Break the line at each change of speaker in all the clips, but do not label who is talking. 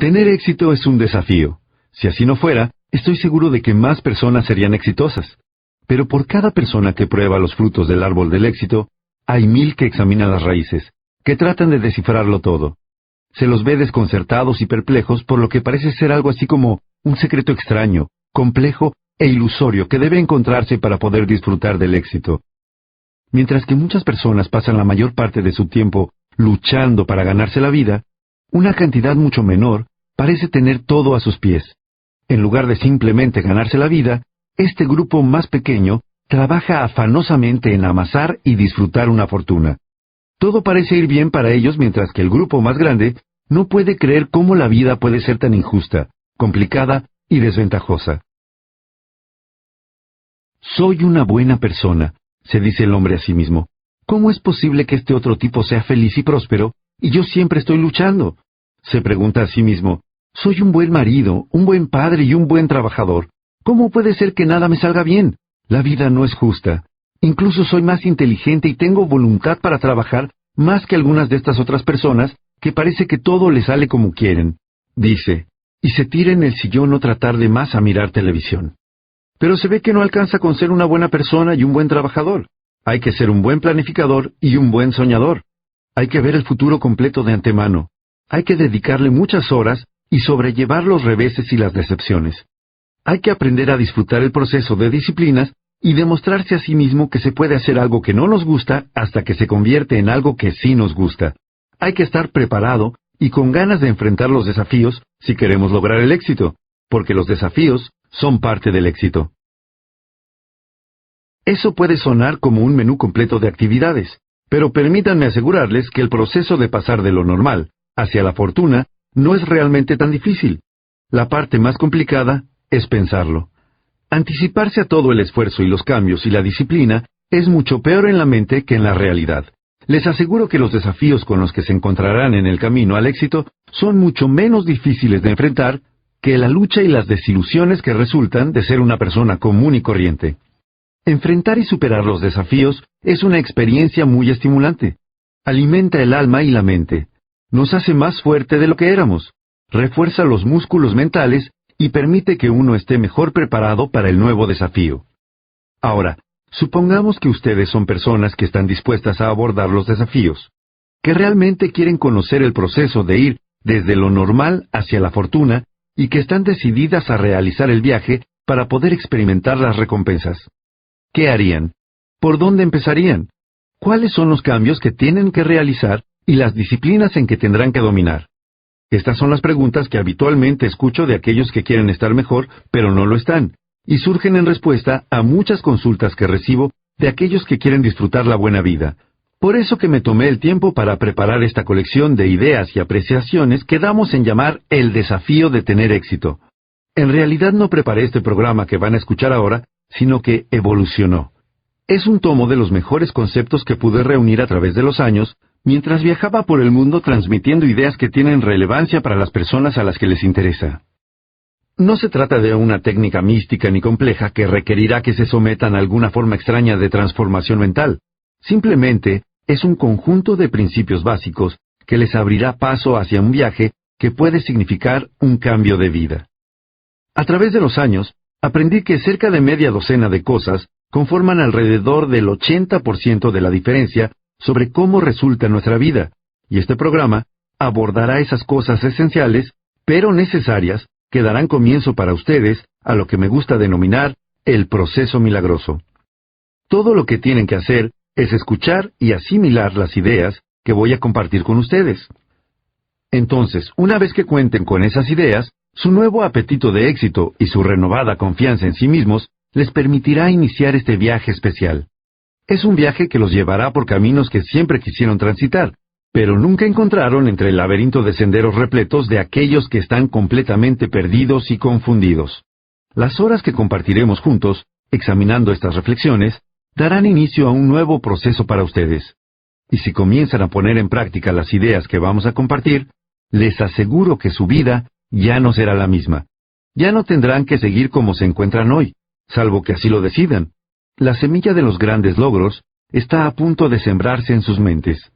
Tener éxito es un desafío. Si así no fuera, estoy seguro de que más personas serían exitosas. Pero por cada persona que prueba los frutos del árbol del éxito, hay mil que examinan las raíces, que tratan de descifrarlo todo. Se los ve desconcertados y perplejos por lo que parece ser algo así como un secreto extraño, complejo e ilusorio que debe encontrarse para poder disfrutar del éxito. Mientras que muchas personas pasan la mayor parte de su tiempo luchando para ganarse la vida, una cantidad mucho menor parece tener todo a sus pies. En lugar de simplemente ganarse la vida, este grupo más pequeño trabaja afanosamente en amasar y disfrutar una fortuna. Todo parece ir bien para ellos mientras que el grupo más grande no puede creer cómo la vida puede ser tan injusta, complicada y desventajosa. Soy una buena persona, se dice el hombre a sí mismo. ¿Cómo es posible que este otro tipo sea feliz y próspero y yo siempre estoy luchando? Se pregunta a sí mismo, soy un buen marido, un buen padre y un buen trabajador. ¿Cómo puede ser que nada me salga bien? La vida no es justa. Incluso soy más inteligente y tengo voluntad para trabajar más que algunas de estas otras personas que parece que todo les sale como quieren. Dice, y se tira en el sillón o tratar de más a mirar televisión. Pero se ve que no alcanza con ser una buena persona y un buen trabajador. Hay que ser un buen planificador y un buen soñador. Hay que ver el futuro completo de antemano. Hay que dedicarle muchas horas y sobrellevar los reveses y las decepciones. Hay que aprender a disfrutar el proceso de disciplinas y demostrarse a sí mismo que se puede hacer algo que no nos gusta hasta que se convierte en algo que sí nos gusta. Hay que estar preparado y con ganas de enfrentar los desafíos si queremos lograr el éxito, porque los desafíos son parte del éxito. Eso puede sonar como un menú completo de actividades, pero permítanme asegurarles que el proceso de pasar de lo normal hacia la fortuna no es realmente tan difícil. La parte más complicada es pensarlo. Anticiparse a todo el esfuerzo y los cambios y la disciplina es mucho peor en la mente que en la realidad. Les aseguro que los desafíos con los que se encontrarán en el camino al éxito son mucho menos difíciles de enfrentar que la lucha y las desilusiones que resultan de ser una persona común y corriente. Enfrentar y superar los desafíos es una experiencia muy estimulante. Alimenta el alma y la mente, nos hace más fuerte de lo que éramos, refuerza los músculos mentales y permite que uno esté mejor preparado para el nuevo desafío. Ahora, supongamos que ustedes son personas que están dispuestas a abordar los desafíos, que realmente quieren conocer el proceso de ir desde lo normal hacia la fortuna y que están decididas a realizar el viaje para poder experimentar las recompensas. ¿Qué harían? ¿Por dónde empezarían? ¿Cuáles son los cambios que tienen que realizar y las disciplinas en que tendrán que dominar. Estas son las preguntas que habitualmente escucho de aquellos que quieren estar mejor, pero no lo están, y surgen en respuesta a muchas consultas que recibo de aquellos que quieren disfrutar la buena vida. Por eso que me tomé el tiempo para preparar esta colección de ideas y apreciaciones que damos en llamar el desafío de tener éxito. En realidad no preparé este programa que van a escuchar ahora, sino que evolucionó. Es un tomo de los mejores conceptos que pude reunir a través de los años mientras viajaba por el mundo transmitiendo ideas que tienen relevancia para las personas a las que les interesa. No se trata de una técnica mística ni compleja que requerirá que se sometan a alguna forma extraña de transformación mental. Simplemente es un conjunto de principios básicos que les abrirá paso hacia un viaje que puede significar un cambio de vida. A través de los años, aprendí que cerca de media docena de cosas conforman alrededor del 80% de la diferencia sobre cómo resulta nuestra vida, y este programa abordará esas cosas esenciales, pero necesarias, que darán comienzo para ustedes a lo que me gusta denominar el proceso milagroso. Todo lo que tienen que hacer es escuchar y asimilar las ideas que voy a compartir con ustedes. Entonces, una vez que cuenten con esas ideas, su nuevo apetito de éxito y su renovada confianza en sí mismos les permitirá iniciar este viaje especial. Es un viaje que los llevará por caminos que siempre quisieron transitar, pero nunca encontraron entre el laberinto de senderos repletos de aquellos que están completamente perdidos y confundidos. Las horas que compartiremos juntos, examinando estas reflexiones, darán inicio a un nuevo proceso para ustedes. Y si comienzan a poner en práctica las ideas que vamos a compartir, les aseguro que su vida ya no será la misma. Ya no tendrán que seguir como se encuentran hoy, salvo que así lo decidan, la semilla de los grandes logros está a punto de sembrarse en sus mentes.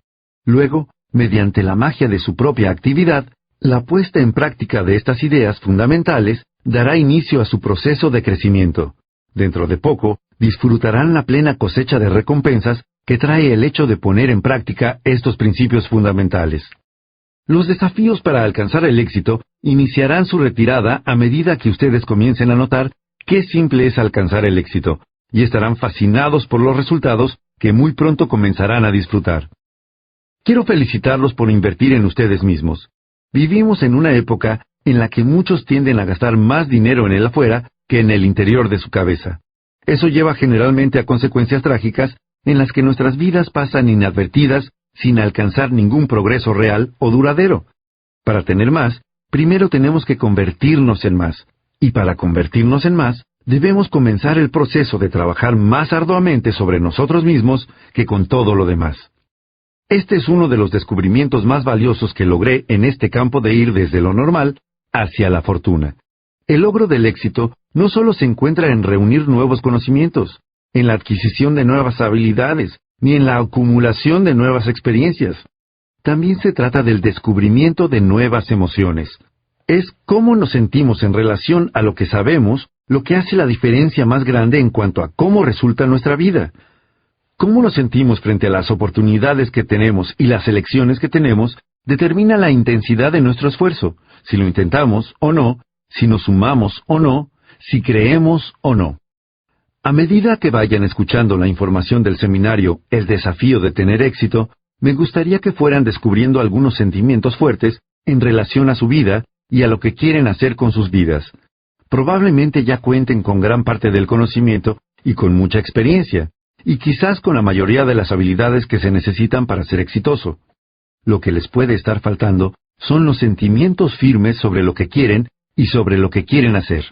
Luego, mediante la magia de su propia actividad, La puesta en práctica de estas ideas fundamentales dará inicio a su proceso de crecimiento. Dentro de poco, disfrutarán la plena cosecha de recompensas que trae el hecho de poner en práctica estos principios fundamentales. Los desafíos para alcanzar el éxito iniciarán su retirada a medida que ustedes comiencen a notar qué simple es alcanzar el éxito, y estarán fascinados por los resultados que muy pronto comenzarán a disfrutar. Quiero felicitarlos por invertir en ustedes mismos. Vivimos en una época en la que muchos tienden a gastar más dinero en el afuera que en el interior de su cabeza. Eso lleva generalmente a consecuencias trágicas en las que nuestras vidas pasan inadvertidas sin alcanzar ningún progreso real o duradero. Para tener más, primero tenemos que convertirnos en más. Y para convertirnos en más, debemos comenzar el proceso de trabajar más arduamente sobre nosotros mismos que con todo lo demás. Este es uno de los descubrimientos más valiosos que logré en este campo de ir desde lo normal hacia la fortuna. El logro del éxito no solo se encuentra en reunir nuevos conocimientos, en la adquisición de nuevas habilidades, ni en la acumulación de nuevas experiencias. También se trata del descubrimiento de nuevas emociones. Es cómo nos sentimos en relación a lo que sabemos lo que hace la diferencia más grande en cuanto a cómo resulta nuestra vida. Cómo nos sentimos frente a las oportunidades que tenemos y las elecciones que tenemos determina la intensidad de nuestro esfuerzo, si lo intentamos o no, si nos sumamos o no, si creemos o no. A medida que vayan escuchando la información del seminario El desafío de tener éxito, me gustaría que fueran descubriendo algunos sentimientos fuertes en relación a su vida y a lo que quieren hacer con sus vidas. Probablemente ya cuenten con gran parte del conocimiento y con mucha experiencia, y quizás con la mayoría de las habilidades que se necesitan para ser exitoso. Lo que les puede estar faltando son los sentimientos firmes sobre lo que quieren y sobre lo que quieren hacer.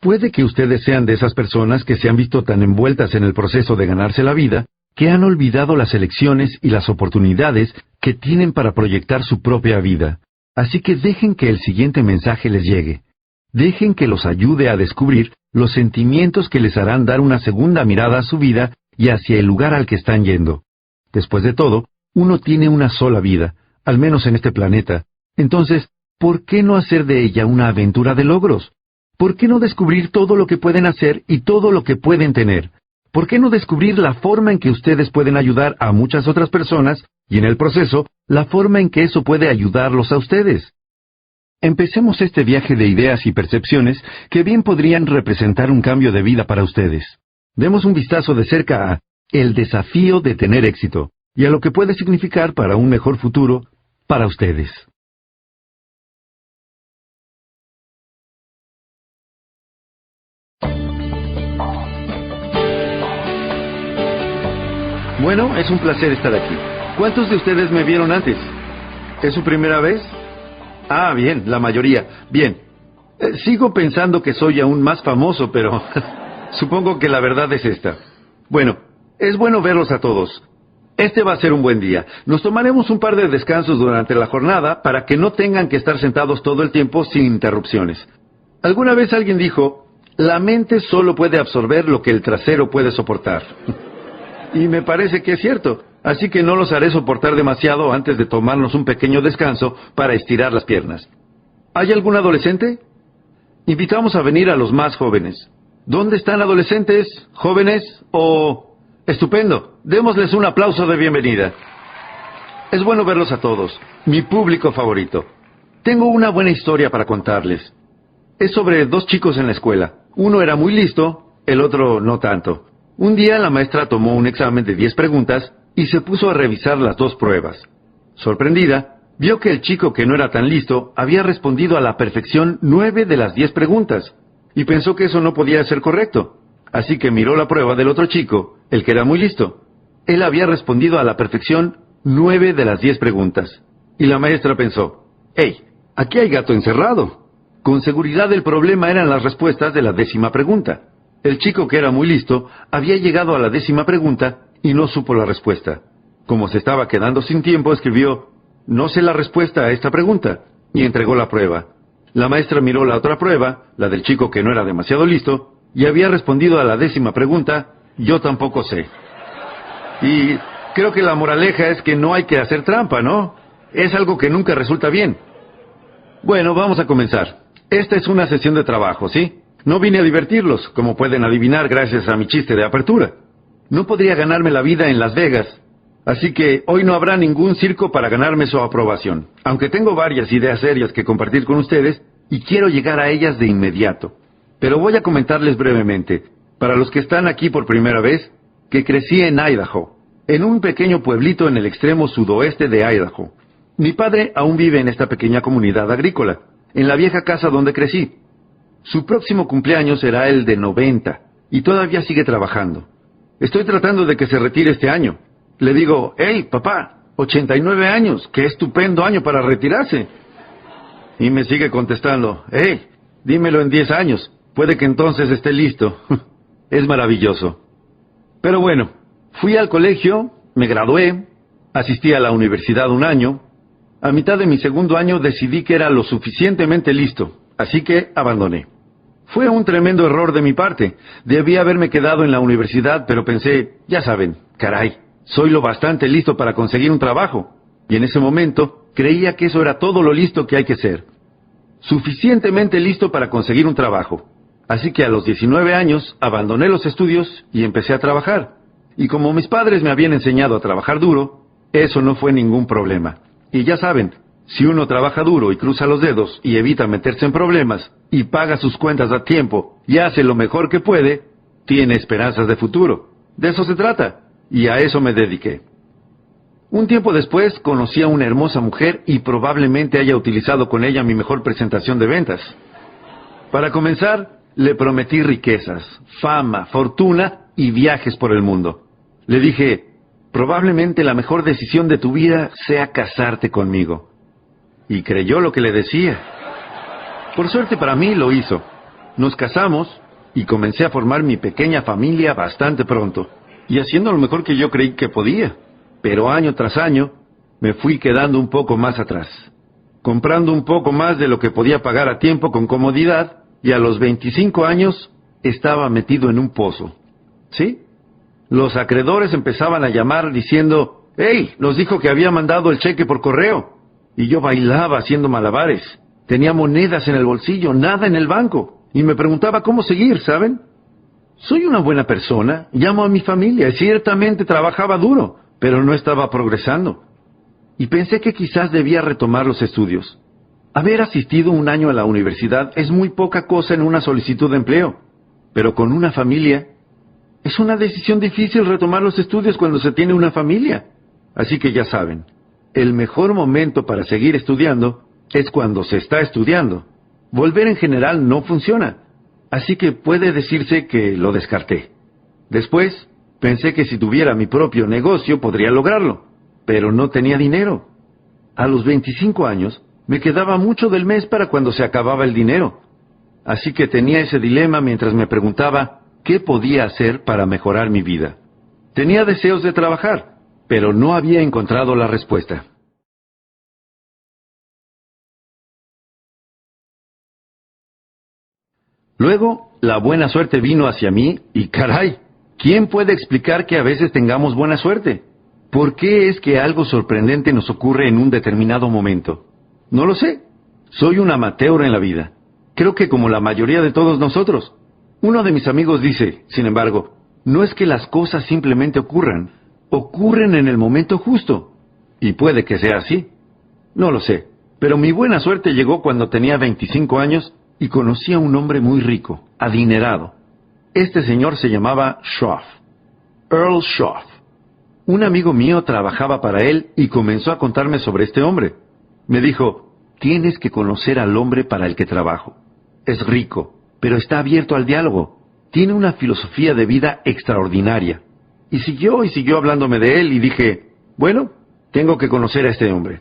Puede que ustedes sean de esas personas que se han visto tan envueltas en el proceso de ganarse la vida, que han olvidado las elecciones y las oportunidades que tienen para proyectar su propia vida. Así que dejen que el siguiente mensaje les llegue. Dejen que los ayude a descubrir los sentimientos que les harán dar una segunda mirada a su vida y hacia el lugar al que están yendo. Después de todo, uno tiene una sola vida, al menos en este planeta. Entonces, ¿por qué no hacer de ella una aventura de logros? ¿Por qué no descubrir todo lo que pueden hacer y todo lo que pueden tener? ¿Por qué no descubrir la forma en que ustedes pueden ayudar a muchas otras personas y en el proceso la forma en que eso puede ayudarlos a ustedes? Empecemos este viaje de ideas y percepciones que bien podrían representar un cambio de vida para ustedes. Demos un vistazo de cerca a el desafío de tener éxito y a lo que puede significar para un mejor futuro para ustedes. Bueno, es un placer estar aquí. ¿Cuántos de ustedes me vieron antes? ¿Es su primera vez? Ah, bien, la mayoría. Bien. Eh, sigo pensando que soy aún más famoso, pero supongo que la verdad es esta. Bueno, es bueno verlos a todos. Este va a ser un buen día. Nos tomaremos un par de descansos durante la jornada para que no tengan que estar sentados todo el tiempo sin interrupciones. Alguna vez alguien dijo, la mente solo puede absorber lo que el trasero puede soportar. Y me parece que es cierto. Así que no los haré soportar demasiado antes de tomarnos un pequeño descanso para estirar las piernas. ¿Hay algún adolescente? Invitamos a venir a los más jóvenes. ¿Dónde están adolescentes, jóvenes o... Estupendo. Démosles un aplauso de bienvenida. Es bueno verlos a todos. Mi público favorito. Tengo una buena historia para contarles. Es sobre dos chicos en la escuela. Uno era muy listo, el otro no tanto. Un día la maestra tomó un examen de 10 preguntas y se puso a revisar las dos pruebas. Sorprendida, vio que el chico que no era tan listo había respondido a la perfección nueve de las diez preguntas, y pensó que eso no podía ser correcto. Así que miró la prueba del otro chico, el que era muy listo. Él había respondido a la perfección nueve de las diez preguntas. Y la maestra pensó, ¡Hey! Aquí hay gato encerrado. Con seguridad el problema eran las respuestas de la décima pregunta. El chico que era muy listo había llegado a la décima pregunta y no supo la respuesta. Como se estaba quedando sin tiempo, escribió, no sé la respuesta a esta pregunta, y entregó la prueba. La maestra miró la otra prueba, la del chico que no era demasiado listo, y había respondido a la décima pregunta, yo tampoco sé. Y creo que la moraleja es que no hay que hacer trampa, ¿no? Es algo que nunca resulta bien. Bueno, vamos a comenzar. Esta es una sesión de trabajo, ¿sí? No vine a divertirlos, como pueden adivinar gracias a mi chiste de apertura. No podría ganarme la vida en Las Vegas, así que hoy no habrá ningún circo para ganarme su aprobación, aunque tengo varias ideas serias que compartir con ustedes y quiero llegar a ellas de inmediato. Pero voy a comentarles brevemente, para los que están aquí por primera vez, que crecí en Idaho, en un pequeño pueblito en el extremo sudoeste de Idaho. Mi padre aún vive en esta pequeña comunidad agrícola, en la vieja casa donde crecí. Su próximo cumpleaños será el de 90 y todavía sigue trabajando. Estoy tratando de que se retire este año. Le digo, hey, papá, 89 años, qué estupendo año para retirarse. Y me sigue contestando, hey, dímelo en 10 años, puede que entonces esté listo. es maravilloso. Pero bueno, fui al colegio, me gradué, asistí a la universidad un año. A mitad de mi segundo año decidí que era lo suficientemente listo, así que abandoné. Fue un tremendo error de mi parte. Debí haberme quedado en la universidad, pero pensé, ya saben, caray, soy lo bastante listo para conseguir un trabajo. Y en ese momento creía que eso era todo lo listo que hay que ser. Suficientemente listo para conseguir un trabajo. Así que a los 19 años abandoné los estudios y empecé a trabajar. Y como mis padres me habían enseñado a trabajar duro, eso no fue ningún problema. Y ya saben, si uno trabaja duro y cruza los dedos y evita meterse en problemas y paga sus cuentas a tiempo y hace lo mejor que puede, tiene esperanzas de futuro. De eso se trata. Y a eso me dediqué. Un tiempo después conocí a una hermosa mujer y probablemente haya utilizado con ella mi mejor presentación de ventas. Para comenzar, le prometí riquezas, fama, fortuna y viajes por el mundo. Le dije, probablemente la mejor decisión de tu vida sea casarte conmigo y creyó lo que le decía. Por suerte para mí lo hizo. Nos casamos y comencé a formar mi pequeña familia bastante pronto, y haciendo lo mejor que yo creí que podía. Pero año tras año me fui quedando un poco más atrás, comprando un poco más de lo que podía pagar a tiempo con comodidad, y a los 25 años estaba metido en un pozo. ¿Sí? Los acreedores empezaban a llamar diciendo, ¡Hey! Nos dijo que había mandado el cheque por correo y yo bailaba haciendo malabares. Tenía monedas en el bolsillo, nada en el banco, y me preguntaba cómo seguir, ¿saben? Soy una buena persona, llamo a mi familia, ciertamente trabajaba duro, pero no estaba progresando. Y pensé que quizás debía retomar los estudios. Haber asistido un año a la universidad es muy poca cosa en una solicitud de empleo, pero con una familia es una decisión difícil retomar los estudios cuando se tiene una familia. Así que ya saben, el mejor momento para seguir estudiando es cuando se está estudiando. Volver en general no funciona, así que puede decirse que lo descarté. Después, pensé que si tuviera mi propio negocio podría lograrlo, pero no tenía dinero. A los 25 años, me quedaba mucho del mes para cuando se acababa el dinero. Así que tenía ese dilema mientras me preguntaba qué podía hacer para mejorar mi vida. Tenía deseos de trabajar, pero no había encontrado la respuesta. Luego, la buena suerte vino hacia mí y caray, ¿quién puede explicar que a veces tengamos buena suerte? ¿Por qué es que algo sorprendente nos ocurre en un determinado momento? No lo sé. Soy un amateur en la vida. Creo que como la mayoría de todos nosotros. Uno de mis amigos dice, sin embargo, no es que las cosas simplemente ocurran, ocurren en el momento justo. Y puede que sea así. No lo sé. Pero mi buena suerte llegó cuando tenía 25 años y conocí a un hombre muy rico, adinerado. Este señor se llamaba Schroff, Earl Schroff. Un amigo mío trabajaba para él y comenzó a contarme sobre este hombre. Me dijo, tienes que conocer al hombre para el que trabajo. Es rico, pero está abierto al diálogo. Tiene una filosofía de vida extraordinaria. Y siguió y siguió hablándome de él y dije, bueno, tengo que conocer a este hombre.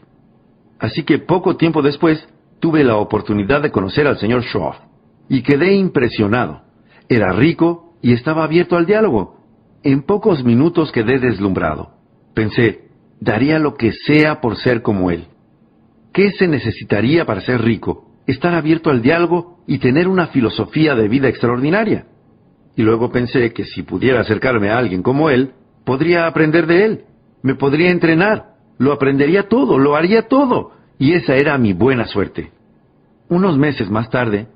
Así que poco tiempo después tuve la oportunidad de conocer al señor Shaw y quedé impresionado. Era rico y estaba abierto al diálogo. En pocos minutos quedé deslumbrado. Pensé, daría lo que sea por ser como él. ¿Qué se necesitaría para ser rico? Estar abierto al diálogo y tener una filosofía de vida extraordinaria. Y luego pensé que si pudiera acercarme a alguien como él, podría aprender de él, me podría entrenar, lo aprendería todo, lo haría todo, y esa era mi buena suerte. unos meses más tarde,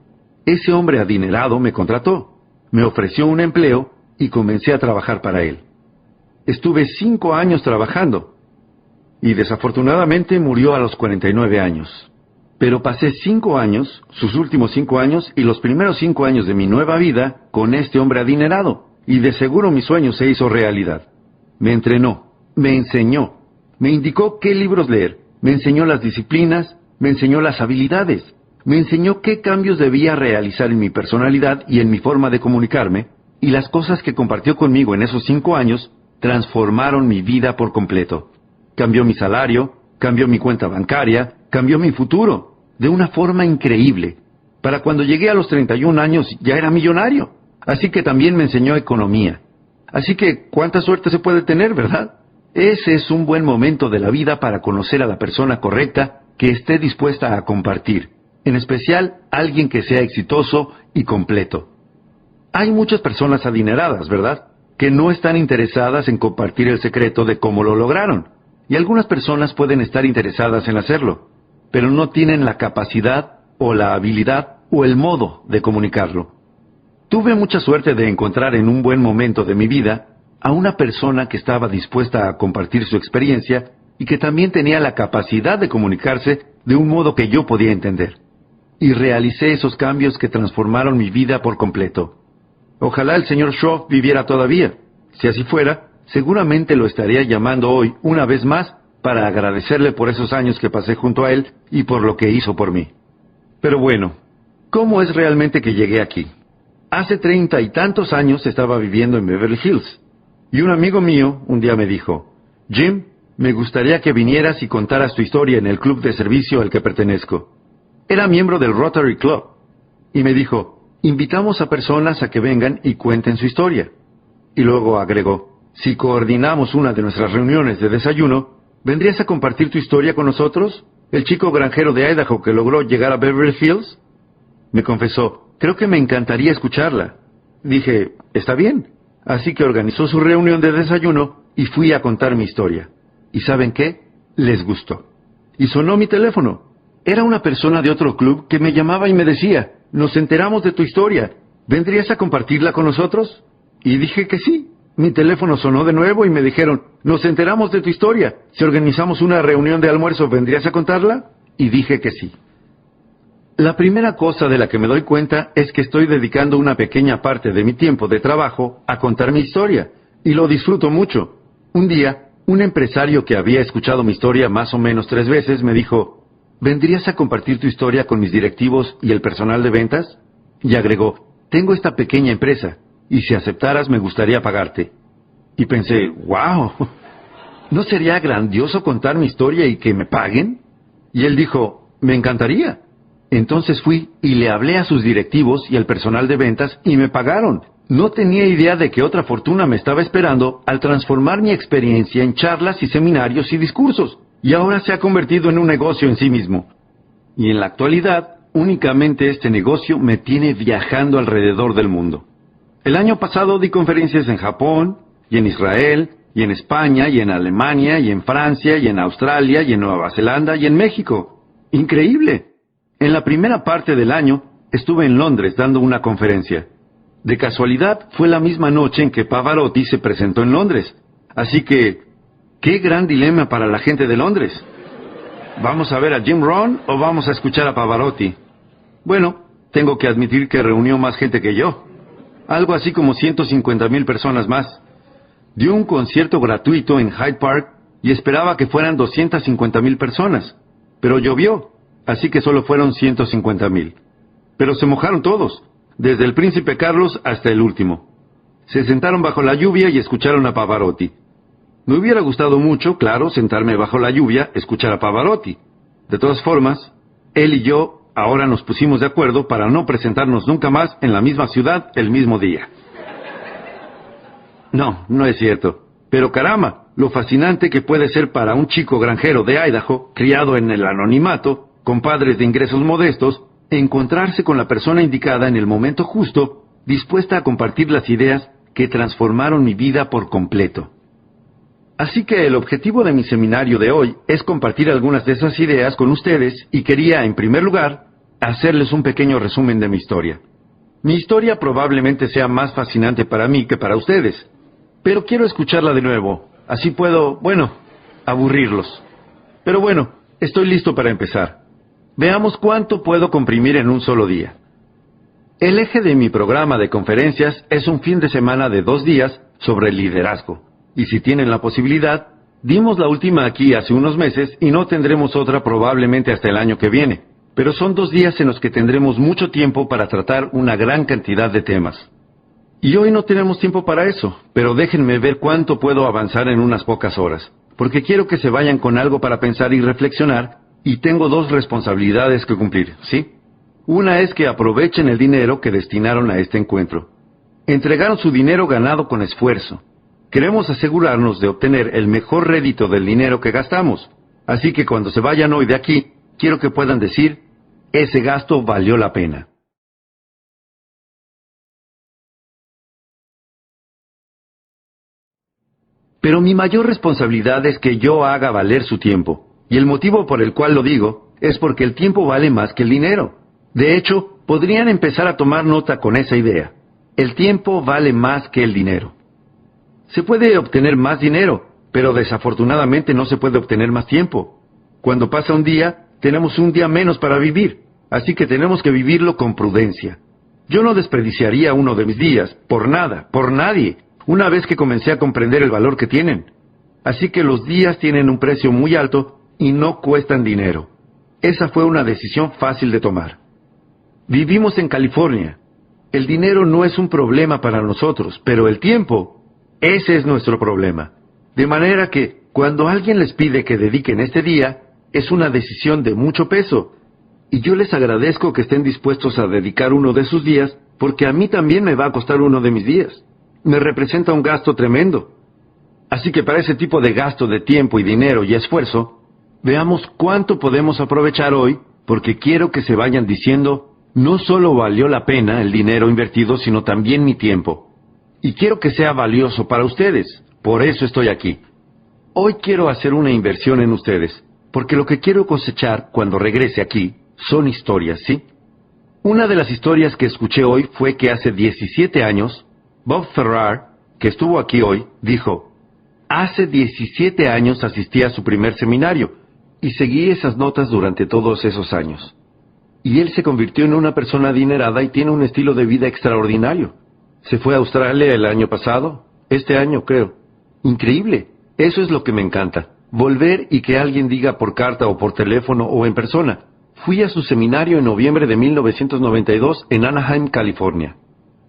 ese hombre adinerado me contrató, me ofreció un empleo y comencé a trabajar para él. Estuve cinco años trabajando y desafortunadamente murió a los 49 años. Pero pasé cinco años, sus últimos cinco años y los primeros cinco años de mi nueva vida con este hombre adinerado, y de seguro mi sueño se hizo realidad. Me entrenó, me enseñó, me indicó qué libros leer, me enseñó las disciplinas, me enseñó las habilidades, me enseñó qué cambios debía realizar en mi personalidad y en mi forma de comunicarme, y las cosas que compartió conmigo en esos cinco años transformaron mi vida por completo. Cambió mi salario, cambió mi cuenta bancaria, cambió mi futuro, de una forma increíble. Para cuando llegué a los 31 años ya era millonario. Así que también me enseñó economía. Así que, ¿cuánta suerte se puede tener, verdad? Ese es un buen momento de la vida para conocer a la persona correcta que esté dispuesta a compartir, en especial alguien que sea exitoso y completo. Hay muchas personas adineradas, ¿verdad? Que no están interesadas en compartir el secreto de cómo lo lograron. Y algunas personas pueden estar interesadas en hacerlo, pero no tienen la capacidad o la habilidad o el modo de comunicarlo. Tuve mucha suerte de encontrar en un buen momento de mi vida a una persona que estaba dispuesta a compartir su experiencia y que también tenía la capacidad de comunicarse de un modo que yo podía entender. Y realicé esos cambios que transformaron mi vida por completo. Ojalá el señor Shaw viviera todavía. Si así fuera, seguramente lo estaría llamando hoy una vez más para agradecerle por esos años que pasé junto a él y por lo que hizo por mí. Pero bueno, ¿cómo es realmente que llegué aquí? Hace treinta y tantos años estaba viviendo en Beverly Hills, y un amigo mío un día me dijo, Jim, me gustaría que vinieras y contaras tu historia en el club de servicio al que pertenezco. Era miembro del Rotary Club, y me dijo, invitamos a personas a que vengan y cuenten su historia. Y luego agregó, si coordinamos una de nuestras reuniones de desayuno, ¿vendrías a compartir tu historia con nosotros? ¿El chico granjero de Idaho que logró llegar a Beverly Hills? Me confesó, creo que me encantaría escucharla. Dije, está bien. Así que organizó su reunión de desayuno y fui a contar mi historia. ¿Y saben qué? Les gustó. Y sonó mi teléfono. Era una persona de otro club que me llamaba y me decía, nos enteramos de tu historia. ¿Vendrías a compartirla con nosotros? Y dije que sí. Mi teléfono sonó de nuevo y me dijeron, nos enteramos de tu historia. Si organizamos una reunión de almuerzo, ¿vendrías a contarla? Y dije que sí. La primera cosa de la que me doy cuenta es que estoy dedicando una pequeña parte de mi tiempo de trabajo a contar mi historia, y lo disfruto mucho. Un día, un empresario que había escuchado mi historia más o menos tres veces me dijo, ¿vendrías a compartir tu historia con mis directivos y el personal de ventas? Y agregó, tengo esta pequeña empresa, y si aceptaras me gustaría pagarte. Y pensé, wow, ¿no sería grandioso contar mi historia y que me paguen? Y él dijo, me encantaría. Entonces fui y le hablé a sus directivos y al personal de ventas y me pagaron. No tenía idea de que otra fortuna me estaba esperando al transformar mi experiencia en charlas y seminarios y discursos. Y ahora se ha convertido en un negocio en sí mismo. Y en la actualidad, únicamente este negocio me tiene viajando alrededor del mundo. El año pasado di conferencias en Japón, y en Israel, y en España, y en Alemania, y en Francia, y en Australia, y en Nueva Zelanda, y en México. Increíble. En la primera parte del año estuve en Londres dando una conferencia. De casualidad fue la misma noche en que Pavarotti se presentó en Londres. Así que, qué gran dilema para la gente de Londres. ¿Vamos a ver a Jim Rohn o vamos a escuchar a Pavarotti? Bueno, tengo que admitir que reunió más gente que yo algo así como 150 mil personas más. Dio un concierto gratuito en Hyde Park y esperaba que fueran 250 mil personas, pero llovió, así que solo fueron 150 mil. Pero se mojaron todos, desde el príncipe Carlos hasta el último. Se sentaron bajo la lluvia y escucharon a Pavarotti. Me hubiera gustado mucho, claro, sentarme bajo la lluvia, escuchar a Pavarotti. De todas formas, él y yo ahora nos pusimos de acuerdo para no presentarnos nunca más en la misma ciudad el mismo día. No, no es cierto. Pero caramba, lo fascinante que puede ser para un chico granjero de Idaho, criado en el anonimato, con padres de ingresos modestos, encontrarse con la persona indicada en el momento justo, dispuesta a compartir las ideas que transformaron mi vida por completo. Así que el objetivo de mi seminario de hoy es compartir algunas de esas ideas con ustedes y quería, en primer lugar, hacerles un pequeño resumen de mi historia. Mi historia probablemente sea más fascinante para mí que para ustedes, pero quiero escucharla de nuevo, así puedo, bueno, aburrirlos. Pero bueno, estoy listo para empezar. Veamos cuánto puedo comprimir en un solo día. El eje de mi programa de conferencias es un fin de semana de dos días sobre liderazgo. Y si tienen la posibilidad, dimos la última aquí hace unos meses y no tendremos otra probablemente hasta el año que viene. Pero son dos días en los que tendremos mucho tiempo para tratar una gran cantidad de temas. Y hoy no tenemos tiempo para eso, pero déjenme ver cuánto puedo avanzar en unas pocas horas porque quiero que se vayan con algo para pensar y reflexionar, y tengo dos responsabilidades que cumplir, ¿sí? Una es que aprovechen el dinero que destinaron a este encuentro. Entregaron su dinero ganado con esfuerzo. Queremos asegurarnos de obtener el mejor rédito del dinero que gastamos. Así que cuando se vayan hoy de aquí, quiero que puedan decir, ese gasto valió la pena. Pero mi mayor responsabilidad es que yo haga valer su tiempo. Y el motivo por el cual lo digo es porque el tiempo vale más que el dinero. De hecho, podrían empezar a tomar nota con esa idea. El tiempo vale más que el dinero. Se puede obtener más dinero, pero desafortunadamente no se puede obtener más tiempo. Cuando pasa un día, tenemos un día menos para vivir, así que tenemos que vivirlo con prudencia. Yo no desperdiciaría uno de mis días, por nada, por nadie, una vez que comencé a comprender el valor que tienen. Así que los días tienen un precio muy alto y no cuestan dinero. Esa fue una decisión fácil de tomar. Vivimos en California. El dinero no es un problema para nosotros, pero el tiempo, ese es nuestro problema. De manera que, cuando alguien les pide que dediquen este día, es una decisión de mucho peso. Y yo les agradezco que estén dispuestos a dedicar uno de sus días, porque a mí también me va a costar uno de mis días me representa un gasto tremendo. Así que para ese tipo de gasto de tiempo y dinero y esfuerzo, veamos cuánto podemos aprovechar hoy, porque quiero que se vayan diciendo, no solo valió la pena el dinero invertido, sino también mi tiempo. Y quiero que sea valioso para ustedes, por eso estoy aquí. Hoy quiero hacer una inversión en ustedes, porque lo que quiero cosechar cuando regrese aquí son historias, ¿sí? Una de las historias que escuché hoy fue que hace 17 años Bob Ferrar, que estuvo aquí hoy, dijo, Hace 17 años asistí a su primer seminario y seguí esas notas durante todos esos años. Y él se convirtió en una persona adinerada y tiene un estilo de vida extraordinario. Se fue a Australia el año pasado, este año creo. Increíble. Eso es lo que me encanta. Volver y que alguien diga por carta o por teléfono o en persona. Fui a su seminario en noviembre de 1992 en Anaheim, California.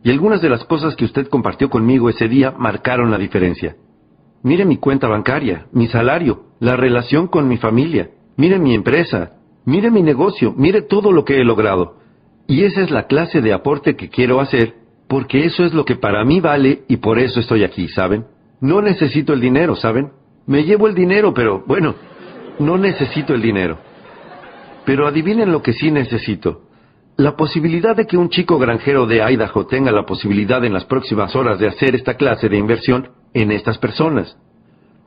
Y algunas de las cosas que usted compartió conmigo ese día marcaron la diferencia. Mire mi cuenta bancaria, mi salario, la relación con mi familia, mire mi empresa, mire mi negocio, mire todo lo que he logrado. Y esa es la clase de aporte que quiero hacer, porque eso es lo que para mí vale y por eso estoy aquí, ¿saben? No necesito el dinero, ¿saben? Me llevo el dinero, pero bueno, no necesito el dinero. Pero adivinen lo que sí necesito. La posibilidad de que un chico granjero de Idaho tenga la posibilidad en las próximas horas de hacer esta clase de inversión en estas personas.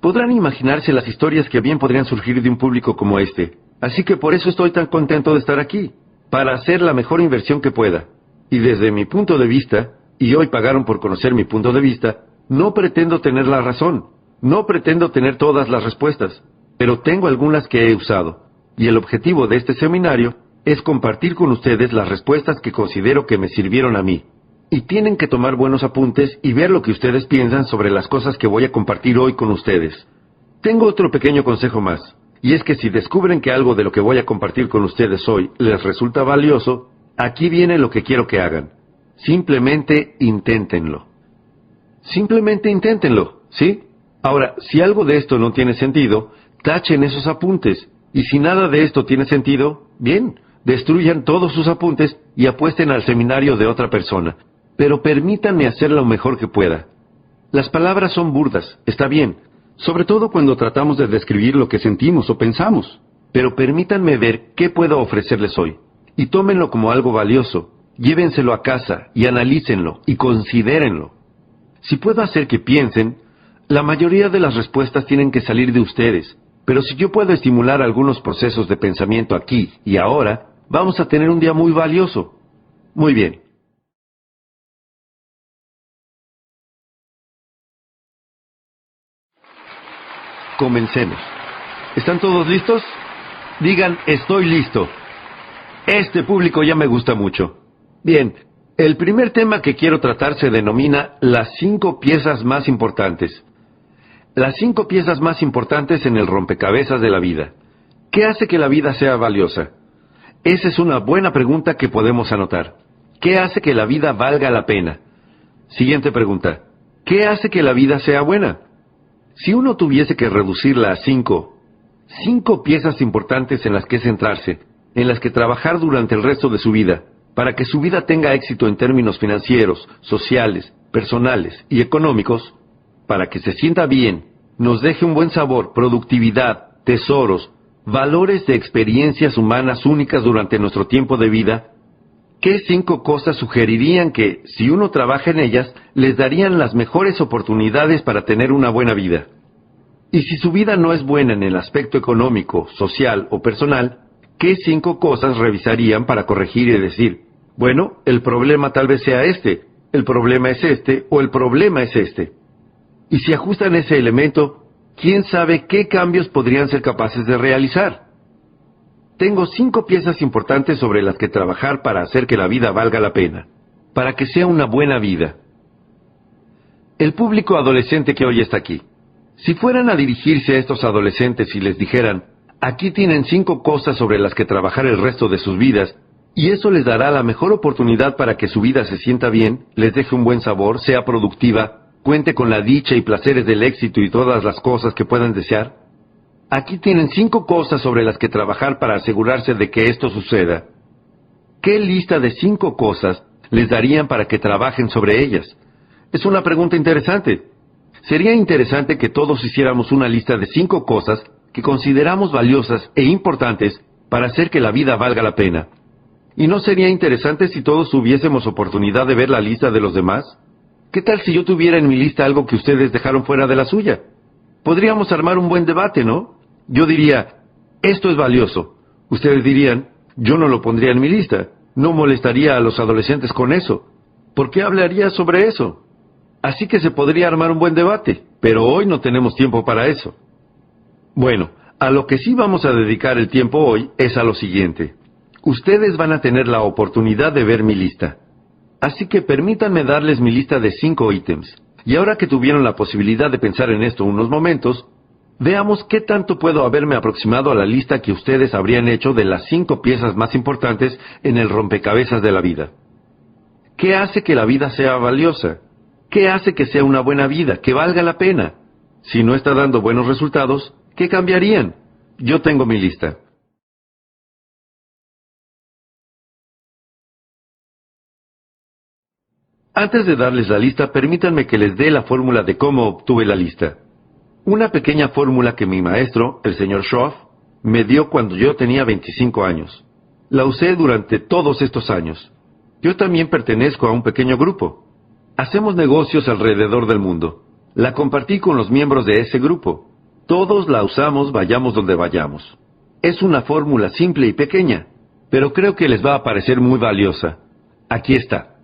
Podrán imaginarse las historias que bien podrían surgir de un público como este. Así que por eso estoy tan contento de estar aquí, para hacer la mejor inversión que pueda. Y desde mi punto de vista, y hoy pagaron por conocer mi punto de vista, no pretendo tener la razón, no pretendo tener todas las respuestas, pero tengo algunas que he usado. Y el objetivo de este seminario es compartir con ustedes las respuestas que considero que me sirvieron a mí. Y tienen que tomar buenos apuntes y ver lo que ustedes piensan sobre las cosas que voy a compartir hoy con ustedes. Tengo otro pequeño consejo más, y es que si descubren que algo de lo que voy a compartir con ustedes hoy les resulta valioso, aquí viene lo que quiero que hagan. Simplemente inténtenlo. Simplemente inténtenlo, ¿sí? Ahora, si algo de esto no tiene sentido, tachen esos apuntes. Y si nada de esto tiene sentido, bien, destruyan todos sus apuntes y apuesten al seminario de otra persona. Pero permítanme hacer lo mejor que pueda. Las palabras son burdas, está bien, sobre todo cuando tratamos de describir lo que sentimos o pensamos. Pero permítanme ver qué puedo ofrecerles hoy. Y tómenlo como algo valioso, llévenselo a casa y analícenlo y considérenlo. Si puedo hacer que piensen, la mayoría de las respuestas tienen que salir de ustedes, pero si yo puedo estimular algunos procesos de pensamiento aquí y ahora, vamos a tener un día muy valioso. Muy bien. Comencemos. ¿Están todos listos? Digan, estoy listo. Este público ya me gusta mucho. Bien, el primer tema que quiero tratar se denomina las cinco piezas más importantes. Las cinco piezas más importantes en el rompecabezas de la vida. ¿Qué hace que la vida sea valiosa? Esa es una buena pregunta que podemos anotar. ¿Qué hace que la vida valga la pena? Siguiente pregunta. ¿Qué hace que la vida sea buena? Si uno tuviese que reducirla a cinco, cinco piezas importantes en las que centrarse, en las que trabajar durante el resto de su vida, para que su vida tenga éxito en términos financieros, sociales, personales y económicos, para que se sienta bien, nos deje un buen sabor, productividad, tesoros, valores de experiencias humanas únicas durante nuestro tiempo de vida, ¿qué cinco cosas sugerirían que, si uno trabaja en ellas, les darían las mejores oportunidades para tener una buena vida? Y si su vida no es buena en el aspecto económico, social o personal, ¿qué cinco cosas revisarían para corregir y decir, bueno, el problema tal vez sea este, el problema es este o el problema es este? Y si ajustan ese elemento, ¿quién sabe qué cambios podrían ser capaces de realizar? Tengo cinco piezas importantes sobre las que trabajar para hacer que la vida valga la pena, para que sea una buena vida. El público adolescente que hoy está aquí, si fueran a dirigirse a estos adolescentes y les dijeran, aquí tienen cinco cosas sobre las que trabajar el resto de sus vidas, y eso les dará la mejor oportunidad para que su vida se sienta bien, les deje un buen sabor, sea productiva, cuente con la dicha y placeres del éxito y todas las cosas que puedan desear. Aquí tienen cinco cosas sobre las que trabajar para asegurarse de que esto suceda. ¿Qué lista de cinco cosas les darían para que trabajen sobre ellas? Es una pregunta interesante. Sería interesante que todos hiciéramos una lista de cinco cosas que consideramos valiosas e importantes para hacer que la vida valga la pena. ¿Y no sería interesante si todos tuviésemos oportunidad de ver la lista de los demás? ¿Qué tal si yo tuviera en mi lista algo que ustedes dejaron fuera de la suya? Podríamos armar un buen debate, ¿no? Yo diría, esto es valioso. Ustedes dirían, yo no lo pondría en mi lista. No molestaría a los adolescentes con eso. ¿Por qué hablaría sobre eso? Así que se podría armar un buen debate, pero hoy no tenemos tiempo para eso. Bueno, a lo que sí vamos a dedicar el tiempo hoy es a lo siguiente. Ustedes van a tener la oportunidad de ver mi lista. Así que permítanme darles mi lista de cinco ítems. Y ahora que tuvieron la posibilidad de pensar en esto unos momentos, veamos qué tanto puedo haberme aproximado a la lista que ustedes habrían hecho de las cinco piezas más importantes en el rompecabezas de la vida. ¿Qué hace que la vida sea valiosa? ¿Qué hace que sea una buena vida, que valga la pena? Si no está dando buenos resultados, ¿qué cambiarían? Yo tengo mi lista. Antes de darles la lista, permítanme que les dé la fórmula de cómo obtuve la lista. Una pequeña fórmula que mi maestro, el señor Schroff, me dio cuando yo tenía 25 años. La usé durante todos estos años. Yo también pertenezco a un pequeño grupo. Hacemos negocios alrededor del mundo. La compartí con los miembros de ese grupo. Todos la usamos vayamos donde vayamos. Es una fórmula simple y pequeña, pero creo que les va a parecer muy valiosa. Aquí está.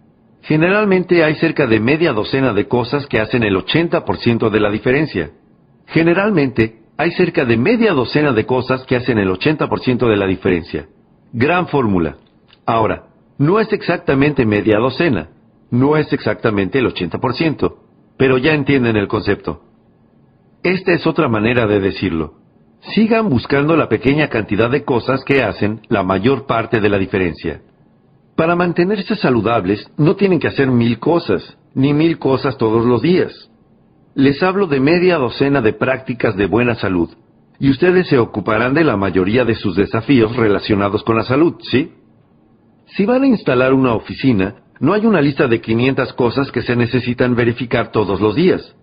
Generalmente hay cerca de media docena de cosas que hacen el 80% de la diferencia. Generalmente hay cerca de media docena de cosas que hacen el 80% de la diferencia. Gran fórmula. Ahora, no es exactamente media docena, no es exactamente el 80%, pero ya entienden el concepto. Esta es otra manera de decirlo. Sigan buscando la pequeña cantidad de cosas que hacen la mayor parte de la diferencia. Para mantenerse saludables no tienen que hacer mil cosas, ni mil cosas todos los días. Les hablo de media docena de prácticas de buena salud, y ustedes se ocuparán de la mayoría de sus desafíos relacionados con la salud, ¿sí? Si van a instalar una oficina, no hay una lista de 500 cosas que se necesitan verificar todos los días.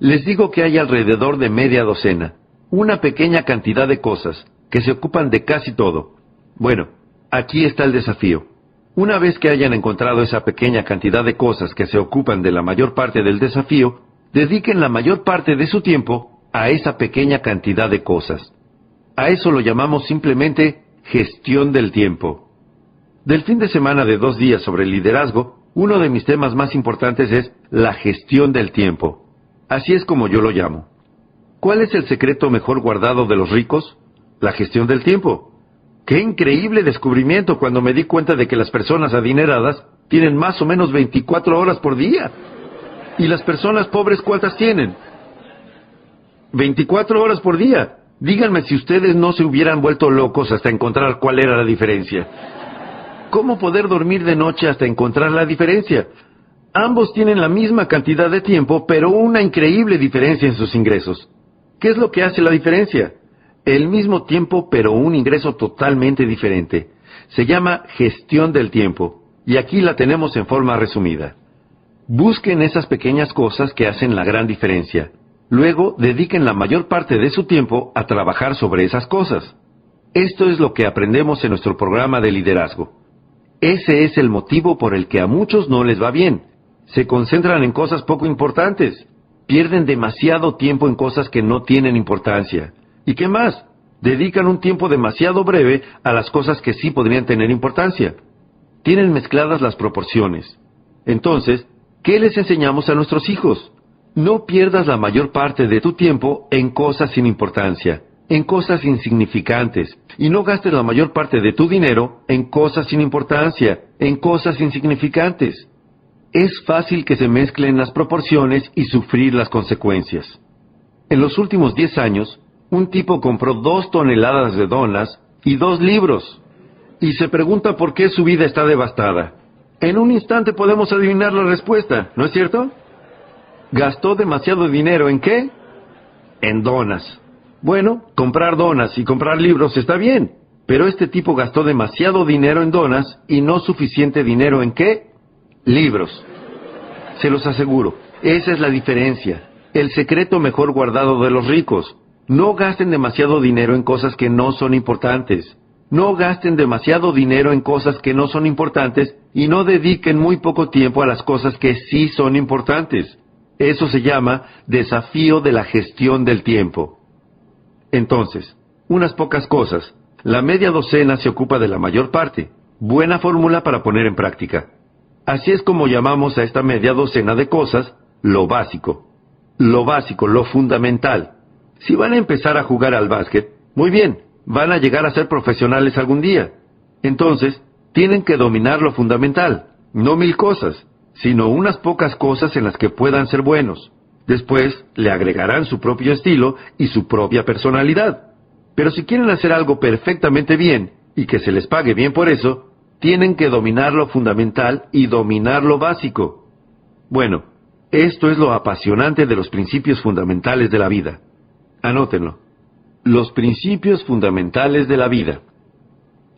Les digo que hay alrededor de media docena, una pequeña cantidad de cosas, que se ocupan de casi todo. Bueno, aquí está el desafío. Una vez que hayan encontrado esa pequeña cantidad de cosas que se ocupan de la mayor parte del desafío, dediquen la mayor parte de su tiempo a esa pequeña cantidad de cosas. A eso lo llamamos simplemente gestión del tiempo. Del fin de semana de dos días sobre liderazgo, uno de mis temas más importantes es la gestión del tiempo. Así es como yo lo llamo. ¿Cuál es el secreto mejor guardado de los ricos? La gestión del tiempo. Qué increíble descubrimiento cuando me di cuenta de que las personas adineradas tienen más o menos 24 horas por día. ¿Y las personas pobres cuántas tienen? 24 horas por día. Díganme si ustedes no se hubieran vuelto locos hasta encontrar cuál era la diferencia. ¿Cómo poder dormir de noche hasta encontrar la diferencia? Ambos tienen la misma cantidad de tiempo, pero una increíble diferencia en sus ingresos. ¿Qué es lo que hace la diferencia? El mismo tiempo, pero un ingreso totalmente diferente. Se llama gestión del tiempo, y aquí la tenemos en forma resumida. Busquen esas pequeñas cosas que hacen la gran diferencia. Luego dediquen la mayor parte de su tiempo a trabajar sobre esas cosas. Esto es lo que aprendemos en nuestro programa de liderazgo. Ese es el motivo por el que a muchos no les va bien. Se concentran en cosas poco importantes. Pierden demasiado tiempo en cosas que no tienen importancia. ¿Y qué más? Dedican un tiempo demasiado breve a las cosas que sí podrían tener importancia. Tienen mezcladas las proporciones. Entonces, ¿qué les enseñamos a nuestros hijos? No pierdas la mayor parte de tu tiempo en cosas sin importancia, en cosas insignificantes, y no gastes la mayor parte de tu dinero en cosas sin importancia, en cosas insignificantes. Es fácil que se mezclen las proporciones y sufrir las consecuencias. En los últimos 10 años, un tipo compró dos toneladas de donas y dos libros, y se pregunta por qué su vida está devastada. En un instante podemos adivinar la respuesta, ¿no es cierto? gastó demasiado dinero en qué? En donas. Bueno, comprar donas y comprar libros está bien, pero este tipo gastó demasiado dinero en donas y no suficiente dinero en qué? Libros. Se los aseguro, esa es la diferencia. El secreto mejor guardado de los ricos. No gasten demasiado dinero en cosas que no son importantes. No gasten demasiado dinero en cosas que no son importantes y no dediquen muy poco tiempo a las cosas que sí son importantes. Eso se llama desafío de la gestión del tiempo. Entonces, unas pocas cosas. La media docena se ocupa de la mayor parte. Buena fórmula para poner en práctica. Así es como llamamos a esta media docena de cosas lo básico. Lo básico, lo fundamental. Si van a empezar a jugar al básquet, muy bien, van a llegar a ser profesionales algún día. Entonces, tienen que dominar lo fundamental, no mil cosas sino unas pocas cosas en las que puedan ser buenos. Después le agregarán su propio estilo y su propia personalidad. Pero si quieren hacer algo perfectamente bien y que se les pague bien por eso, tienen que dominar lo fundamental y dominar lo básico. Bueno, esto es lo apasionante de los principios fundamentales de la vida. Anótenlo. Los principios fundamentales de la vida.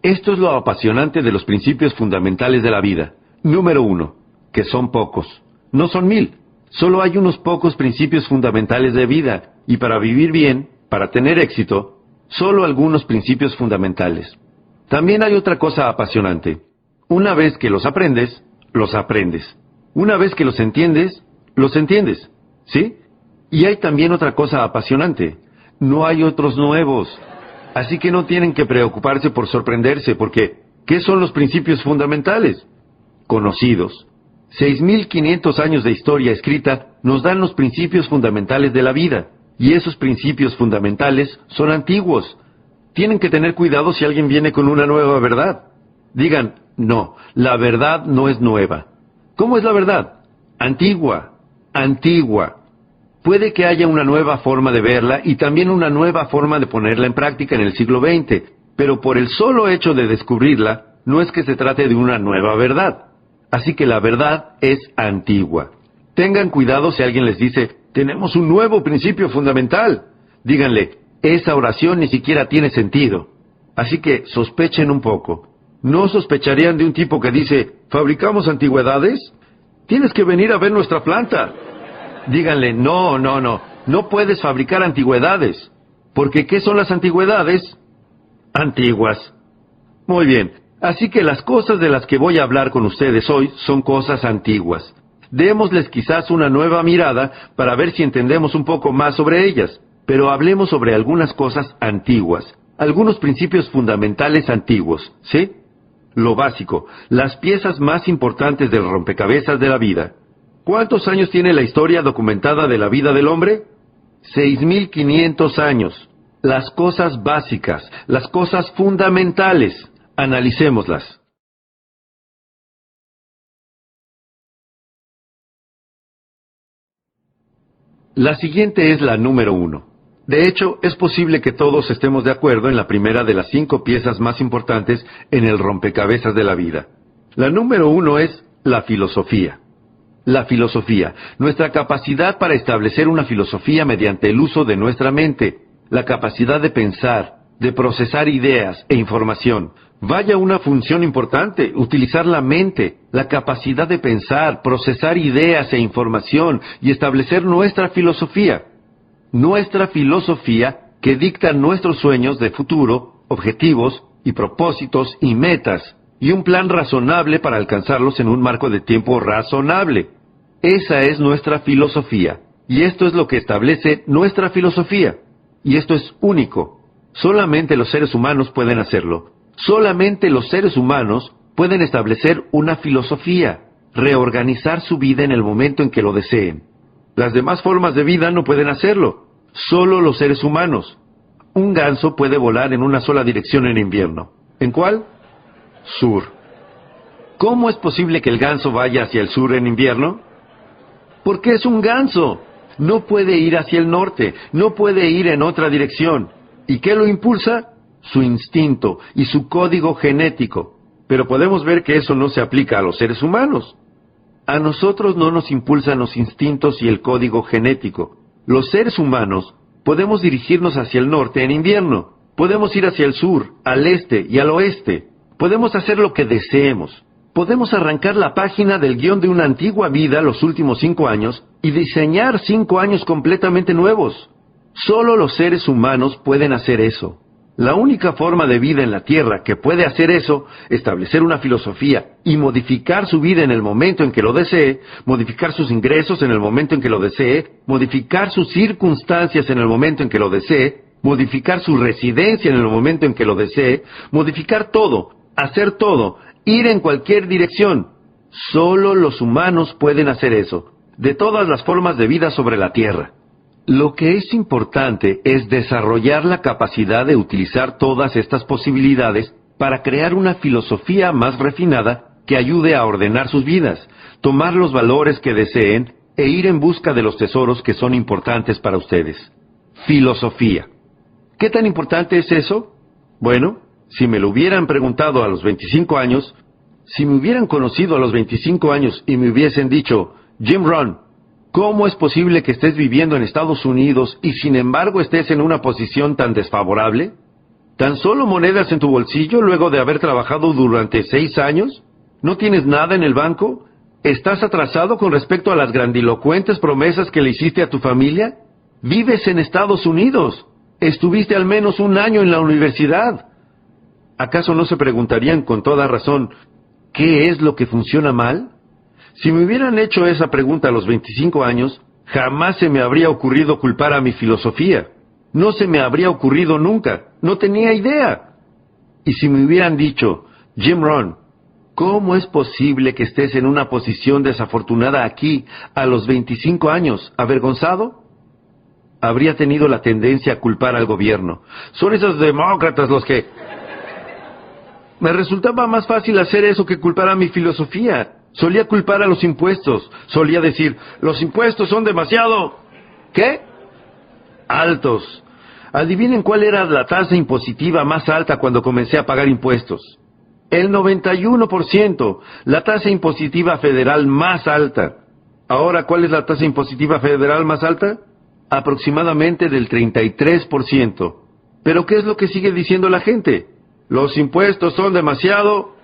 Esto es lo apasionante de los principios fundamentales de la vida. Número uno que son pocos. No son mil. Solo hay unos pocos principios fundamentales de vida, y para vivir bien, para tener éxito, solo algunos principios fundamentales. También hay otra cosa apasionante. Una vez que los aprendes, los aprendes. Una vez que los entiendes, los entiendes. ¿Sí? Y hay también otra cosa apasionante. No hay otros nuevos. Así que no tienen que preocuparse por sorprenderse, porque ¿qué son los principios fundamentales? Conocidos, 6.500 años de historia escrita nos dan los principios fundamentales de la vida, y esos principios fundamentales son antiguos. Tienen que tener cuidado si alguien viene con una nueva verdad. Digan, no, la verdad no es nueva. ¿Cómo es la verdad? Antigua, antigua. Puede que haya una nueva forma de verla y también una nueva forma de ponerla en práctica en el siglo XX, pero por el solo hecho de descubrirla, no es que se trate de una nueva verdad. Así que la verdad es antigua. Tengan cuidado si alguien les dice, tenemos un nuevo principio fundamental. Díganle, esa oración ni siquiera tiene sentido. Así que sospechen un poco. ¿No sospecharían de un tipo que dice, fabricamos antigüedades? Tienes que venir a ver nuestra planta. Díganle, no, no, no, no puedes fabricar antigüedades. Porque ¿qué son las antigüedades? Antiguas. Muy bien, Así que las cosas de las que voy a hablar con ustedes hoy son cosas antiguas. Démosles quizás una nueva mirada para ver si entendemos un poco más sobre ellas, pero hablemos sobre algunas cosas antiguas, algunos principios fundamentales antiguos, ¿sí? lo básico, las piezas más importantes del rompecabezas de la vida. ¿Cuántos años tiene la historia documentada de la vida del hombre? 6.500 años. Las cosas básicas, las cosas fundamentales. Analicémoslas. La siguiente es la número uno. De hecho, es posible que todos estemos de acuerdo en la primera de las cinco piezas más importantes en el rompecabezas de la vida. La número uno es la filosofía. La filosofía, nuestra capacidad para establecer una filosofía mediante el uso de nuestra mente, la capacidad de pensar, de procesar ideas e información. Vaya una función importante, utilizar la mente, la capacidad de pensar, procesar ideas e información y establecer nuestra filosofía nuestra filosofía que dicta nuestros sueños de futuro, objetivos y propósitos y metas, y un plan razonable para alcanzarlos en un marco de tiempo razonable. Esa es nuestra filosofía, y esto es lo que establece nuestra filosofía, y esto es único. Solamente los seres humanos pueden hacerlo. Solamente los seres humanos pueden establecer una filosofía, reorganizar su vida en el momento en que lo deseen. Las demás formas de vida no pueden hacerlo. Solo los seres humanos. Un ganso puede volar en una sola dirección en invierno. ¿En cuál? Sur. ¿Cómo es posible que el ganso vaya hacia el sur en invierno? Porque es un ganso. No puede ir hacia el norte, no puede ir en otra dirección. ¿Y qué lo impulsa? Su instinto y su código genético. Pero podemos ver que eso no se aplica a los seres humanos. A nosotros no nos impulsan los instintos y el código genético. Los seres humanos podemos dirigirnos hacia el norte en invierno, podemos ir hacia el sur, al este y al oeste, podemos hacer lo que deseemos, podemos arrancar la página del guion de una antigua vida los últimos cinco años y diseñar cinco años completamente nuevos. Solo los seres humanos pueden hacer eso. La única forma de vida en la Tierra que puede hacer eso, establecer una filosofía y modificar su vida en el momento en que lo desee, modificar sus ingresos en el momento en que lo desee, modificar sus circunstancias en el momento en que lo desee, modificar su residencia en el momento en que lo desee, modificar todo, hacer todo, ir en cualquier dirección. Solo los humanos pueden hacer eso, de todas las formas de vida sobre la Tierra. Lo que es importante es desarrollar la capacidad de utilizar todas estas posibilidades para crear una filosofía más refinada que ayude a ordenar sus vidas, tomar los valores que deseen e ir en busca de los tesoros que son importantes para ustedes. Filosofía. ¿Qué tan importante es eso? Bueno, si me lo hubieran preguntado a los 25 años, si me hubieran conocido a los 25 años y me hubiesen dicho, Jim Ron, ¿Cómo es posible que estés viviendo en Estados Unidos y sin embargo estés en una posición tan desfavorable? ¿Tan solo monedas en tu bolsillo luego de haber trabajado durante seis años? ¿No tienes nada en el banco? ¿Estás atrasado con respecto a las grandilocuentes promesas que le hiciste a tu familia? Vives en Estados Unidos. Estuviste al menos un año en la universidad. ¿Acaso no se preguntarían con toda razón, ¿qué es lo que funciona mal? Si me hubieran hecho esa pregunta a los 25 años, jamás se me habría ocurrido culpar a mi filosofía. No se me habría ocurrido nunca. No tenía idea. Y si me hubieran dicho, Jim Ron, ¿cómo es posible que estés en una posición desafortunada aquí a los 25 años, avergonzado? Habría tenido la tendencia a culpar al gobierno. Son esos demócratas los que... Me resultaba más fácil hacer eso que culpar a mi filosofía. Solía culpar a los impuestos. Solía decir, los impuestos son demasiado... ¿Qué? Altos. Adivinen cuál era la tasa impositiva más alta cuando comencé a pagar impuestos. El 91%, la tasa impositiva federal más alta. Ahora, ¿cuál es la tasa impositiva federal más alta? Aproximadamente del 33%. Pero ¿qué es lo que sigue diciendo la gente? Los impuestos son demasiado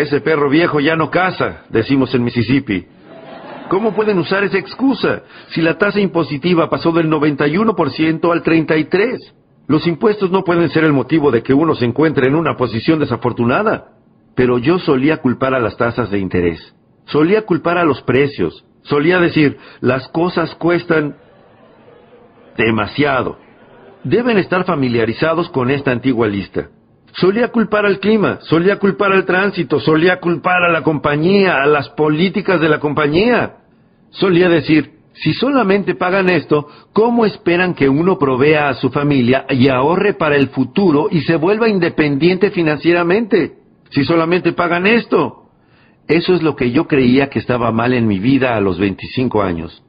ese perro viejo ya no caza, decimos en Mississippi. ¿Cómo pueden usar esa excusa si la tasa impositiva pasó del 91% al 33%? Los impuestos no pueden ser el motivo de que uno se encuentre en una posición desafortunada. Pero yo solía culpar a las tasas de interés. Solía culpar a los precios. Solía decir, las cosas cuestan demasiado. Deben estar familiarizados con esta antigua lista. Solía culpar al clima, solía culpar al tránsito, solía culpar a la compañía, a las políticas de la compañía. Solía decir, si solamente pagan esto, ¿cómo esperan que uno provea a su familia y ahorre para el futuro y se vuelva independiente financieramente? Si solamente pagan esto. Eso es lo que yo creía que estaba mal en mi vida a los 25 años.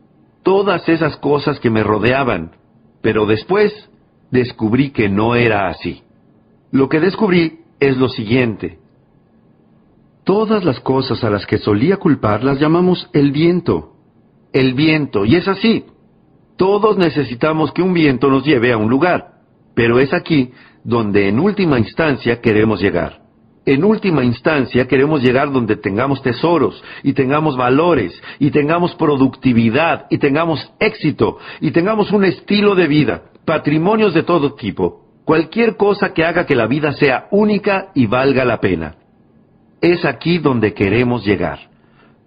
Todas esas cosas que me rodeaban. Pero después descubrí que no era así. Lo que descubrí es lo siguiente. Todas las cosas a las que solía culpar las llamamos el viento el viento, y es así. Todos necesitamos que un viento nos lleve a un lugar, pero es aquí donde en última instancia queremos llegar. En última instancia queremos llegar donde tengamos tesoros y tengamos valores y tengamos productividad y tengamos éxito y tengamos un estilo de vida, patrimonios de todo tipo, cualquier cosa que haga que la vida sea única y valga la pena. Es aquí donde queremos llegar.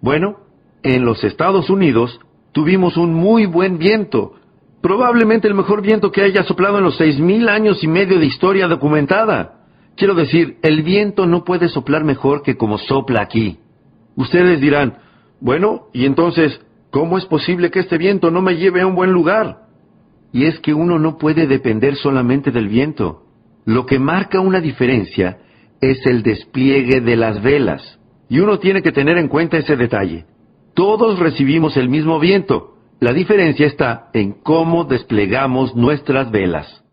Bueno, en los Estados Unidos tuvimos un muy buen viento, probablemente el mejor viento que haya soplado en los seis mil años y medio de historia documentada. Quiero decir, el viento no puede soplar mejor que como sopla aquí. Ustedes dirán, bueno, y entonces, ¿cómo es posible que este viento no me lleve a un buen lugar? Y es que uno no puede depender solamente del viento. Lo que marca una diferencia es el despliegue de las velas. Y uno tiene que tener en cuenta ese detalle. Todos recibimos el mismo viento. La diferencia está en cómo desplegamos nuestras velas.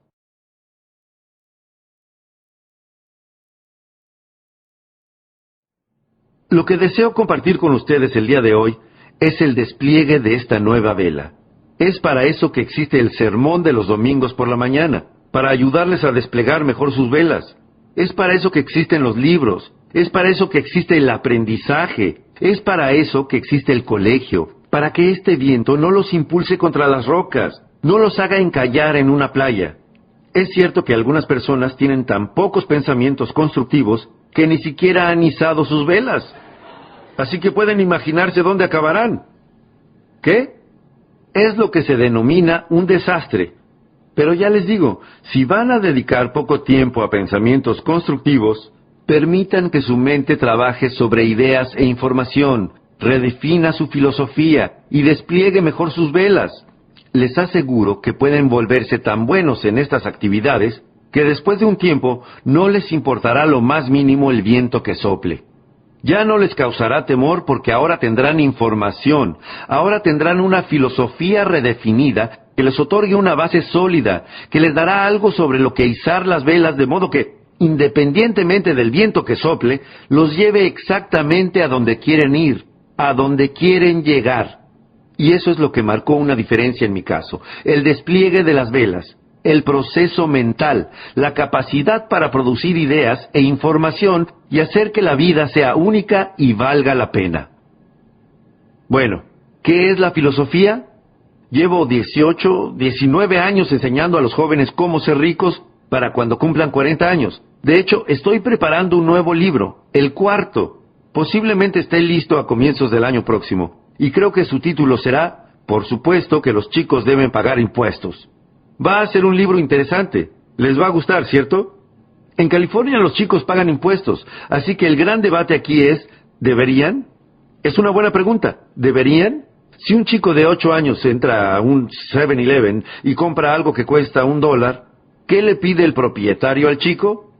Lo que deseo compartir con ustedes el día de hoy es el despliegue de esta nueva vela. Es para eso que existe el sermón de los domingos por la mañana, para ayudarles a desplegar mejor sus velas. Es para eso que existen los libros, es para eso que existe el aprendizaje, es para eso que existe el colegio, para que este viento no los impulse contra las rocas, no los haga encallar en una playa. Es cierto que algunas personas tienen tan pocos pensamientos constructivos que ni siquiera han izado sus velas. Así que pueden imaginarse dónde acabarán. ¿Qué? Es lo que se denomina un desastre. Pero ya les digo, si van a dedicar poco tiempo a pensamientos constructivos, Permitan que su mente trabaje sobre ideas e información, redefina su filosofía y despliegue mejor sus velas. Les aseguro que pueden volverse tan buenos en estas actividades que después de un tiempo no les importará lo más mínimo el viento que sople. Ya no les causará temor porque ahora tendrán información, ahora tendrán una filosofía redefinida que les otorgue una base sólida, que les dará algo sobre lo que izar las velas de modo que independientemente del viento que sople, los lleve exactamente a donde quieren ir, a donde quieren llegar. Y eso es lo que marcó una diferencia en mi caso, el despliegue de las velas, el proceso mental, la capacidad para producir ideas e información y hacer que la vida sea única y valga la pena. Bueno, ¿qué es la filosofía? Llevo 18, 19 años enseñando a los jóvenes cómo ser ricos para cuando cumplan 40 años. De hecho, estoy preparando un nuevo libro, el cuarto. Posiblemente esté listo a comienzos del año próximo. Y creo que su título será, por supuesto que los chicos deben pagar impuestos. Va a ser un libro interesante. Les va a gustar, ¿cierto? En California los chicos pagan impuestos, así que el gran debate aquí es, ¿deberían? Es una buena pregunta. ¿Deberían? Si un chico de 8 años entra a un 7-Eleven y compra algo que cuesta un dólar, ¿Qué le pide el propietario al chico?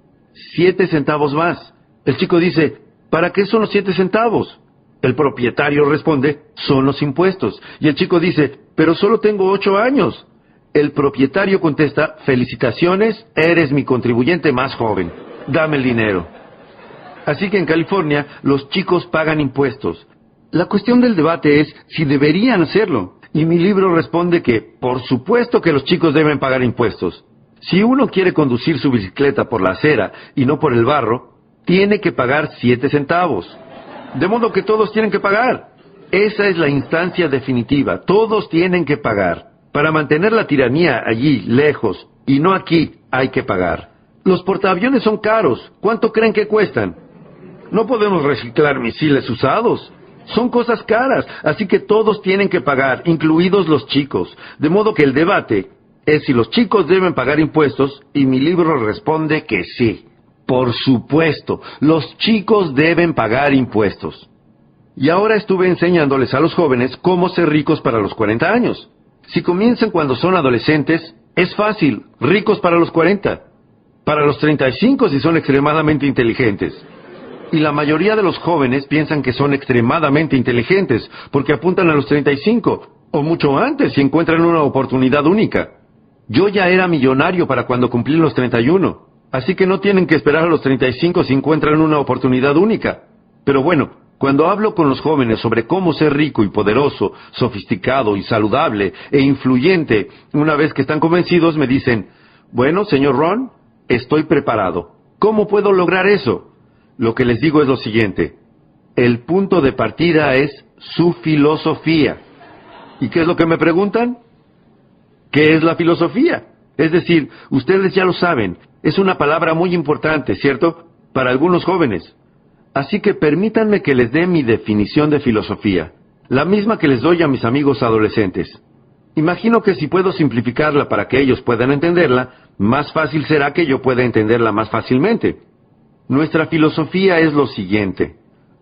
Siete centavos más. El chico dice, ¿para qué son los siete centavos? El propietario responde, son los impuestos. Y el chico dice, pero solo tengo ocho años. El propietario contesta, felicitaciones, eres mi contribuyente más joven. Dame el dinero. Así que en California los chicos pagan impuestos. La cuestión del debate es si deberían hacerlo. Y mi libro responde que, por supuesto que los chicos deben pagar impuestos. Si uno quiere conducir su bicicleta por la acera y no por el barro, tiene que pagar siete centavos. De modo que todos tienen que pagar. Esa es la instancia definitiva. Todos tienen que pagar. Para mantener la tiranía allí, lejos, y no aquí, hay que pagar. Los portaaviones son caros. ¿Cuánto creen que cuestan? No podemos reciclar misiles usados. Son cosas caras, así que todos tienen que pagar, incluidos los chicos. De modo que el debate es si los chicos deben pagar impuestos y mi libro responde que sí.
Por supuesto, los chicos deben pagar impuestos. Y ahora estuve enseñándoles a los jóvenes cómo ser ricos para los 40 años. Si comienzan cuando son adolescentes, es fácil, ricos para los 40. Para los 35 si son extremadamente inteligentes. Y la mayoría de los jóvenes piensan que son extremadamente inteligentes porque apuntan a los 35 o mucho antes si encuentran una oportunidad única. Yo ya era millonario para cuando cumplí los 31, así que no tienen que esperar a los 35 si encuentran una oportunidad única. Pero bueno, cuando hablo con los jóvenes sobre cómo ser rico y poderoso, sofisticado y saludable e influyente, una vez que están convencidos me dicen, bueno, señor Ron, estoy preparado. ¿Cómo puedo lograr eso? Lo que les digo es lo siguiente. El punto de partida es su filosofía. ¿Y qué es lo que me preguntan? ¿Qué es la filosofía? Es decir, ustedes ya lo saben, es una palabra muy importante, ¿cierto? Para algunos jóvenes. Así que permítanme que les dé mi definición de filosofía, la misma que les doy a mis amigos adolescentes. Imagino que si puedo simplificarla para que ellos puedan entenderla, más fácil será que yo pueda entenderla más fácilmente. Nuestra filosofía es lo siguiente.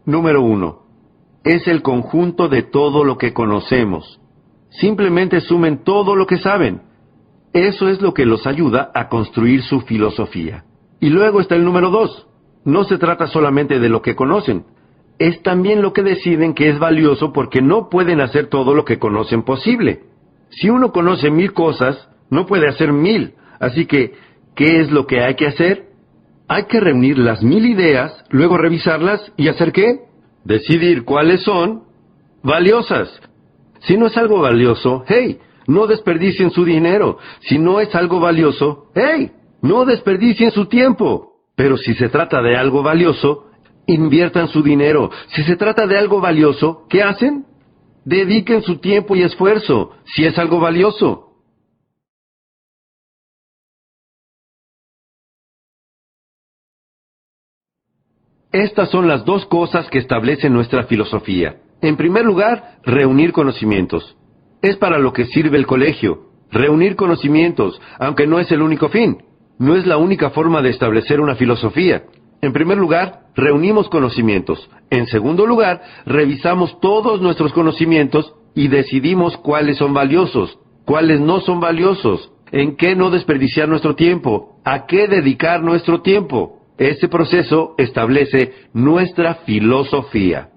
Número uno, es el conjunto de todo lo que conocemos. Simplemente sumen todo lo que saben. Eso es lo que los ayuda a construir su filosofía. Y luego está el número dos. No se trata solamente de lo que conocen, es también lo que deciden que es valioso porque no pueden hacer todo lo que conocen posible. Si uno conoce mil cosas, no puede hacer mil. Así que, ¿qué es lo que hay que hacer? Hay que reunir las mil ideas, luego revisarlas y hacer qué? Decidir cuáles son valiosas. Si no es algo valioso, hey, no desperdicien su dinero. Si no es algo valioso, hey, no desperdicien su tiempo. Pero si se trata de algo valioso, inviertan su dinero. Si se trata de algo valioso, ¿qué hacen? Dediquen su tiempo y esfuerzo, si es algo valioso. Estas son las dos cosas que establece nuestra filosofía. En primer lugar, reunir conocimientos. Es para lo que sirve el colegio. Reunir conocimientos, aunque no es el único fin. No es la única forma de establecer una filosofía. En primer lugar, reunimos conocimientos. En segundo lugar, revisamos todos nuestros conocimientos y decidimos cuáles son valiosos, cuáles no son valiosos, en qué no desperdiciar nuestro tiempo, a qué dedicar nuestro tiempo. Ese proceso establece nuestra filosofía.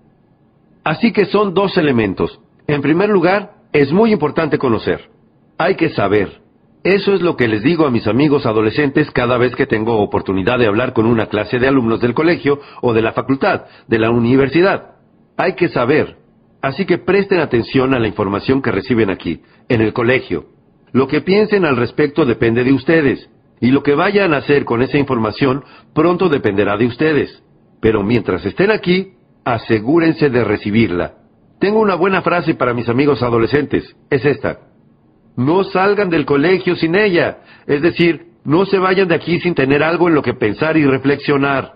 Así que son dos elementos. En primer lugar, es muy importante conocer. Hay que saber. Eso es lo que les digo a mis amigos adolescentes cada vez que tengo oportunidad de hablar con una clase de alumnos del colegio o de la facultad, de la universidad. Hay que saber. Así que presten atención a la información que reciben aquí, en el colegio. Lo que piensen al respecto depende de ustedes, y lo que vayan a hacer con esa información pronto dependerá de ustedes. Pero mientras estén aquí, asegúrense de recibirla. Tengo una buena frase para mis amigos adolescentes. Es esta. No salgan del colegio sin ella. Es decir, no se vayan de aquí sin tener algo en lo que pensar y reflexionar.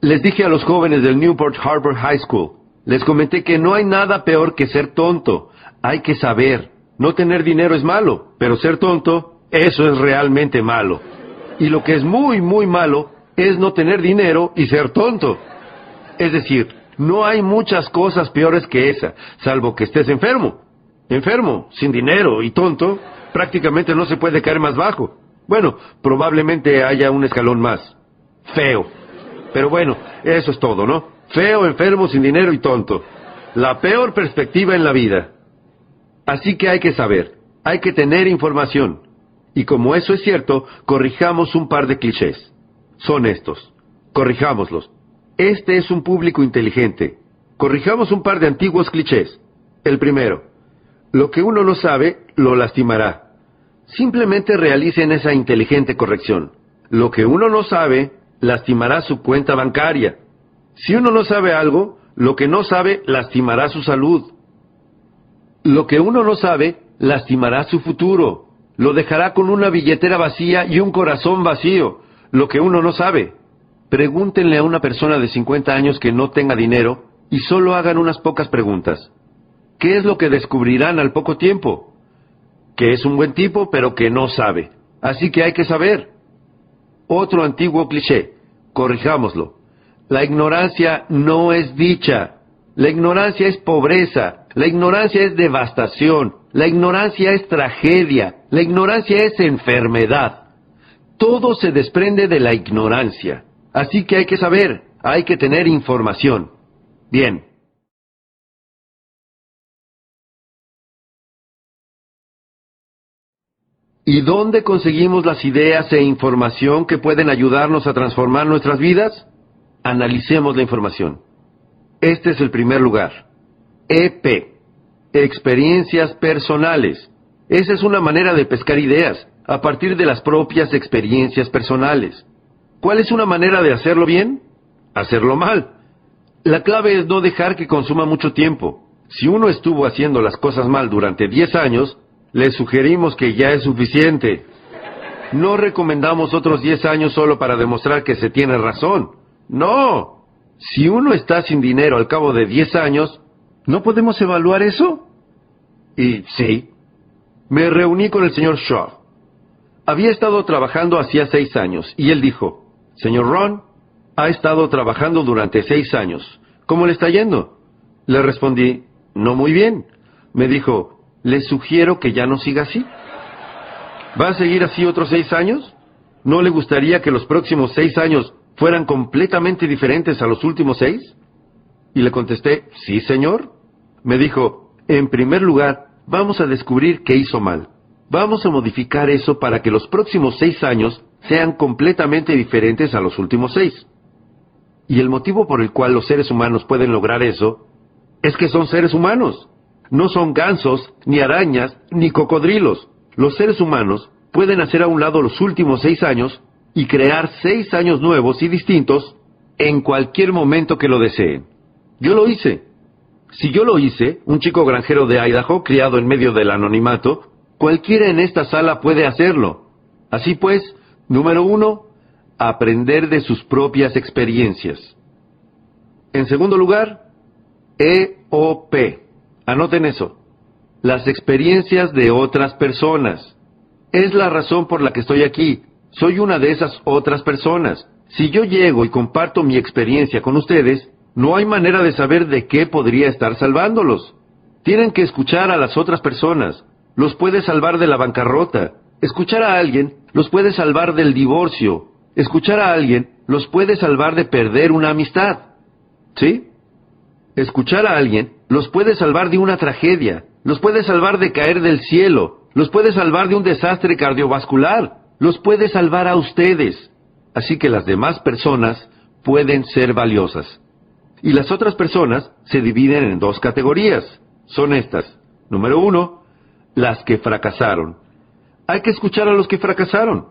Les dije a los jóvenes del Newport Harbor High School, les comenté que no hay nada peor que ser tonto. Hay que saber. No tener dinero es malo, pero ser tonto, eso es realmente malo. Y lo que es muy, muy malo es no tener dinero y ser tonto. Es decir, no hay muchas cosas peores que esa, salvo que estés enfermo. Enfermo, sin dinero y tonto, prácticamente no se puede caer más bajo. Bueno, probablemente haya un escalón más. Feo. Pero bueno, eso es todo, ¿no? Feo, enfermo, sin dinero y tonto. La peor perspectiva en la vida. Así que hay que saber, hay que tener información. Y como eso es cierto, corrijamos un par de clichés. Son estos. Corrijámoslos. Este es un público inteligente. Corrijamos un par de antiguos clichés. El primero, lo que uno no sabe, lo lastimará. Simplemente realicen esa inteligente corrección. Lo que uno no sabe, lastimará su cuenta bancaria. Si uno no sabe algo, lo que no sabe, lastimará su salud. Lo que uno no sabe, lastimará su futuro. Lo dejará con una billetera vacía y un corazón vacío. Lo que uno no sabe. Pregúntenle a una persona de 50 años que no tenga dinero y solo hagan unas pocas preguntas. ¿Qué es lo que descubrirán al poco tiempo? Que es un buen tipo, pero que no sabe. Así que hay que saber. Otro antiguo cliché. Corrijámoslo. La ignorancia no es dicha. La ignorancia es pobreza. La ignorancia es devastación. La ignorancia es tragedia. La ignorancia es enfermedad. Todo se desprende de la ignorancia. Así que hay que saber, hay que tener información. Bien. ¿Y dónde conseguimos las ideas e información que pueden ayudarnos a transformar nuestras vidas? Analicemos la información. Este es el primer lugar. EP. Experiencias personales. Esa es una manera de pescar ideas, a partir de las propias experiencias personales. ¿Cuál es una manera de hacerlo bien? Hacerlo mal. La clave es no dejar que consuma mucho tiempo. Si uno estuvo haciendo las cosas mal durante 10 años, le sugerimos que ya es suficiente. No recomendamos otros 10 años solo para demostrar que se tiene razón. No. Si uno está sin dinero al cabo de 10 años, ¿no podemos evaluar eso? Y sí. Me reuní con el señor Shaw. Había estado trabajando hacía seis años y él dijo, Señor Ron, ha estado trabajando durante seis años. ¿Cómo le está yendo? Le respondí, no muy bien. Me dijo, le sugiero que ya no siga así. ¿Va a seguir así otros seis años? ¿No le gustaría que los próximos seis años fueran completamente diferentes a los últimos seis? Y le contesté, sí, señor. Me dijo, en primer lugar, vamos a descubrir qué hizo mal. Vamos a modificar eso para que los próximos seis años sean completamente diferentes a los últimos seis. Y el motivo por el cual los seres humanos pueden lograr eso es que son seres humanos. No son gansos, ni arañas, ni cocodrilos. Los seres humanos pueden hacer a un lado los últimos seis años y crear seis años nuevos y distintos en cualquier momento que lo deseen. Yo lo hice. Si yo lo hice, un chico granjero de Idaho, criado en medio del anonimato, cualquiera en esta sala puede hacerlo. Así pues, Número uno, aprender de sus propias experiencias. En segundo lugar, EOP. Anoten eso. Las experiencias de otras personas. Es la razón por la que estoy aquí. Soy una de esas otras personas. Si yo llego y comparto mi experiencia con ustedes, no hay manera de saber de qué podría estar salvándolos. Tienen que escuchar a las otras personas. Los puede salvar de la bancarrota. Escuchar a alguien los puede salvar del divorcio. Escuchar a alguien los puede salvar de perder una amistad. ¿Sí? Escuchar a alguien los puede salvar de una tragedia, los puede salvar de caer del cielo, los puede salvar de un desastre cardiovascular, los puede salvar a ustedes. Así que las demás personas pueden ser valiosas. Y las otras personas se dividen en dos categorías. Son estas. Número uno, las que fracasaron. Hay que escuchar a los que fracasaron.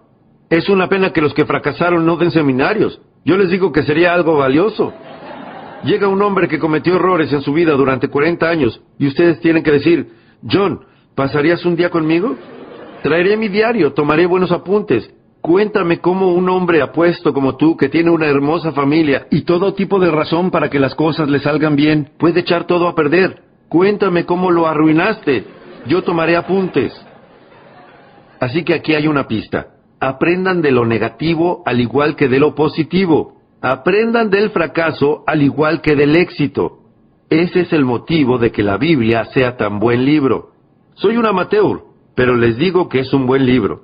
Es una pena que los que fracasaron no den seminarios. Yo les digo que sería algo valioso. Llega un hombre que cometió errores en su vida durante 40 años y ustedes tienen que decir, John, ¿pasarías un día conmigo? Traeré mi diario, tomaré buenos apuntes. Cuéntame cómo un hombre apuesto como tú, que tiene una hermosa familia y todo tipo de razón para que las cosas le salgan bien, puede echar todo a perder. Cuéntame cómo lo arruinaste. Yo tomaré apuntes. Así que aquí hay una pista. Aprendan de lo negativo al igual que de lo positivo. Aprendan del fracaso al igual que del éxito. Ese es el motivo de que la Biblia sea tan buen libro. Soy un amateur, pero les digo que es un buen libro.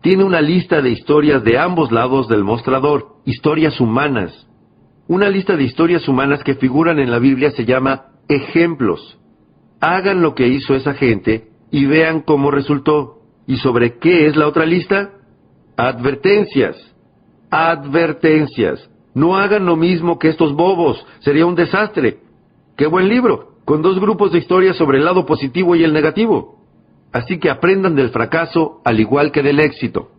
Tiene una lista de historias de ambos lados del mostrador, historias humanas. Una lista de historias humanas que figuran en la Biblia se llama ejemplos. Hagan lo que hizo esa gente y vean cómo resultó. ¿Y sobre qué es la otra lista? Advertencias. Advertencias. No hagan lo mismo que estos bobos. Sería un desastre. Qué buen libro, con dos grupos de historias sobre el lado positivo y el negativo. Así que aprendan del fracaso al igual que del éxito.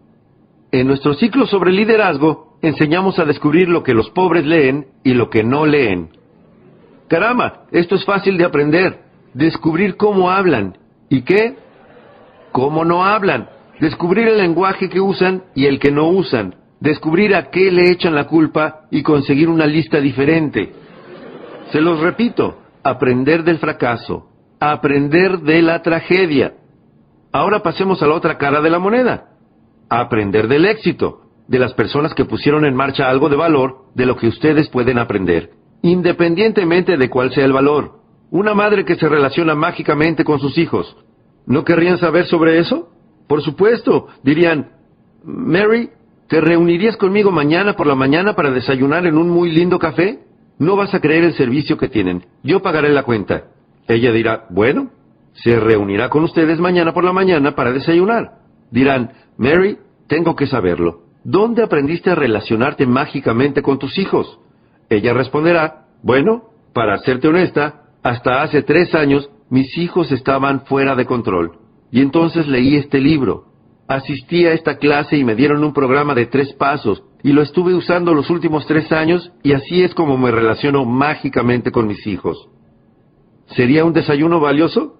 En nuestro ciclo sobre liderazgo, enseñamos a descubrir lo que los pobres leen y lo que no leen. Caramba, esto es fácil de aprender. Descubrir cómo hablan. ¿Y qué? cómo no hablan, descubrir el lenguaje que usan y el que no usan, descubrir a qué le echan la culpa y conseguir una lista diferente. Se los repito, aprender del fracaso, aprender de la tragedia. Ahora pasemos a la otra cara de la moneda, aprender del éxito. de las personas que pusieron en marcha algo de valor de lo que ustedes pueden aprender, independientemente de cuál sea el valor. Una madre que se relaciona mágicamente con sus hijos. ¿No querrían saber sobre eso? Por supuesto, dirían, Mary, ¿te reunirías conmigo mañana por la mañana para desayunar en un muy lindo café? No vas a creer el servicio que tienen. Yo pagaré la cuenta. Ella dirá, bueno, se reunirá con ustedes mañana por la mañana para desayunar. Dirán, Mary, tengo que saberlo. ¿Dónde aprendiste a relacionarte mágicamente con tus hijos? Ella responderá, bueno, para serte honesta, hasta hace tres años mis hijos estaban fuera de control. Y entonces leí este libro. Asistí a esta clase y me dieron un programa de tres pasos, y lo estuve usando los últimos tres años, y así es como me relaciono mágicamente con mis hijos. ¿Sería un desayuno valioso?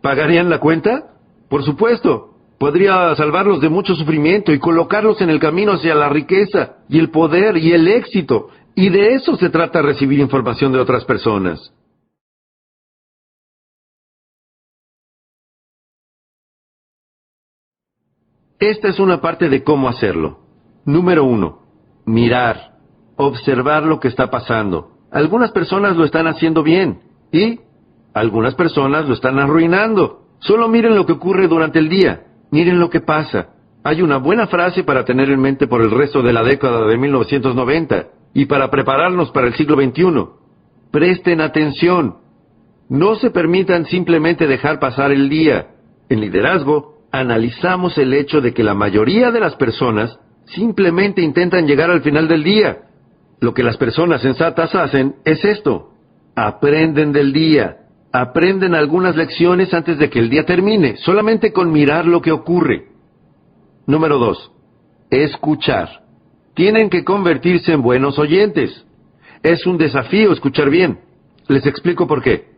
¿Pagarían la cuenta? Por supuesto. Podría salvarlos de mucho sufrimiento y colocarlos en el camino hacia la riqueza y el poder y el éxito. Y de eso se trata recibir información de otras personas. Esta es una parte de cómo hacerlo. Número uno, mirar, observar lo que está pasando. Algunas personas lo están haciendo bien y algunas personas lo están arruinando. Solo miren lo que ocurre durante el día. Miren lo que pasa. Hay una buena frase para tener en mente por el resto de la década de 1990 y para prepararnos para el siglo XXI. Presten atención. No se permitan simplemente dejar pasar el día. En liderazgo, analizamos el hecho de que la mayoría de las personas simplemente intentan llegar al final del día. Lo que las personas sensatas hacen es esto. Aprenden del día, aprenden algunas lecciones antes de que el día termine, solamente con mirar lo que ocurre. Número dos, escuchar. Tienen que convertirse en buenos oyentes. Es un desafío escuchar bien. Les explico por qué.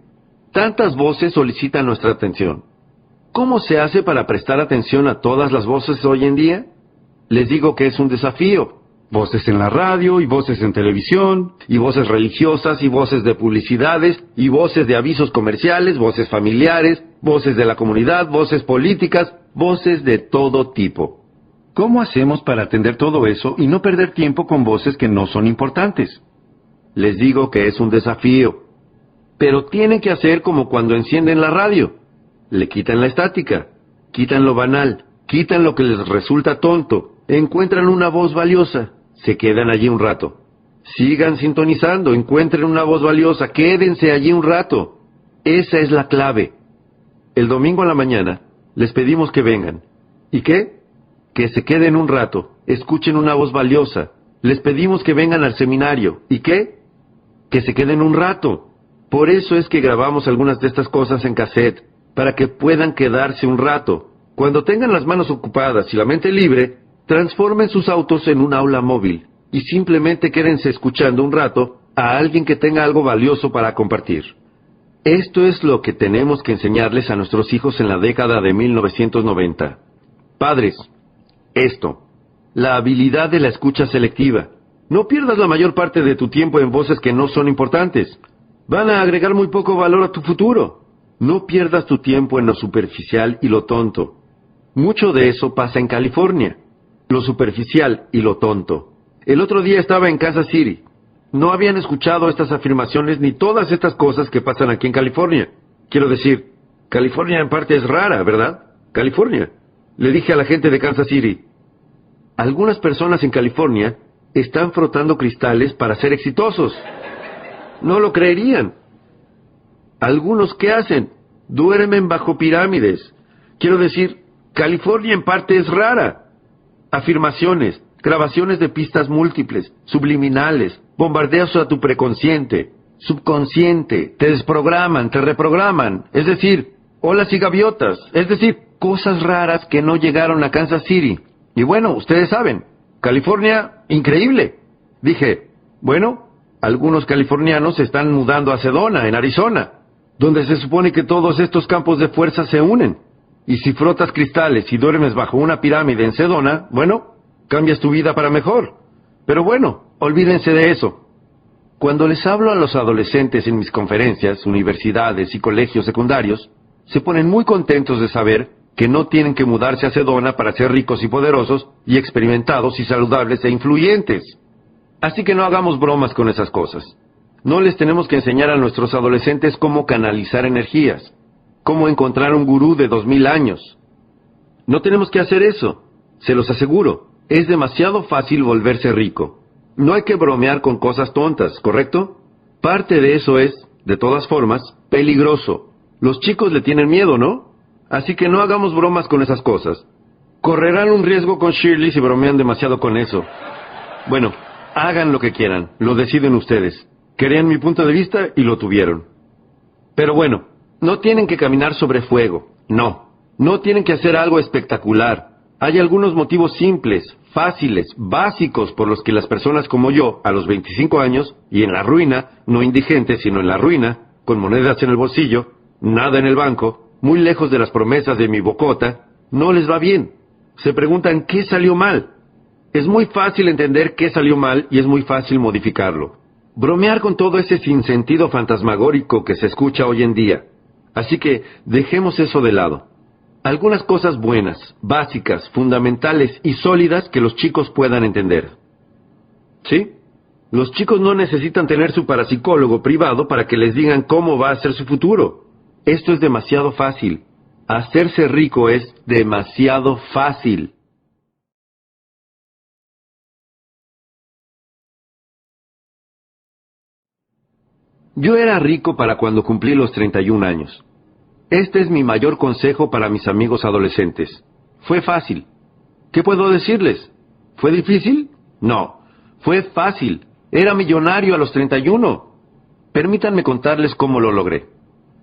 Tantas voces solicitan nuestra atención. ¿Cómo se hace para prestar atención a todas las voces hoy en día? Les digo que es un desafío. Voces en la radio y voces en televisión, y voces religiosas y voces de publicidades, y voces de avisos comerciales, voces familiares, voces de la comunidad, voces políticas, voces de todo tipo. ¿Cómo hacemos para atender todo eso y no perder tiempo con voces que no son importantes? Les digo que es un desafío. Pero tienen que hacer como cuando encienden la radio. Le quitan la estática, quitan lo banal, quitan lo que les resulta tonto, encuentran una voz valiosa, se quedan allí un rato. Sigan sintonizando, encuentren una voz valiosa, quédense allí un rato. Esa es la clave. El domingo a la mañana les pedimos que vengan. ¿Y qué? Que se queden un rato, escuchen una voz valiosa. Les pedimos que vengan al seminario. ¿Y qué? Que se queden un rato. Por eso es que grabamos algunas de estas cosas en cassette, para que puedan quedarse un rato. Cuando tengan las manos ocupadas y la mente libre, Transformen sus autos en un aula móvil y simplemente quédense escuchando un rato a alguien que tenga algo valioso para compartir. Esto es lo que tenemos que enseñarles a nuestros hijos en la década de 1990. Padres, esto, la habilidad de la escucha selectiva. No pierdas la mayor parte de tu tiempo en voces que no son importantes. Van a agregar muy poco valor a tu futuro. No pierdas tu tiempo en lo superficial y lo tonto. Mucho de eso pasa en California lo superficial y lo tonto. El otro día estaba en Kansas City. No habían escuchado estas afirmaciones ni todas estas cosas que pasan aquí en California. Quiero decir, California en parte es rara, ¿verdad? California. Le dije a la gente de Kansas City, algunas personas en California están frotando cristales para ser exitosos. No lo creerían. Algunos, ¿qué hacen? Duermen bajo pirámides. Quiero decir, California en parte es rara afirmaciones, grabaciones de pistas múltiples, subliminales, bombardeos a tu preconsciente, subconsciente, te desprograman, te reprograman, es decir, olas y gaviotas, es decir, cosas raras que no llegaron a Kansas City. Y bueno, ustedes saben, California, increíble. Dije, bueno, algunos californianos se están mudando a Sedona, en Arizona, donde se supone que todos estos campos de fuerza se unen. Y si frotas cristales y duermes bajo una pirámide en Sedona, bueno, cambias tu vida para mejor. Pero bueno, olvídense de eso. Cuando les hablo a los adolescentes en mis conferencias, universidades y colegios secundarios, se ponen muy contentos de saber que no tienen que mudarse a Sedona para ser ricos y poderosos, y experimentados y saludables e influyentes. Así que no hagamos bromas con esas cosas. No les tenemos que enseñar a nuestros adolescentes cómo canalizar energías, cómo encontrar un gurú de dos mil años. No tenemos que hacer eso, se los aseguro. Es demasiado fácil volverse rico. No hay que bromear con cosas tontas, ¿correcto? Parte de eso es, de todas formas, peligroso. Los chicos le tienen miedo, ¿no? Así que no hagamos bromas con esas cosas. Correrán un riesgo con Shirley si bromean demasiado con eso. Bueno, hagan lo que quieran, lo deciden ustedes. Querían mi punto de vista y lo tuvieron. Pero bueno, no tienen que caminar sobre fuego, no. No tienen que hacer algo espectacular. Hay algunos motivos simples, fáciles, básicos por los que las personas como yo, a los 25 años, y en la ruina, no indigente, sino en la ruina, con monedas en el bolsillo, nada en el banco, muy lejos de las promesas de mi bocota, no les va bien. Se preguntan qué salió mal. Es muy fácil entender qué salió mal y es muy fácil modificarlo. Bromear con todo ese sinsentido fantasmagórico que se escucha hoy en día. Así que dejemos eso de lado algunas cosas buenas, básicas, fundamentales y sólidas que los chicos puedan entender. ¿Sí? Los chicos no necesitan tener su parapsicólogo privado para que les digan cómo va a ser su futuro. Esto es demasiado fácil. Hacerse rico es demasiado fácil. Yo era rico para cuando cumplí los 31 años. Este es mi mayor consejo para mis amigos adolescentes. Fue fácil. ¿Qué puedo decirles? ¿Fue difícil? No. Fue fácil. Era millonario a los 31. Permítanme contarles cómo lo logré.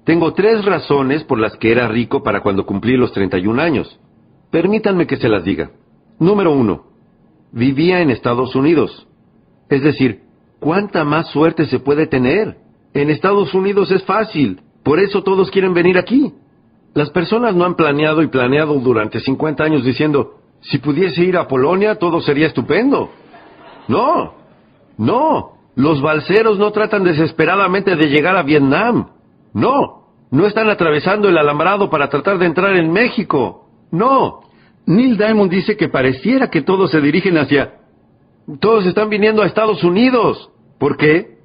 Tengo tres razones por las que era rico para cuando cumplí los 31 años. Permítanme que se las diga. Número uno. Vivía en Estados Unidos. Es decir, ¿cuánta más suerte se puede tener? En Estados Unidos es fácil. Por eso todos quieren venir aquí. Las personas no han planeado y planeado durante 50 años diciendo, si pudiese ir a Polonia todo sería estupendo. No, no, los balseros no tratan desesperadamente de llegar a Vietnam. No, no están atravesando el alambrado para tratar de entrar en México. No. Neil Diamond dice que pareciera que todos se dirigen hacia... Todos están viniendo a Estados Unidos. ¿Por qué?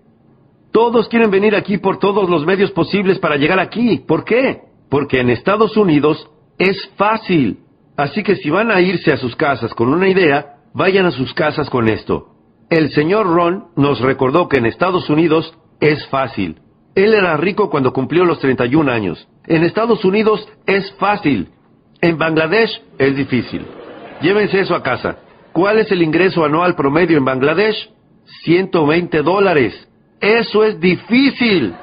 Todos quieren venir aquí por todos los medios posibles para llegar aquí. ¿Por qué? Porque en Estados Unidos es fácil. Así que si van a irse a sus casas con una idea, vayan a sus casas con esto. El señor Ron nos recordó que en Estados Unidos es fácil. Él era rico cuando cumplió los 31 años. En Estados Unidos es fácil. En Bangladesh es difícil. Llévense eso a casa. ¿Cuál es el ingreso anual promedio en Bangladesh? 120 dólares. Eso es difícil.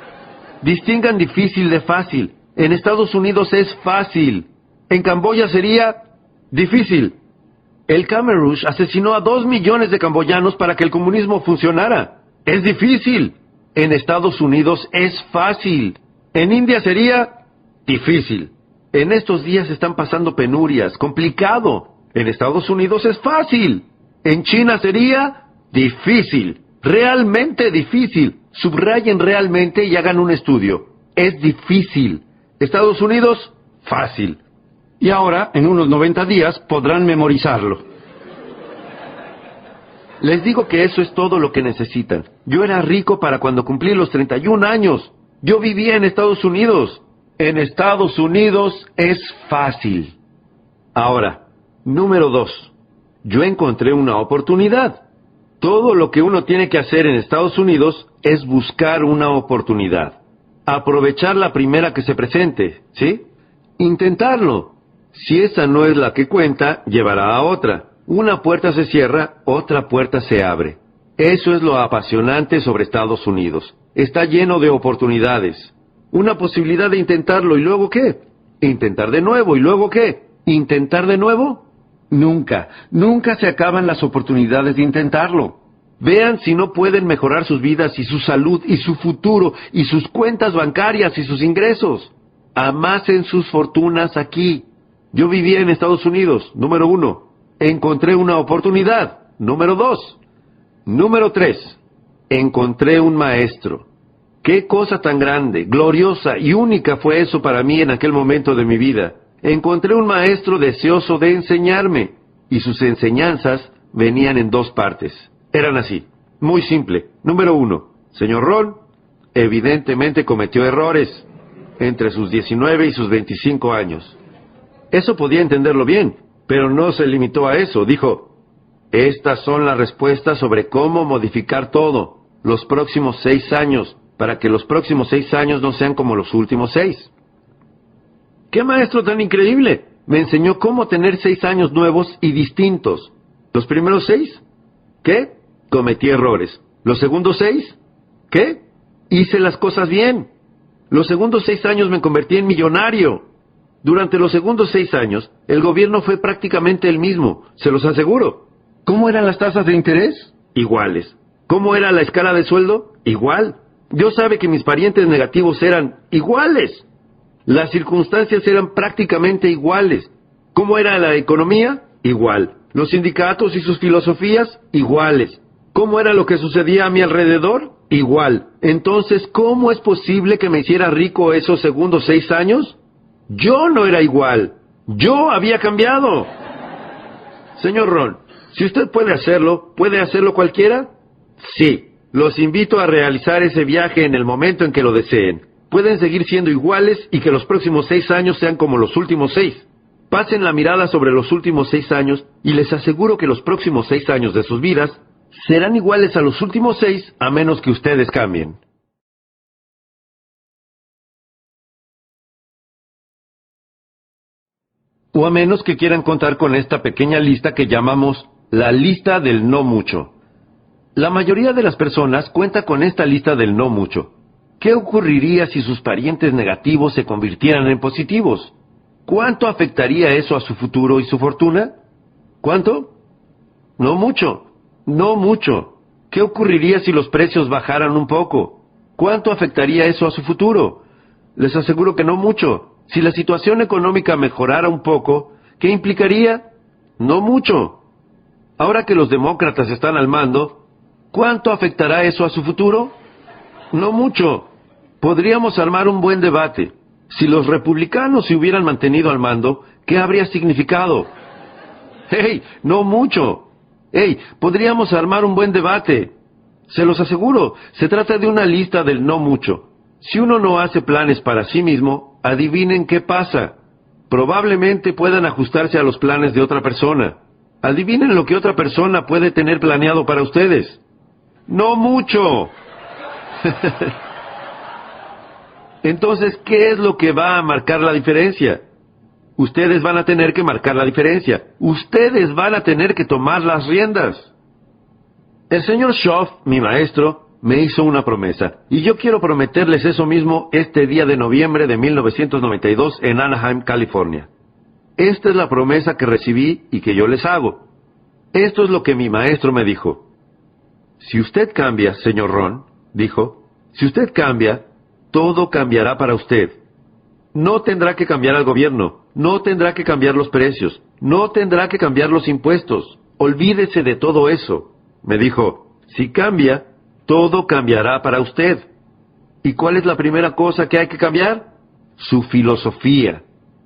Distingan difícil de fácil. En Estados Unidos es fácil. En Camboya sería difícil. El Camerush asesinó a dos millones de camboyanos para que el comunismo funcionara. Es difícil. En Estados Unidos es fácil. En India sería difícil. En estos días están pasando penurias, complicado. En Estados Unidos es fácil. En China sería difícil realmente difícil. Subrayen realmente y hagan un estudio. Es difícil. Estados Unidos, fácil. Y ahora, en unos 90 días, podrán memorizarlo. Les digo que eso es todo lo que necesitan. Yo era rico para cuando cumplí los 31 años. Yo vivía en Estados Unidos. En Estados Unidos es fácil. Ahora, número dos. Yo encontré una oportunidad. Todo lo que uno tiene que hacer en Estados Unidos es buscar una oportunidad. Aprovechar la primera que se presente, ¿sí? Intentarlo. Si esa no es la que cuenta, llevará a otra. Una puerta se cierra, otra puerta se abre. Eso es lo apasionante sobre Estados Unidos. Está lleno de oportunidades. Una posibilidad de intentarlo y luego qué? Intentar de nuevo y luego qué? Intentar de nuevo Nunca, nunca se acaban las oportunidades de intentarlo. Vean si no pueden mejorar sus vidas y su salud y su futuro y sus cuentas bancarias y sus ingresos. Amasen sus fortunas aquí. Yo vivía en Estados Unidos, número uno. Encontré una oportunidad, número dos. Número tres. Encontré un maestro. Qué cosa tan grande, gloriosa y única fue eso para mí en aquel momento de mi vida. Encontré un maestro deseoso de enseñarme, y sus enseñanzas venían en dos partes. Eran así, muy simple. Número uno, señor Ron, evidentemente cometió errores entre sus 19 y sus 25 años. Eso podía entenderlo bien, pero no se limitó a eso. Dijo, estas son las respuestas sobre cómo modificar todo los próximos seis años para que los próximos seis años no sean como los últimos seis. ¡Qué maestro tan increíble! Me enseñó cómo tener seis años nuevos y distintos. ¿Los primeros seis? ¿Qué? Cometí errores. ¿Los segundos seis? ¿Qué? Hice las cosas bien. Los segundos seis años me convertí en millonario. Durante los segundos seis años, el gobierno fue prácticamente el mismo, se los aseguro. ¿Cómo eran las tasas de interés? Iguales. ¿Cómo era la escala de sueldo? Igual. Dios sabe que mis parientes negativos eran iguales. Las circunstancias eran prácticamente iguales. ¿Cómo era la economía? Igual. Los sindicatos y sus filosofías? Iguales. ¿Cómo era lo que sucedía a mi alrededor? Igual. Entonces, ¿cómo es posible que me hiciera rico esos segundos seis años? Yo no era igual. Yo había cambiado. Señor Ron, si usted puede hacerlo, ¿puede hacerlo cualquiera? Sí. Los invito a realizar ese viaje en el momento en que lo deseen. Pueden seguir siendo iguales y que los próximos seis años sean como los últimos seis. Pasen la mirada sobre los últimos seis años y les aseguro que los próximos seis años de sus vidas serán iguales a los últimos seis a menos que ustedes cambien. O a menos que quieran contar con esta pequeña lista que llamamos la lista del no mucho. La mayoría de las personas cuenta con esta lista del no mucho. ¿Qué ocurriría si sus parientes negativos se convirtieran en positivos? ¿Cuánto afectaría eso a su futuro y su fortuna? ¿Cuánto? No mucho, no mucho. ¿Qué ocurriría si los precios bajaran un poco? ¿Cuánto afectaría eso a su futuro? Les aseguro que no mucho. Si la situación económica mejorara un poco, ¿qué implicaría? No mucho. Ahora que los demócratas están al mando, ¿cuánto afectará eso a su futuro? No mucho. Podríamos armar un buen debate. Si los republicanos se hubieran mantenido al mando, ¿qué habría significado? ¡Hey! No mucho. ¡Hey! Podríamos armar un buen debate. Se los aseguro, se trata de una lista del no mucho. Si uno no hace planes para sí mismo, adivinen qué pasa. Probablemente puedan ajustarse a los planes de otra persona. Adivinen lo que otra persona puede tener planeado para ustedes. No mucho. Entonces, ¿qué es lo que va a marcar la diferencia? Ustedes van a tener que marcar la diferencia. Ustedes van a tener que tomar las riendas. El señor Schoff, mi maestro, me hizo una promesa, y yo quiero prometerles eso mismo este día de noviembre de 1992 en Anaheim, California. Esta es la promesa que recibí y que yo les hago. Esto es lo que mi maestro me dijo. Si usted cambia, señor Ron, dijo, si usted cambia, todo cambiará para usted. No tendrá que cambiar al gobierno, no tendrá que cambiar los precios, no tendrá que cambiar los impuestos. Olvídese de todo eso. Me dijo, si cambia, todo cambiará para usted. ¿Y cuál es la primera cosa que hay que cambiar? Su filosofía.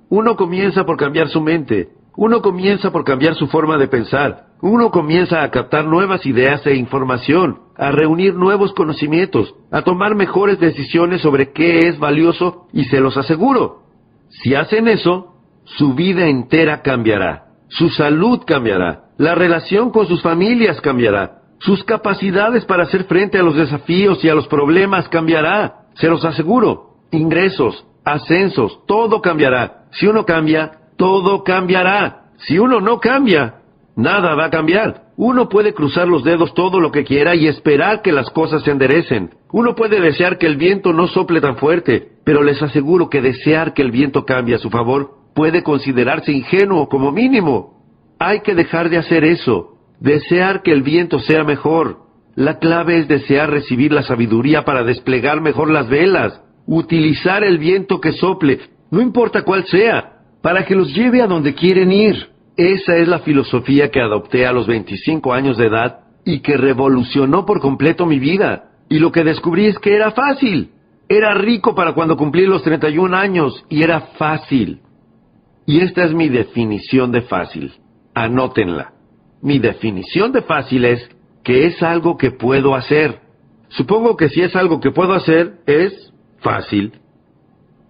Uno comienza por cambiar su mente. Uno comienza por cambiar su forma de pensar. Uno comienza a captar nuevas ideas e información, a reunir nuevos conocimientos, a tomar mejores decisiones sobre qué es valioso y se los aseguro. Si hacen eso, su vida entera cambiará, su salud cambiará, la relación con sus familias cambiará, sus capacidades para hacer frente a los desafíos y a los problemas cambiará, se los aseguro. Ingresos, ascensos, todo cambiará. Si uno cambia, todo cambiará. Si uno no cambia, nada va a cambiar. Uno puede cruzar los dedos todo lo que quiera y esperar que las cosas se enderecen. Uno puede desear que el viento no sople tan fuerte, pero les aseguro que desear que el viento cambie a su favor puede considerarse ingenuo como mínimo. Hay que dejar de hacer eso. Desear que el viento sea mejor. La clave es desear recibir la sabiduría para desplegar mejor las velas, utilizar el viento que sople, no importa cuál sea, para que los lleve a donde quieren ir. Esa es la filosofía que adopté a los 25 años de edad y que revolucionó por completo mi vida. Y lo que descubrí es que era fácil. Era rico para cuando cumplí los 31 años y era fácil. Y esta es mi definición de fácil. Anótenla. Mi definición de fácil es que es algo que puedo hacer. Supongo que si es algo que puedo hacer, es fácil.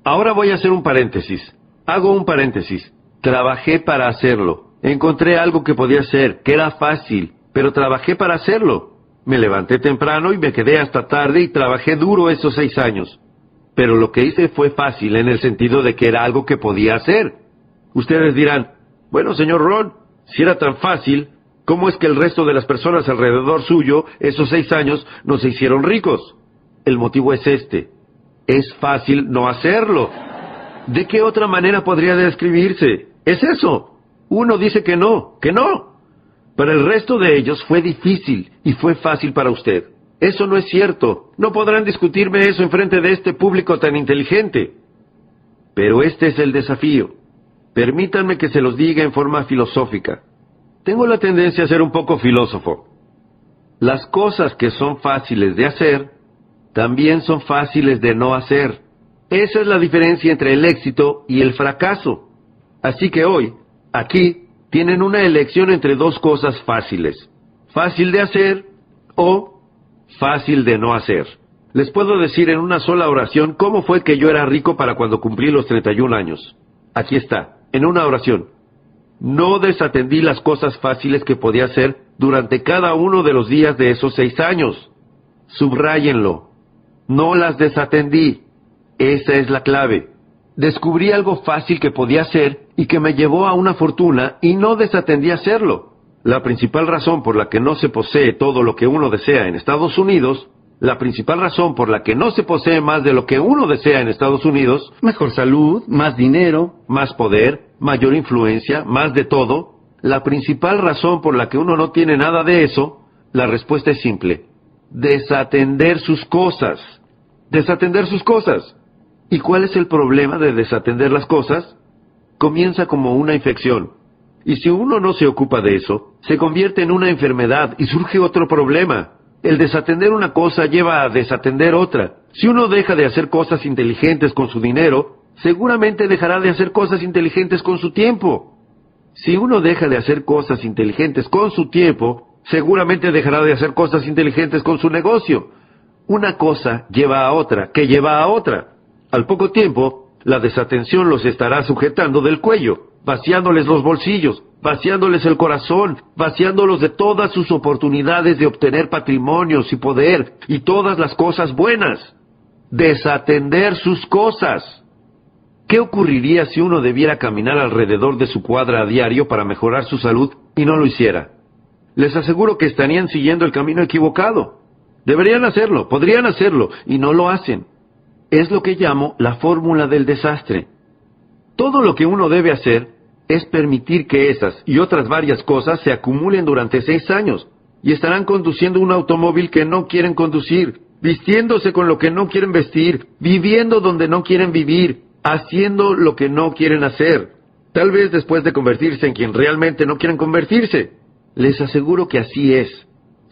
Ahora voy a hacer un paréntesis. Hago un paréntesis. Trabajé para hacerlo. Encontré algo que podía hacer, que era fácil, pero trabajé para hacerlo. Me levanté temprano y me quedé hasta tarde y trabajé duro esos seis años. Pero lo que hice fue fácil en el sentido de que era algo que podía hacer. Ustedes dirán, bueno, señor Ron, si era tan fácil, ¿cómo es que el resto de las personas alrededor suyo, esos seis años, no se hicieron ricos? El motivo es este. Es fácil no hacerlo. ¿De qué otra manera podría describirse? Es eso. Uno dice que no, que no. Para el resto de ellos fue difícil y fue fácil para usted. Eso no es cierto. No podrán discutirme eso en frente de este público tan inteligente. Pero este es el desafío. Permítanme que se los diga en forma filosófica. Tengo la tendencia a ser un poco filósofo. Las cosas que son fáciles de hacer, también son fáciles de no hacer. Esa es la diferencia entre el éxito y el fracaso. Así que hoy, aquí, tienen una elección entre dos cosas fáciles. Fácil de hacer o fácil de no hacer. Les puedo decir en una sola oración cómo fue que yo era rico para cuando cumplí los 31 años. Aquí está, en una oración. No desatendí las cosas fáciles que podía hacer durante cada uno de los días de esos seis años. Subráyenlo. No las desatendí. Esa es la clave descubrí algo fácil que podía hacer y que me llevó a una fortuna y no desatendí a hacerlo. La principal razón por la que no se posee todo lo que uno desea en Estados Unidos, la principal razón por la que no se posee más de lo que uno desea en Estados Unidos,
mejor salud, más dinero,
más poder, mayor influencia, más de todo, la principal razón por la que uno no tiene nada de eso, la respuesta es simple. Desatender sus cosas. Desatender sus cosas. ¿Y cuál es el problema de desatender las cosas? Comienza como una infección. Y si uno no se ocupa de eso, se convierte en una enfermedad y surge otro problema. El desatender una cosa lleva a desatender otra. Si uno deja de hacer cosas inteligentes con su dinero, seguramente dejará de hacer cosas inteligentes con su tiempo. Si uno deja de hacer cosas inteligentes con su tiempo, seguramente dejará de hacer cosas inteligentes con su negocio. Una cosa lleva a otra, que lleva a otra. Al poco tiempo, la desatención los estará sujetando del cuello, vaciándoles los bolsillos, vaciándoles el corazón, vaciándolos de todas sus oportunidades de obtener patrimonios y poder y todas las cosas buenas. Desatender sus cosas. ¿Qué ocurriría si uno debiera caminar alrededor de su cuadra a diario para mejorar su salud y no lo hiciera? Les aseguro que estarían siguiendo el camino equivocado. Deberían hacerlo, podrían hacerlo, y no lo hacen. Es lo que llamo la fórmula del desastre. Todo lo que uno debe hacer es permitir que esas y otras varias cosas se acumulen durante seis años y estarán conduciendo un automóvil que no quieren conducir, vistiéndose con lo que no quieren vestir, viviendo donde no quieren vivir, haciendo lo que no quieren hacer, tal vez después de convertirse en quien realmente no quieren convertirse. Les aseguro que así es.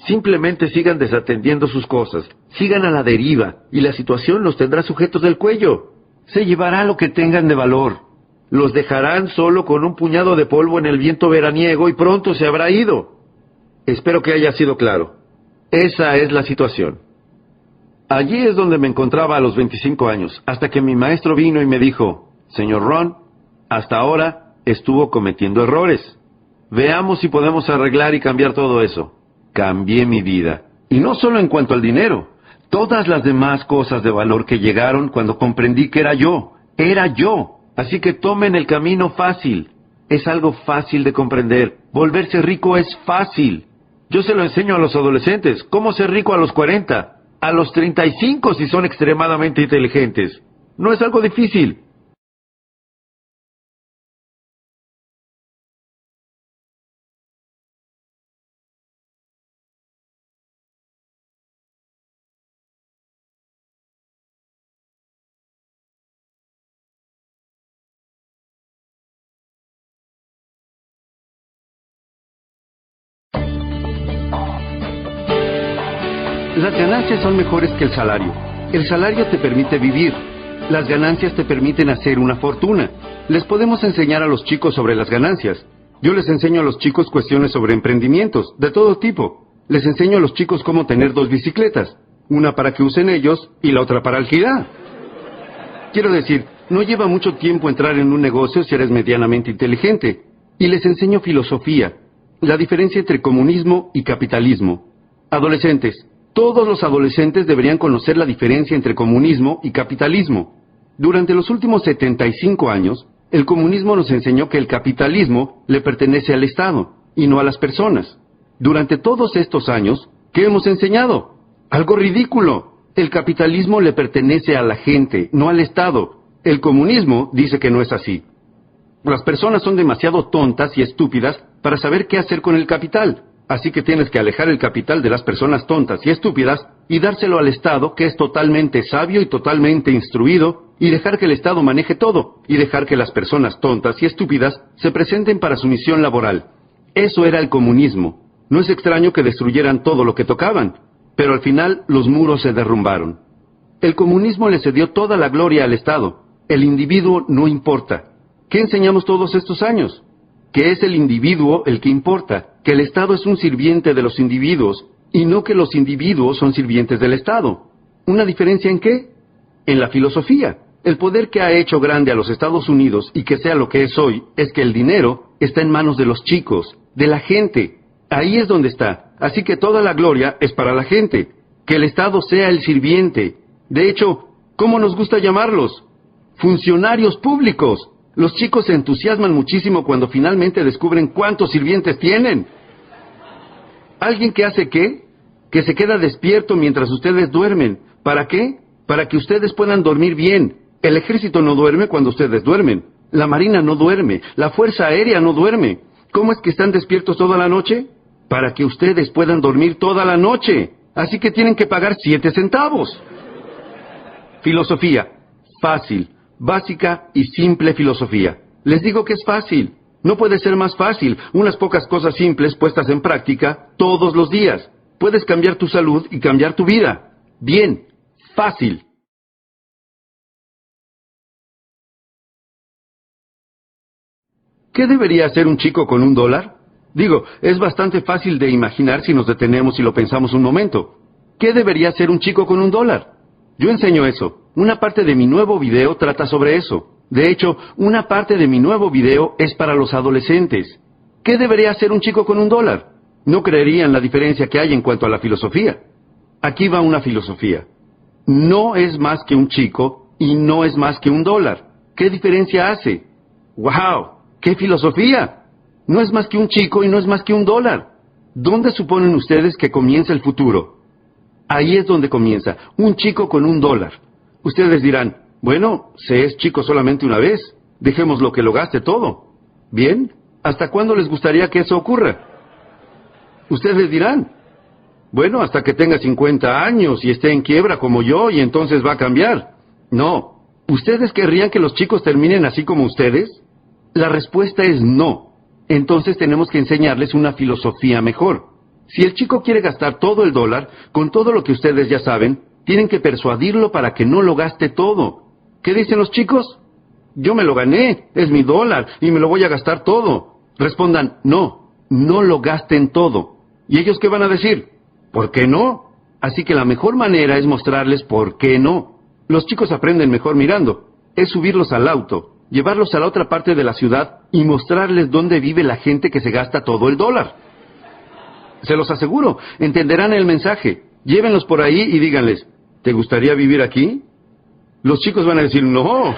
Simplemente sigan desatendiendo sus cosas, sigan a la deriva, y la situación los tendrá sujetos del cuello. Se llevará lo que tengan de valor. Los dejarán solo con un puñado de polvo en el viento veraniego y pronto se habrá ido. Espero que haya sido claro. Esa es la situación. Allí es donde me encontraba a los 25 años, hasta que mi maestro vino y me dijo, Señor Ron, hasta ahora estuvo cometiendo errores. Veamos si podemos arreglar y cambiar todo eso cambié mi vida. Y no solo en cuanto al dinero, todas las demás cosas de valor que llegaron cuando comprendí que era yo, era yo. Así que tomen el camino fácil. Es algo fácil de comprender. Volverse rico es fácil. Yo se lo enseño a los adolescentes. ¿Cómo ser rico a los 40? A los 35 si son extremadamente inteligentes. No es algo difícil. Son mejores que el salario. El salario te permite vivir. Las ganancias te permiten hacer una fortuna. Les podemos enseñar a los chicos sobre las ganancias. Yo les enseño a los chicos cuestiones sobre emprendimientos, de todo tipo. Les enseño a los chicos cómo tener dos bicicletas, una para que usen ellos y la otra para alquilar. Quiero decir, no lleva mucho tiempo entrar en un negocio si eres medianamente inteligente. Y les enseño filosofía, la diferencia entre comunismo y capitalismo. Adolescentes, todos los adolescentes deberían conocer la diferencia entre comunismo y capitalismo. Durante los últimos 75 años, el comunismo nos enseñó que el capitalismo le pertenece al Estado y no a las personas. Durante todos estos años, ¿qué hemos enseñado? Algo ridículo. El capitalismo le pertenece a la gente, no al Estado. El comunismo dice que no es así. Las personas son demasiado tontas y estúpidas para saber qué hacer con el capital. Así que tienes que alejar el capital de las personas tontas y estúpidas y dárselo al Estado, que es totalmente sabio y totalmente instruido, y dejar que el Estado maneje todo, y dejar que las personas tontas y estúpidas se presenten para su misión laboral. Eso era el comunismo. No es extraño que destruyeran todo lo que tocaban, pero al final los muros se derrumbaron. El comunismo le cedió toda la gloria al Estado. El individuo no importa. ¿Qué enseñamos todos estos años? Que es el individuo el que importa, que el Estado es un sirviente de los individuos y no que los individuos son sirvientes del Estado. ¿Una diferencia en qué? En la filosofía. El poder que ha hecho grande a los Estados Unidos y que sea lo que es hoy es que el dinero está en manos de los chicos, de la gente. Ahí es donde está. Así que toda la gloria es para la gente. Que el Estado sea el sirviente. De hecho, ¿cómo nos gusta llamarlos? Funcionarios públicos. Los chicos se entusiasman muchísimo cuando finalmente descubren cuántos sirvientes tienen. ¿Alguien que hace qué? Que se queda despierto mientras ustedes duermen. ¿Para qué? Para que ustedes puedan dormir bien. El ejército no duerme cuando ustedes duermen. La marina no duerme. La fuerza aérea no duerme. ¿Cómo es que están despiertos toda la noche? Para que ustedes puedan dormir toda la noche. Así que tienen que pagar siete centavos. Filosofía. Fácil básica y simple filosofía. Les digo que es fácil. No puede ser más fácil. Unas pocas cosas simples puestas en práctica todos los días. Puedes cambiar tu salud y cambiar tu vida. Bien. Fácil. ¿Qué debería hacer un chico con un dólar? Digo, es bastante fácil de imaginar si nos detenemos y lo pensamos un momento. ¿Qué debería hacer un chico con un dólar? Yo enseño eso. Una parte de mi nuevo video trata sobre eso. De hecho, una parte de mi nuevo video es para los adolescentes. ¿Qué debería hacer un chico con un dólar? No creerían la diferencia que hay en cuanto a la filosofía. Aquí va una filosofía. No es más que un chico y no es más que un dólar. ¿Qué diferencia hace? ¡Wow! ¡Qué filosofía! No es más que un chico y no es más que un dólar. ¿Dónde suponen ustedes que comienza el futuro? Ahí es donde comienza. Un chico con un dólar. Ustedes dirán, bueno, se es chico solamente una vez. Dejemos lo que lo gaste todo. Bien, ¿hasta cuándo les gustaría que eso ocurra? Ustedes dirán, bueno, hasta que tenga 50 años y esté en quiebra como yo y entonces va a cambiar. No. ¿Ustedes querrían que los chicos terminen así como ustedes? La respuesta es no. Entonces tenemos que enseñarles una filosofía mejor. Si el chico quiere gastar todo el dólar, con todo lo que ustedes ya saben, tienen que persuadirlo para que no lo gaste todo. ¿Qué dicen los chicos? Yo me lo gané, es mi dólar y me lo voy a gastar todo. Respondan, no, no lo gasten todo. ¿Y ellos qué van a decir? ¿Por qué no? Así que la mejor manera es mostrarles por qué no. Los chicos aprenden mejor mirando. Es subirlos al auto, llevarlos a la otra parte de la ciudad y mostrarles dónde vive la gente que se gasta todo el dólar. Se los aseguro, entenderán el mensaje. Llévenlos por ahí y díganles, ¿te gustaría vivir aquí? Los chicos van a decir, no.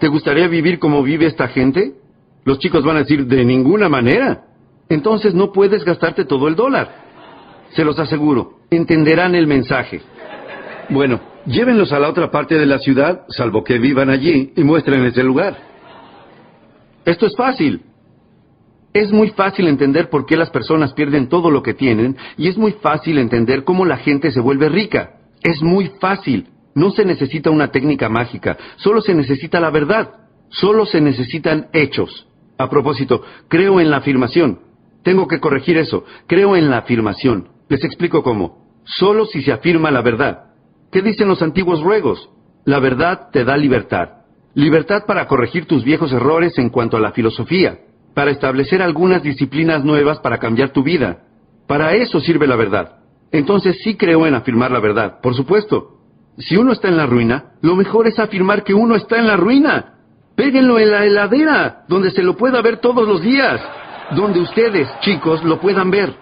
¿Te gustaría vivir como vive esta gente? Los chicos van a decir, de ninguna manera. Entonces no puedes gastarte todo el dólar. Se los aseguro, entenderán el mensaje. Bueno, llévenlos a la otra parte de la ciudad, salvo que vivan allí, y muéstrenles el lugar. Esto es fácil. Es muy fácil entender por qué las personas pierden todo lo que tienen y es muy fácil entender cómo la gente se vuelve rica. Es muy fácil. No se necesita una técnica mágica, solo se necesita la verdad, solo se necesitan hechos. A propósito, creo en la afirmación. Tengo que corregir eso. Creo en la afirmación. Les explico cómo. Solo si se afirma la verdad. ¿Qué dicen los antiguos ruegos? La verdad te da libertad. libertad para corregir tus viejos errores en cuanto a la filosofía, para establecer algunas disciplinas nuevas para cambiar tu vida. Para eso sirve la verdad. Entonces sí creo en afirmar la verdad, por supuesto. Si uno está en la ruina, lo mejor es afirmar que uno está en la ruina. Péguenlo en la heladera, donde se lo pueda ver todos los días, donde ustedes, chicos, lo puedan ver.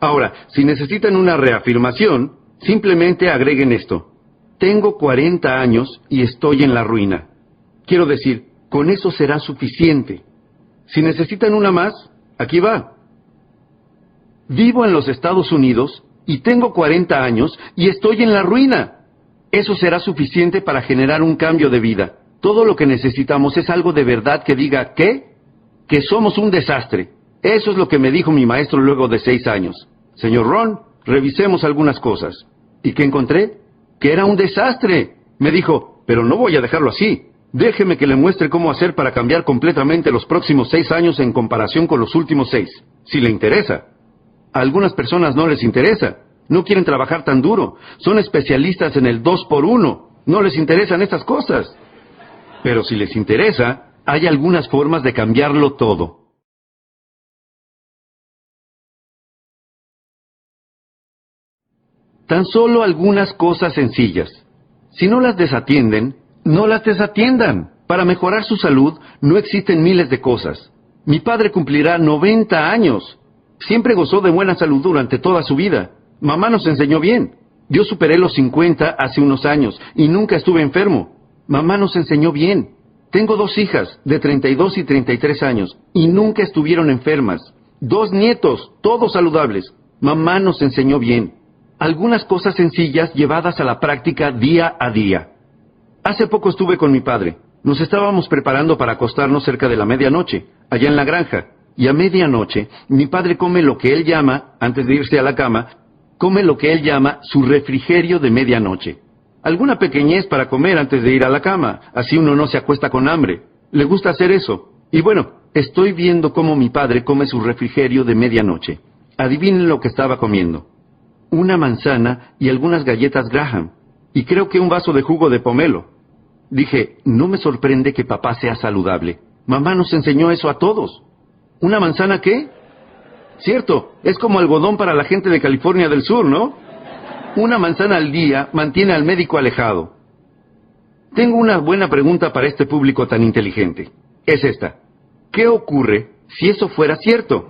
Ahora, si necesitan una reafirmación, simplemente agreguen esto. Tengo 40 años y estoy en la ruina. Quiero decir, con eso será suficiente. Si necesitan una más, aquí va. Vivo en los Estados Unidos y tengo 40 años y estoy en la ruina. Eso será suficiente para generar un cambio de vida. Todo lo que necesitamos es algo de verdad que diga ¿qué? Que somos un desastre. Eso es lo que me dijo mi maestro luego de seis años. Señor Ron, revisemos algunas cosas. ¿Y qué encontré? Que era un desastre. Me dijo, pero no voy a dejarlo así. Déjeme que le muestre cómo hacer para cambiar completamente los próximos seis años en comparación con los últimos seis. Si le interesa. A algunas personas no les interesa. No quieren trabajar tan duro. Son especialistas en el dos por uno. No les interesan estas cosas. Pero si les interesa, hay algunas formas de cambiarlo todo. Tan solo algunas cosas sencillas. Si no las desatienden, no las desatiendan. Para mejorar su salud no existen miles de cosas. Mi padre cumplirá 90 años. Siempre gozó de buena salud durante toda su vida. Mamá nos enseñó bien. Yo superé los 50 hace unos años y nunca estuve enfermo. Mamá nos enseñó bien. Tengo dos hijas de 32 y 33 años y nunca estuvieron enfermas. Dos nietos, todos saludables. Mamá nos enseñó bien. Algunas cosas sencillas llevadas a la práctica día a día. Hace poco estuve con mi padre. Nos estábamos preparando para acostarnos cerca de la medianoche, allá en la granja. Y a medianoche, mi padre come lo que él llama, antes de irse a la cama, come lo que él llama su refrigerio de medianoche alguna pequeñez para comer antes de ir a la cama, así uno no se acuesta con hambre. Le gusta hacer eso. Y bueno, estoy viendo cómo mi padre come su refrigerio de medianoche. Adivinen lo que estaba comiendo. Una manzana y algunas galletas Graham. Y creo que un vaso de jugo de pomelo. Dije, no me sorprende que papá sea saludable. Mamá nos enseñó eso a todos. ¿Una manzana qué? Cierto, es como algodón para la gente de California del Sur, ¿no? Una manzana al día mantiene al médico alejado. Tengo una buena pregunta para este público tan inteligente. Es esta. ¿Qué ocurre si eso fuera cierto?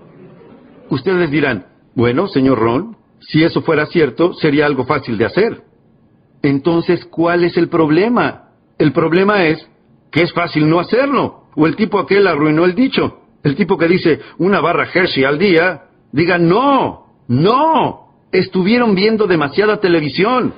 Ustedes dirán, bueno, señor Ron, si eso fuera cierto, sería algo fácil de hacer. Entonces, ¿cuál es el problema? El problema es que es fácil no hacerlo. O el tipo aquel arruinó el dicho. El tipo que dice una barra Hershey al día, diga no, no, Estuvieron viendo demasiada televisión.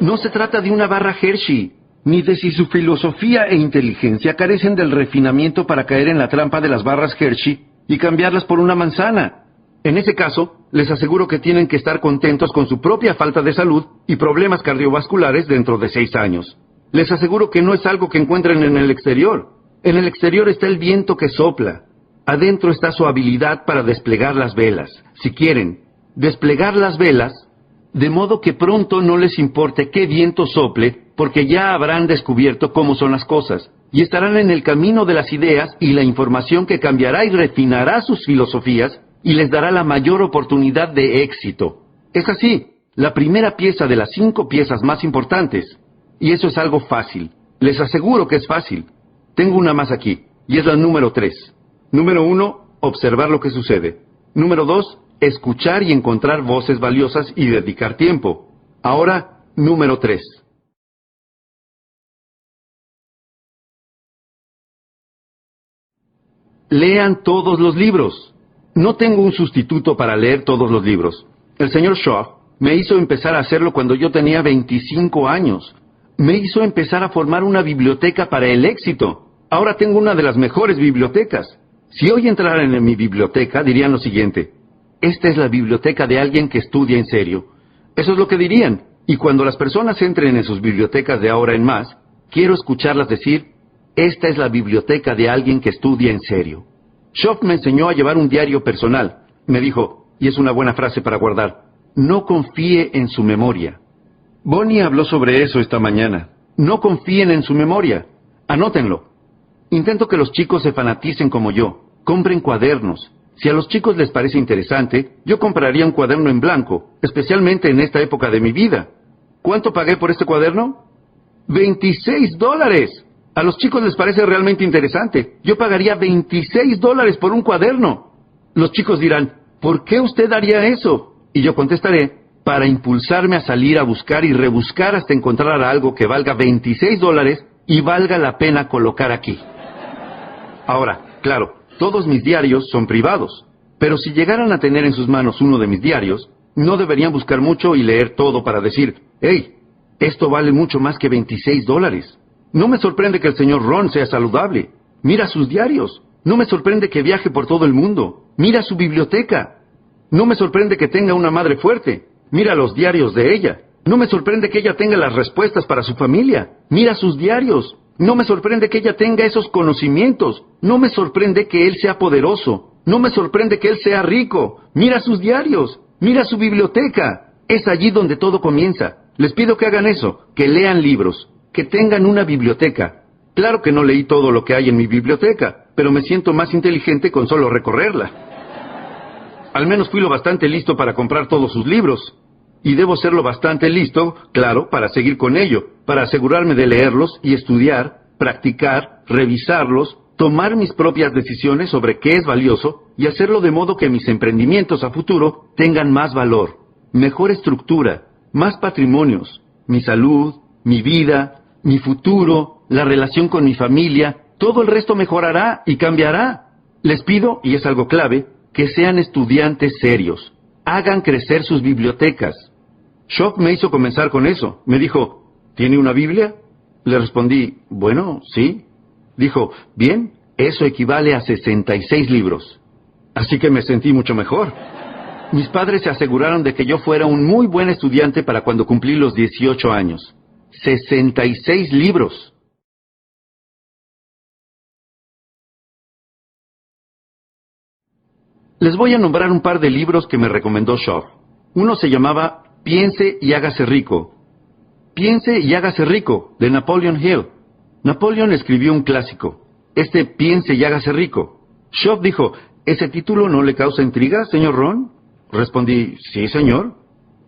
No se trata de una barra Hershey, ni de si su filosofía e inteligencia carecen del refinamiento para caer en la trampa de las barras Hershey y cambiarlas por una manzana. En ese caso, les aseguro que tienen que estar contentos con su propia falta de salud y problemas cardiovasculares dentro de seis años. Les aseguro que no es algo que encuentren en el exterior. En el exterior está el viento que sopla. Adentro está su habilidad para desplegar las velas. Si quieren, desplegar las velas, de modo que pronto no les importe qué viento sople, porque ya habrán descubierto cómo son las cosas, y estarán en el camino de las ideas y la información que cambiará y refinará sus filosofías y les dará la mayor oportunidad de éxito. Es así, la primera pieza de las cinco piezas más importantes. Y eso es algo fácil. Les aseguro que es fácil. Tengo una más aquí, y es la número tres. Número uno, observar lo que sucede. Número dos, escuchar y encontrar voces valiosas y dedicar tiempo. Ahora, número 3. Lean todos los libros. No tengo un sustituto para leer todos los libros. El señor Shaw me hizo empezar a hacerlo cuando yo tenía 25 años. Me hizo empezar a formar una biblioteca para el éxito. Ahora tengo una de las mejores bibliotecas. Si hoy entraran en mi biblioteca, dirían lo siguiente esta es la biblioteca de alguien que estudia en serio. Eso es lo que dirían. Y cuando las personas entren en sus bibliotecas de ahora en más, quiero escucharlas decir, esta es la biblioteca de alguien que estudia en serio. Schoff me enseñó a llevar un diario personal. Me dijo, y es una buena frase para guardar, no confíe en su memoria. Bonnie habló sobre eso esta mañana. No confíen en su memoria. Anótenlo. Intento que los chicos se fanaticen como yo. Compren cuadernos. Si a los chicos les parece interesante, yo compraría un cuaderno en blanco, especialmente en esta época de mi vida. ¿Cuánto pagué por este cuaderno? 26 dólares. A los chicos les parece realmente interesante. Yo pagaría 26 dólares por un cuaderno. Los chicos dirán, ¿por qué usted haría eso? Y yo contestaré, para impulsarme a salir a buscar y rebuscar hasta encontrar algo que valga 26 dólares y valga la pena colocar aquí. Ahora, claro, todos mis diarios son privados, pero si llegaran a tener en sus manos uno de mis diarios, no deberían buscar mucho y leer todo para decir, hey, esto vale mucho más que 26 dólares. No me sorprende que el señor Ron sea saludable. Mira sus diarios. No me sorprende que viaje por todo el mundo. Mira su biblioteca. No me sorprende que tenga una madre fuerte. Mira los diarios de ella. No me sorprende que ella tenga las respuestas para su familia. Mira sus diarios. No me sorprende que ella tenga esos conocimientos. No me sorprende que él sea poderoso. No me sorprende que él sea rico. Mira sus diarios. Mira su biblioteca. Es allí donde todo comienza. Les pido que hagan eso, que lean libros, que tengan una biblioteca. Claro que no leí todo lo que hay en mi biblioteca, pero me siento más inteligente con solo recorrerla. Al menos fui lo bastante listo para comprar todos sus libros. Y debo serlo bastante listo, claro, para seguir con ello, para asegurarme de leerlos y estudiar, practicar, revisarlos, tomar mis propias decisiones sobre qué es valioso y hacerlo de modo que mis emprendimientos a futuro tengan más valor, mejor estructura, más patrimonios, mi salud, mi vida, mi futuro, la relación con mi familia, todo el resto mejorará y cambiará. Les pido, y es algo clave, que sean estudiantes serios. Hagan crecer sus bibliotecas. Shock me hizo comenzar con eso. Me dijo, ¿tiene una Biblia? Le respondí, bueno, sí. Dijo, bien, eso equivale a 66 libros. Así que me sentí mucho mejor. Mis padres se aseguraron de que yo fuera un muy buen estudiante para cuando cumplí los 18 años. 66 libros. Les voy a nombrar un par de libros que me recomendó Shaw. Uno se llamaba Piense y hágase rico. Piense y hágase rico, de Napoleon Hill. Napoleon escribió un clásico, este Piense y hágase rico. Shaw dijo, ¿ese título no le causa intriga, señor Ron? Respondí, sí, señor.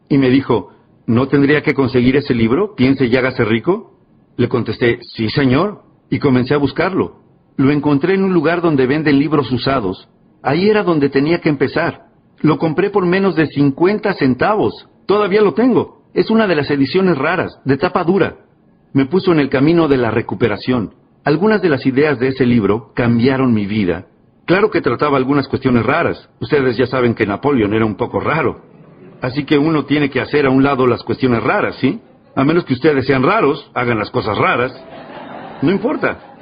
Y me dijo, ¿no tendría que conseguir ese libro? Piense y hágase rico. Le contesté, sí, señor. Y comencé a buscarlo. Lo encontré en un lugar donde venden libros usados. Ahí era donde tenía que empezar. Lo compré por menos de 50 centavos. Todavía lo tengo. Es una de las ediciones raras, de tapa dura. Me puso en el camino de la recuperación. Algunas de las ideas de ese libro cambiaron mi vida. Claro que trataba algunas cuestiones raras. Ustedes ya saben que Napoleón era un poco raro. Así que uno tiene que hacer a un lado las cuestiones raras, ¿sí? A menos que ustedes sean raros, hagan las cosas raras. No importa.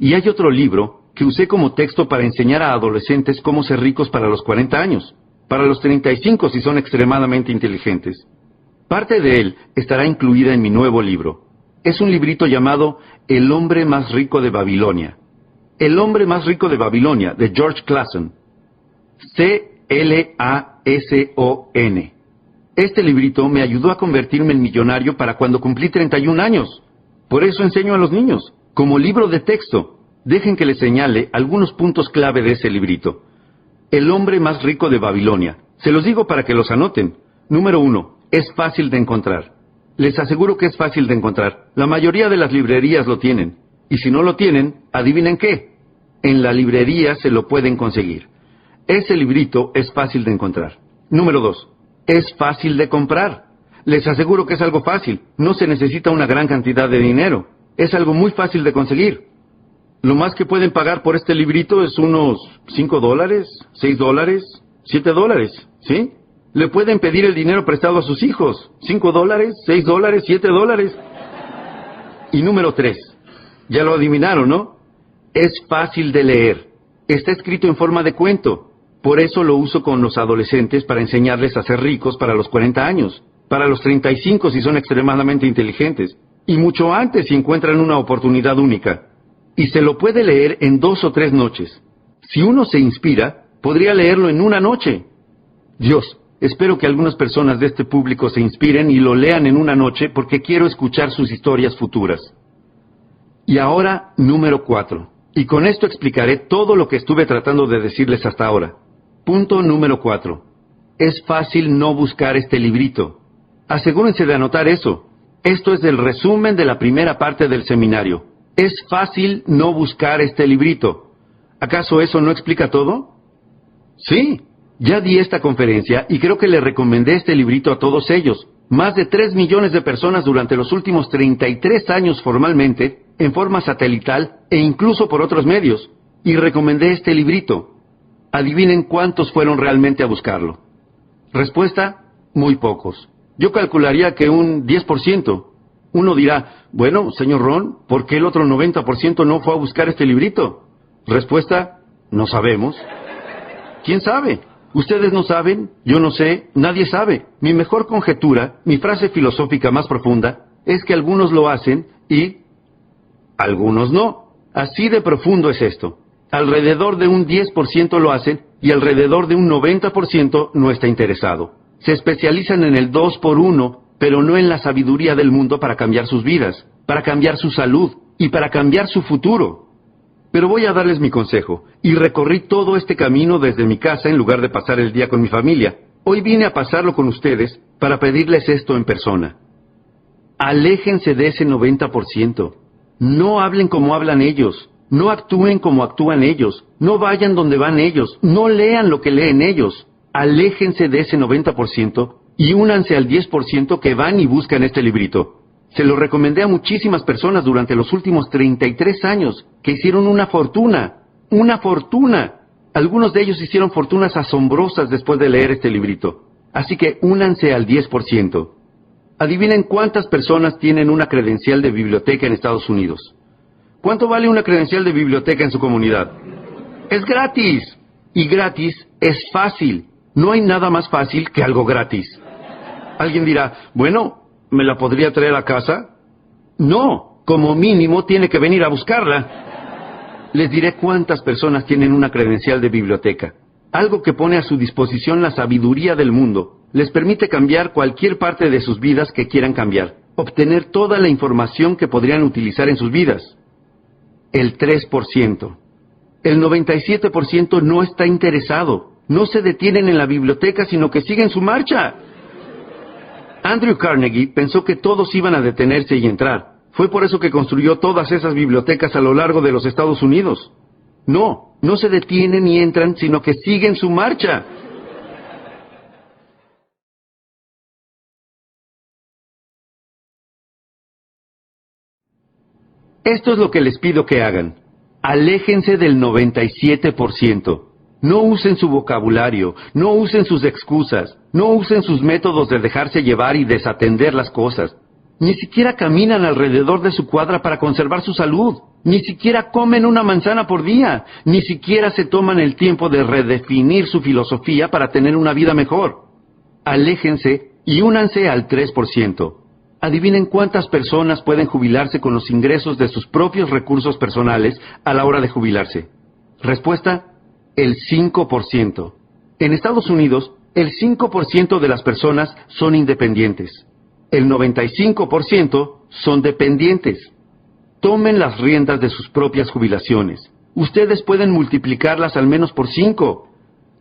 Y hay otro libro que usé como texto para enseñar a adolescentes cómo ser ricos para los 40 años para los 35 si son extremadamente inteligentes. Parte de él estará incluida en mi nuevo libro. Es un librito llamado El hombre más rico de Babilonia. El hombre más rico de Babilonia, de George Clason. C-L-A-S-O-N. Este librito me ayudó a convertirme en millonario para cuando cumplí 31 años. Por eso enseño a los niños, como libro de texto. Dejen que les señale algunos puntos clave de ese librito. El hombre más rico de Babilonia. Se los digo para que los anoten. Número uno, es fácil de encontrar. Les aseguro que es fácil de encontrar. La mayoría de las librerías lo tienen. Y si no lo tienen, adivinen qué. En la librería se lo pueden conseguir. Ese librito es fácil de encontrar. Número dos, es fácil de comprar. Les aseguro que es algo fácil. No se necesita una gran cantidad de dinero. Es algo muy fácil de conseguir. Lo más que pueden pagar por este librito es unos 5 dólares, 6 dólares, 7 dólares, ¿sí? Le pueden pedir el dinero prestado a sus hijos. 5 dólares, 6 dólares, 7 dólares. Y número 3. Ya lo adivinaron, ¿no? Es fácil de leer. Está escrito en forma de cuento. Por eso lo uso con los adolescentes para enseñarles a ser ricos para los 40 años, para los 35 si son extremadamente inteligentes, y mucho antes si encuentran una oportunidad única y se lo puede leer en dos o tres noches. Si uno se inspira, podría leerlo en una noche. Dios, espero que algunas personas de este público se inspiren y lo lean en una noche porque quiero escuchar sus historias futuras. Y ahora, número cuatro. Y con esto explicaré todo lo que estuve tratando de decirles hasta ahora. Punto número cuatro. Es fácil no buscar este librito. Asegúrense de anotar eso. Esto es el resumen de la primera parte del seminario. Es fácil no buscar este librito. ¿Acaso eso no explica todo? Sí, ya di esta conferencia y creo que le recomendé este librito a todos ellos. Más de 3 millones de personas durante los últimos 33 años formalmente, en forma satelital e incluso por otros medios. Y recomendé este librito. Adivinen cuántos fueron realmente a buscarlo. Respuesta, muy pocos. Yo calcularía que un 10%. Uno dirá, bueno, señor Ron, ¿por qué el otro 90% no fue a buscar este librito? Respuesta, no sabemos. ¿Quién sabe? Ustedes no saben, yo no sé, nadie sabe. Mi mejor conjetura, mi frase filosófica más profunda, es que algunos lo hacen y algunos no. Así de profundo es esto. Alrededor de un 10% lo hacen y alrededor de un 90% no está interesado. Se especializan en el 2 por 1, pero no en la sabiduría del mundo para cambiar sus vidas, para cambiar su salud y para cambiar su futuro. Pero voy a darles mi consejo, y recorrí todo este camino desde mi casa en lugar de pasar el día con mi familia. Hoy vine a pasarlo con ustedes para pedirles esto en persona. Aléjense de ese 90%. No hablen como hablan ellos. No actúen como actúan ellos. No vayan donde van ellos. No lean lo que leen ellos. Aléjense de ese 90% y únanse al 10% que van y buscan este librito. Se lo recomendé a muchísimas personas durante los últimos 33 años, que hicieron una fortuna, una fortuna. Algunos de ellos hicieron fortunas asombrosas después de leer este librito. Así que únanse al 10%. Adivinen cuántas personas tienen una credencial de biblioteca en Estados Unidos. ¿Cuánto vale una credencial de biblioteca en su comunidad? Es gratis. Y gratis es fácil. No hay nada más fácil que algo gratis. Alguien dirá, bueno, ¿Me la podría traer a casa? No, como mínimo tiene que venir a buscarla. Les diré cuántas personas tienen una credencial de biblioteca. Algo que pone a su disposición la sabiduría del mundo. Les permite cambiar cualquier parte de sus vidas que quieran cambiar. Obtener toda la información que podrían utilizar en sus vidas. El 3%. El 97% no está interesado. No se detienen en la biblioteca, sino que siguen su marcha. Andrew Carnegie pensó que todos iban a detenerse y entrar. Fue por eso que construyó todas esas bibliotecas a lo largo de los Estados Unidos. No, no se detienen ni entran, sino que siguen su marcha. Esto es lo que les pido que hagan. Aléjense del 97%. No usen su vocabulario, no usen sus excusas, no usen sus métodos de dejarse llevar y desatender las cosas. Ni siquiera caminan alrededor de su cuadra para conservar su salud. Ni siquiera comen una manzana por día. Ni siquiera se toman el tiempo de redefinir su filosofía para tener una vida mejor. Aléjense y únanse al 3%. Adivinen cuántas personas pueden jubilarse con los ingresos de sus propios recursos personales a la hora de jubilarse. Respuesta, el 5%. En Estados Unidos, el 5% de las personas son independientes. El 95% son dependientes. Tomen las riendas de sus propias jubilaciones. Ustedes pueden multiplicarlas al menos por 5.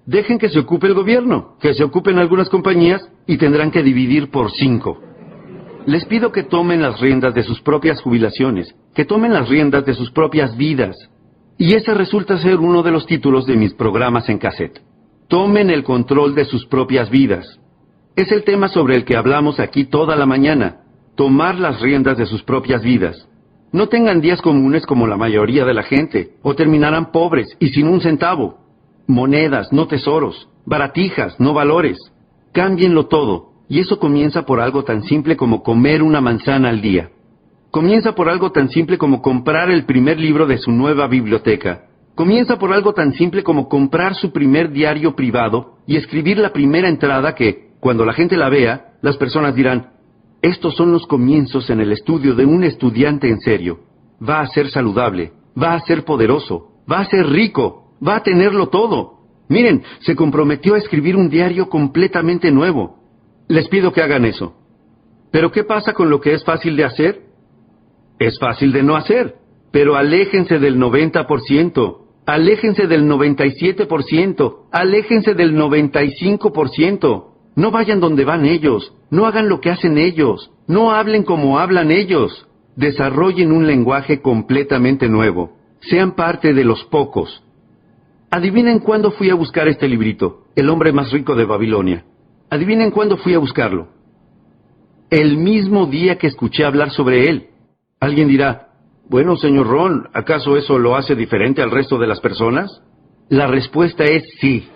Dejen que se ocupe el gobierno, que se ocupen algunas compañías y tendrán que dividir por 5. Les pido que tomen las riendas de sus propias jubilaciones, que tomen las riendas de sus propias vidas, y ese resulta ser uno de los títulos de mis programas en cassette. Tomen el control de sus propias vidas. Es el tema sobre el que hablamos aquí toda la mañana. Tomar las riendas de sus propias vidas. No tengan días comunes como la mayoría de la gente, o terminarán pobres y sin un centavo. Monedas, no tesoros. Baratijas, no valores. Cámbienlo todo, y eso comienza por algo tan simple como comer una manzana al día. Comienza por algo tan simple como comprar el primer libro de su nueva biblioteca. Comienza por algo tan simple como comprar su primer diario privado y escribir la primera entrada que, cuando la gente la vea, las personas dirán, estos son los comienzos en el estudio de un estudiante en serio. Va a ser saludable, va a ser poderoso, va a ser rico, va a tenerlo todo. Miren, se comprometió a escribir un diario completamente nuevo. Les pido que hagan eso. Pero ¿qué pasa con lo que es fácil de hacer? Es fácil de no hacer. pero aléjense del 90%, aléjense del 97%, aléjense del 95%. No vayan donde van ellos, no hagan lo que hacen ellos, no hablen como hablan ellos. Desarrollen un lenguaje completamente nuevo. Sean parte de los pocos. Adivinen cuándo fui a buscar este librito, El hombre más rico de Babilonia. Adivinen cuándo fui a buscarlo. El mismo día que escuché hablar sobre él. Alguien dirá, bueno, señor Ron, ¿acaso eso lo hace diferente al resto de las personas? La respuesta es sí.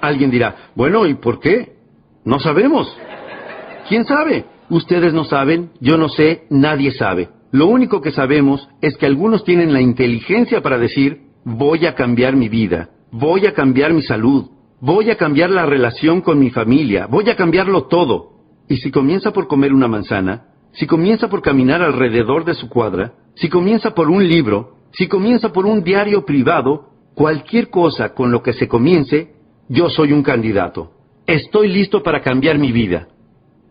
Alguien dirá, bueno, ¿y por qué? No sabemos. ¿Quién sabe? Ustedes no saben, yo no sé, nadie sabe. Lo único que sabemos es que algunos tienen la inteligencia para decir, voy a cambiar mi vida, voy a cambiar mi salud, voy a cambiar la relación con mi familia, voy a cambiarlo todo. Y si comienza por comer una manzana, si comienza por caminar alrededor de su cuadra, si comienza por un libro, si comienza por un diario privado, cualquier cosa con lo que se comience, yo soy un candidato. Estoy listo para cambiar mi vida.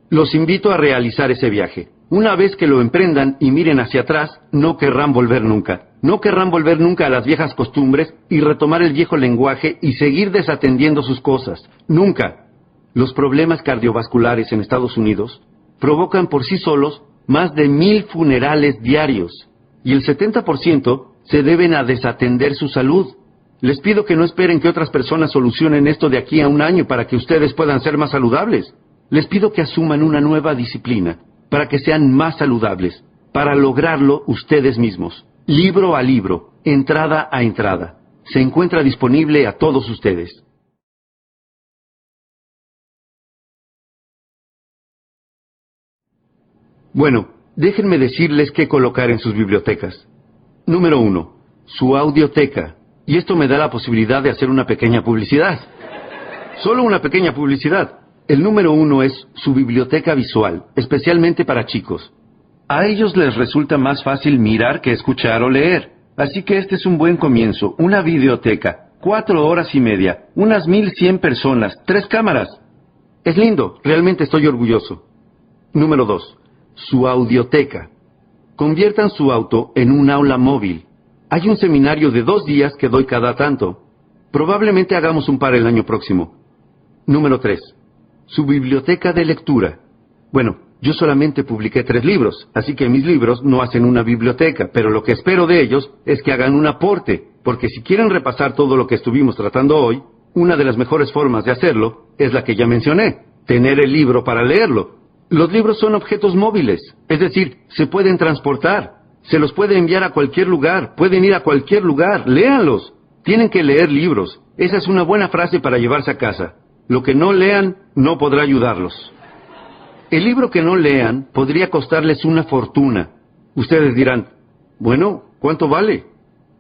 Los invito a realizar ese viaje. Una vez que lo emprendan y miren hacia atrás, no querrán volver nunca. No querrán volver nunca a las viejas costumbres y retomar el viejo lenguaje y seguir desatendiendo sus cosas. Nunca. Los problemas cardiovasculares en Estados Unidos provocan por sí solos más de mil funerales diarios y el 70% se deben a desatender su salud. Les pido que no esperen que otras personas solucionen esto de aquí a un año para que ustedes puedan ser más saludables. Les pido que asuman una nueva disciplina para que sean más saludables, para lograrlo ustedes mismos. Libro a libro, entrada a entrada. Se encuentra disponible a todos ustedes. Bueno, déjenme decirles qué colocar en sus bibliotecas. Número uno, su audioteca, y esto me da la posibilidad de hacer una pequeña publicidad. Solo una pequeña publicidad. El número uno es su biblioteca visual, especialmente para chicos. A ellos les resulta más fácil mirar que escuchar o leer. Así que este es un buen comienzo, una biblioteca, cuatro horas y media, unas mil cien personas, tres cámaras. Es lindo, realmente estoy orgulloso. Número dos, su audioteca. Conviertan su auto en un aula móvil. Hay un seminario de dos días que doy cada tanto. Probablemente hagamos un par el año próximo. Número 3. Su biblioteca de lectura. Bueno, yo solamente publiqué tres libros, así que mis libros no hacen una biblioteca, pero lo que espero de ellos es que hagan un aporte, porque si quieren repasar todo lo que estuvimos tratando hoy, una de las mejores formas de hacerlo es la que ya mencioné, tener el libro para leerlo. Los libros son objetos móviles, es decir, se pueden transportar. Se los puede enviar a cualquier lugar, pueden ir a cualquier lugar, léanlos. Tienen que leer libros. Esa es una buena frase para llevarse a casa. Lo que no lean no podrá ayudarlos. El libro que no lean podría costarles una fortuna. Ustedes dirán, bueno, ¿cuánto vale?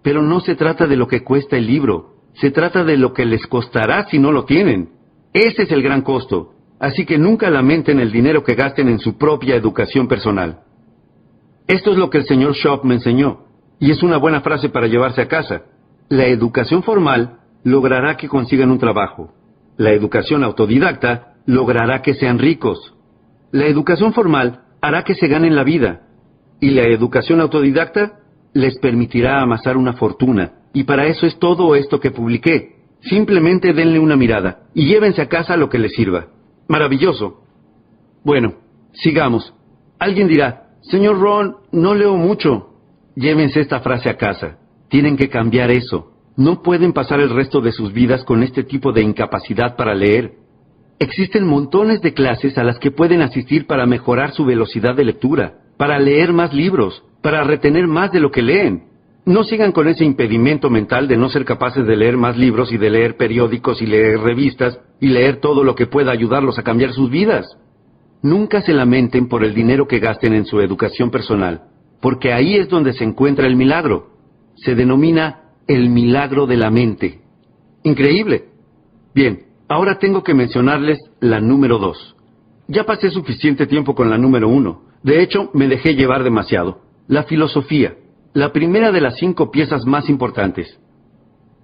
Pero no se trata de lo que cuesta el libro, se trata de lo que les costará si no lo tienen. Ese es el gran costo. Así que nunca lamenten el dinero que gasten en su propia educación personal. Esto es lo que el señor Shop me enseñó, y es una buena frase para llevarse a casa. La educación formal logrará que consigan un trabajo. La educación autodidacta logrará que sean ricos. La educación formal hará que se ganen la vida. Y la educación autodidacta les permitirá amasar una fortuna. Y para eso es todo esto que publiqué. Simplemente denle una mirada y llévense a casa lo que les sirva. Maravilloso. Bueno, sigamos. Alguien dirá, Señor Ron, no leo mucho. Llévense esta frase a casa. Tienen que cambiar eso. No pueden pasar el resto de sus vidas con este tipo de incapacidad para leer. Existen montones de clases a las que pueden asistir para mejorar su velocidad de lectura, para leer más libros, para retener más de lo que leen. No sigan con ese impedimento mental de no ser capaces de leer más libros y de leer periódicos y leer revistas y leer todo lo que pueda ayudarlos a cambiar sus vidas. Nunca se lamenten por el dinero que gasten en su educación personal, porque ahí es donde se encuentra el milagro. Se denomina el milagro de la mente. Increíble. Bien, ahora tengo que mencionarles la número dos. Ya pasé suficiente tiempo con la número uno. De hecho, me dejé llevar demasiado. La filosofía, la primera de las cinco piezas más importantes.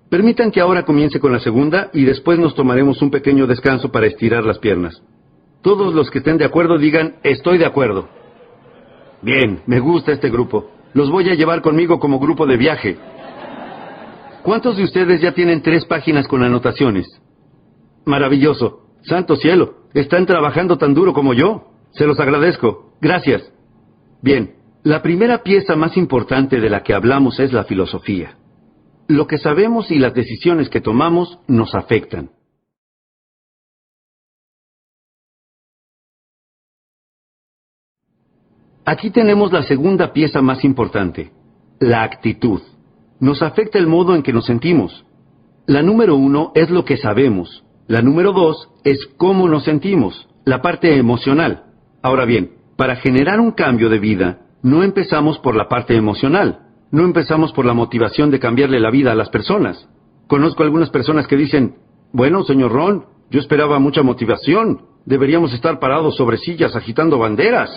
Permitan que ahora comience con la segunda y después nos tomaremos un pequeño descanso para estirar las piernas. Todos los que estén de acuerdo digan, estoy de acuerdo. Bien, me gusta este grupo. Los voy a llevar conmigo como grupo de viaje. ¿Cuántos de ustedes ya tienen tres páginas con anotaciones? Maravilloso. Santo cielo. Están trabajando tan duro como yo. Se los agradezco. Gracias. Bien, la primera pieza más importante de la que hablamos es la filosofía. Lo que sabemos y las decisiones que tomamos nos afectan. Aquí tenemos la segunda pieza más importante, la actitud. Nos afecta el modo en que nos sentimos. La número uno es lo que sabemos. La número dos es cómo nos sentimos, la parte emocional. Ahora bien, para generar un cambio de vida, no empezamos por la parte emocional, no empezamos por la motivación de cambiarle la vida a las personas. Conozco algunas personas que dicen, bueno, señor Ron, yo esperaba mucha motivación, deberíamos estar parados sobre sillas agitando banderas.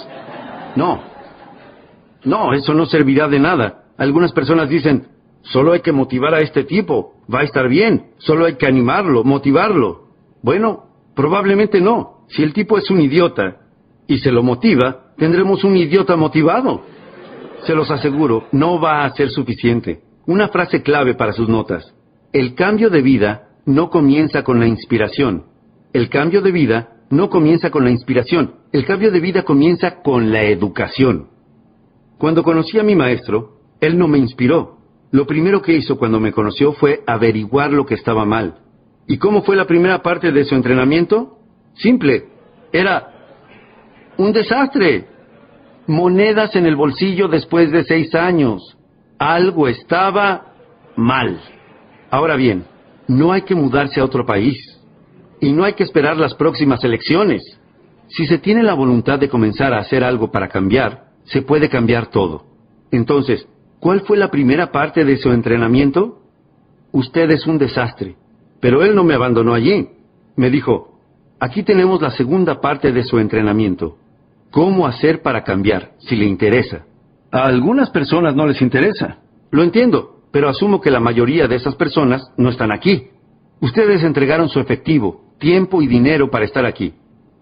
No, no, eso no servirá de nada. Algunas personas dicen, solo hay que motivar a este tipo, va a estar bien, solo hay que animarlo, motivarlo. Bueno, probablemente no. Si el tipo es un idiota y se lo motiva, tendremos un idiota motivado. Se los aseguro, no va a ser suficiente. Una frase clave para sus notas. El cambio de vida no comienza con la inspiración. El cambio de vida no comienza con la inspiración. El cambio de vida comienza con la educación. Cuando conocí a mi maestro, él no me inspiró. Lo primero que hizo cuando me conoció fue averiguar lo que estaba mal. ¿Y cómo fue la primera parte de su entrenamiento? Simple. Era un desastre. Monedas en el bolsillo después de seis años. Algo estaba mal. Ahora bien, no hay que mudarse a otro país. Y no hay que esperar las próximas elecciones. Si se tiene la voluntad de comenzar a hacer algo para cambiar, se puede cambiar todo. Entonces, ¿cuál fue la primera parte de su entrenamiento? Usted es un desastre. Pero él no me abandonó allí. Me dijo, aquí tenemos la segunda parte de su entrenamiento. ¿Cómo hacer para cambiar, si le interesa? A algunas personas no les interesa. Lo entiendo, pero asumo que la mayoría de esas personas no están aquí. Ustedes entregaron su efectivo, tiempo y dinero para estar aquí.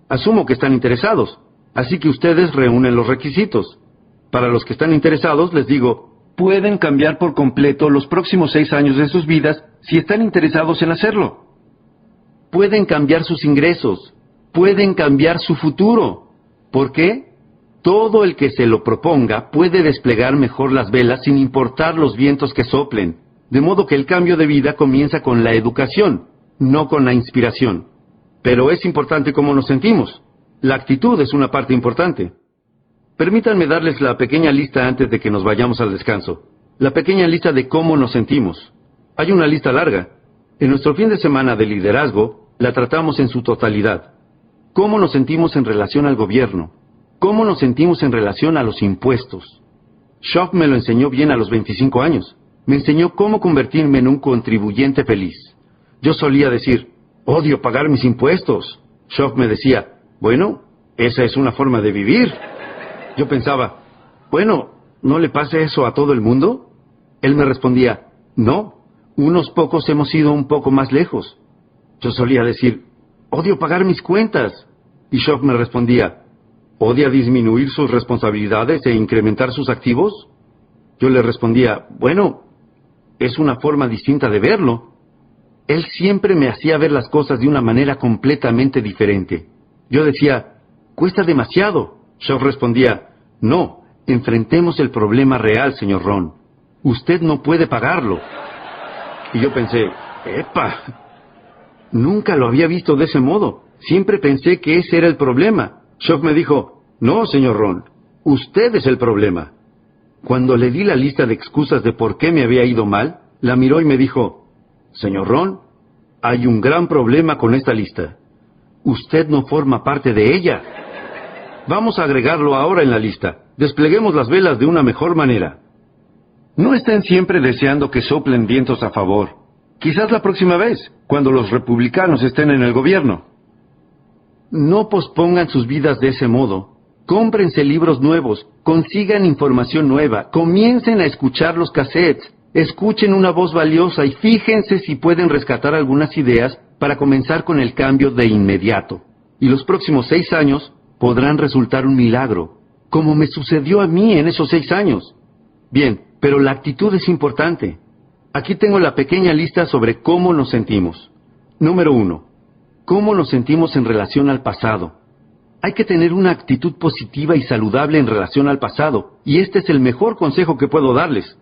Asumo que están interesados, así que ustedes reúnen los requisitos. Para los que están interesados, les digo, pueden cambiar por completo los próximos seis años de sus vidas si están interesados en hacerlo. Pueden cambiar sus ingresos, pueden cambiar su futuro. ¿Por qué? Todo el que se lo proponga puede desplegar mejor las velas sin importar los vientos que soplen, de modo que el cambio de vida comienza con la educación, no con la inspiración. Pero es importante cómo nos sentimos. La actitud es una parte importante. Permítanme darles la pequeña lista antes de que nos vayamos al descanso. La pequeña lista de cómo nos sentimos. Hay una lista larga. En nuestro fin de semana de liderazgo la tratamos en su totalidad. ¿Cómo nos sentimos en relación al gobierno? ¿Cómo nos sentimos en relación a los impuestos? Schock me lo enseñó bien a los 25 años. Me enseñó cómo convertirme en un contribuyente feliz. Yo solía decir, Odio pagar mis impuestos. Schock me decía, bueno, esa es una forma de vivir. Yo pensaba, bueno, ¿no le pasa eso a todo el mundo? Él me respondía, no, unos pocos hemos ido un poco más lejos. Yo solía decir, odio pagar mis cuentas. Y Schock me respondía, ¿odia disminuir sus responsabilidades e incrementar sus activos? Yo le respondía, bueno, es una forma distinta de verlo. Él siempre me hacía ver las cosas de una manera completamente diferente. Yo decía, cuesta demasiado. Shaw respondía, no, enfrentemos el problema real, señor Ron. Usted no puede pagarlo. Y yo pensé, epa, nunca lo había visto de ese modo. Siempre pensé que ese era el problema. Shock me dijo, no, señor Ron, usted es el problema. Cuando le di la lista de excusas de por qué me había ido mal, la miró y me dijo, Señor Ron, hay un gran problema con esta lista. Usted no forma parte de ella. Vamos a agregarlo ahora en la lista. Despleguemos las velas de una mejor manera. No estén siempre deseando que soplen vientos a favor. Quizás la próxima vez, cuando los republicanos estén en el gobierno. No pospongan sus vidas de ese modo. Cómprense libros nuevos, consigan información nueva, comiencen a escuchar los cassettes, Escuchen una voz valiosa y fíjense si pueden rescatar algunas ideas para comenzar con el cambio de inmediato. Y los próximos seis años podrán resultar un milagro, como me sucedió a mí en esos seis años. Bien, pero la actitud es importante. Aquí tengo la pequeña lista sobre cómo nos sentimos. Número uno, ¿cómo nos sentimos en relación al pasado? Hay que tener una actitud positiva y saludable en relación al pasado, y este es el mejor consejo que puedo darles.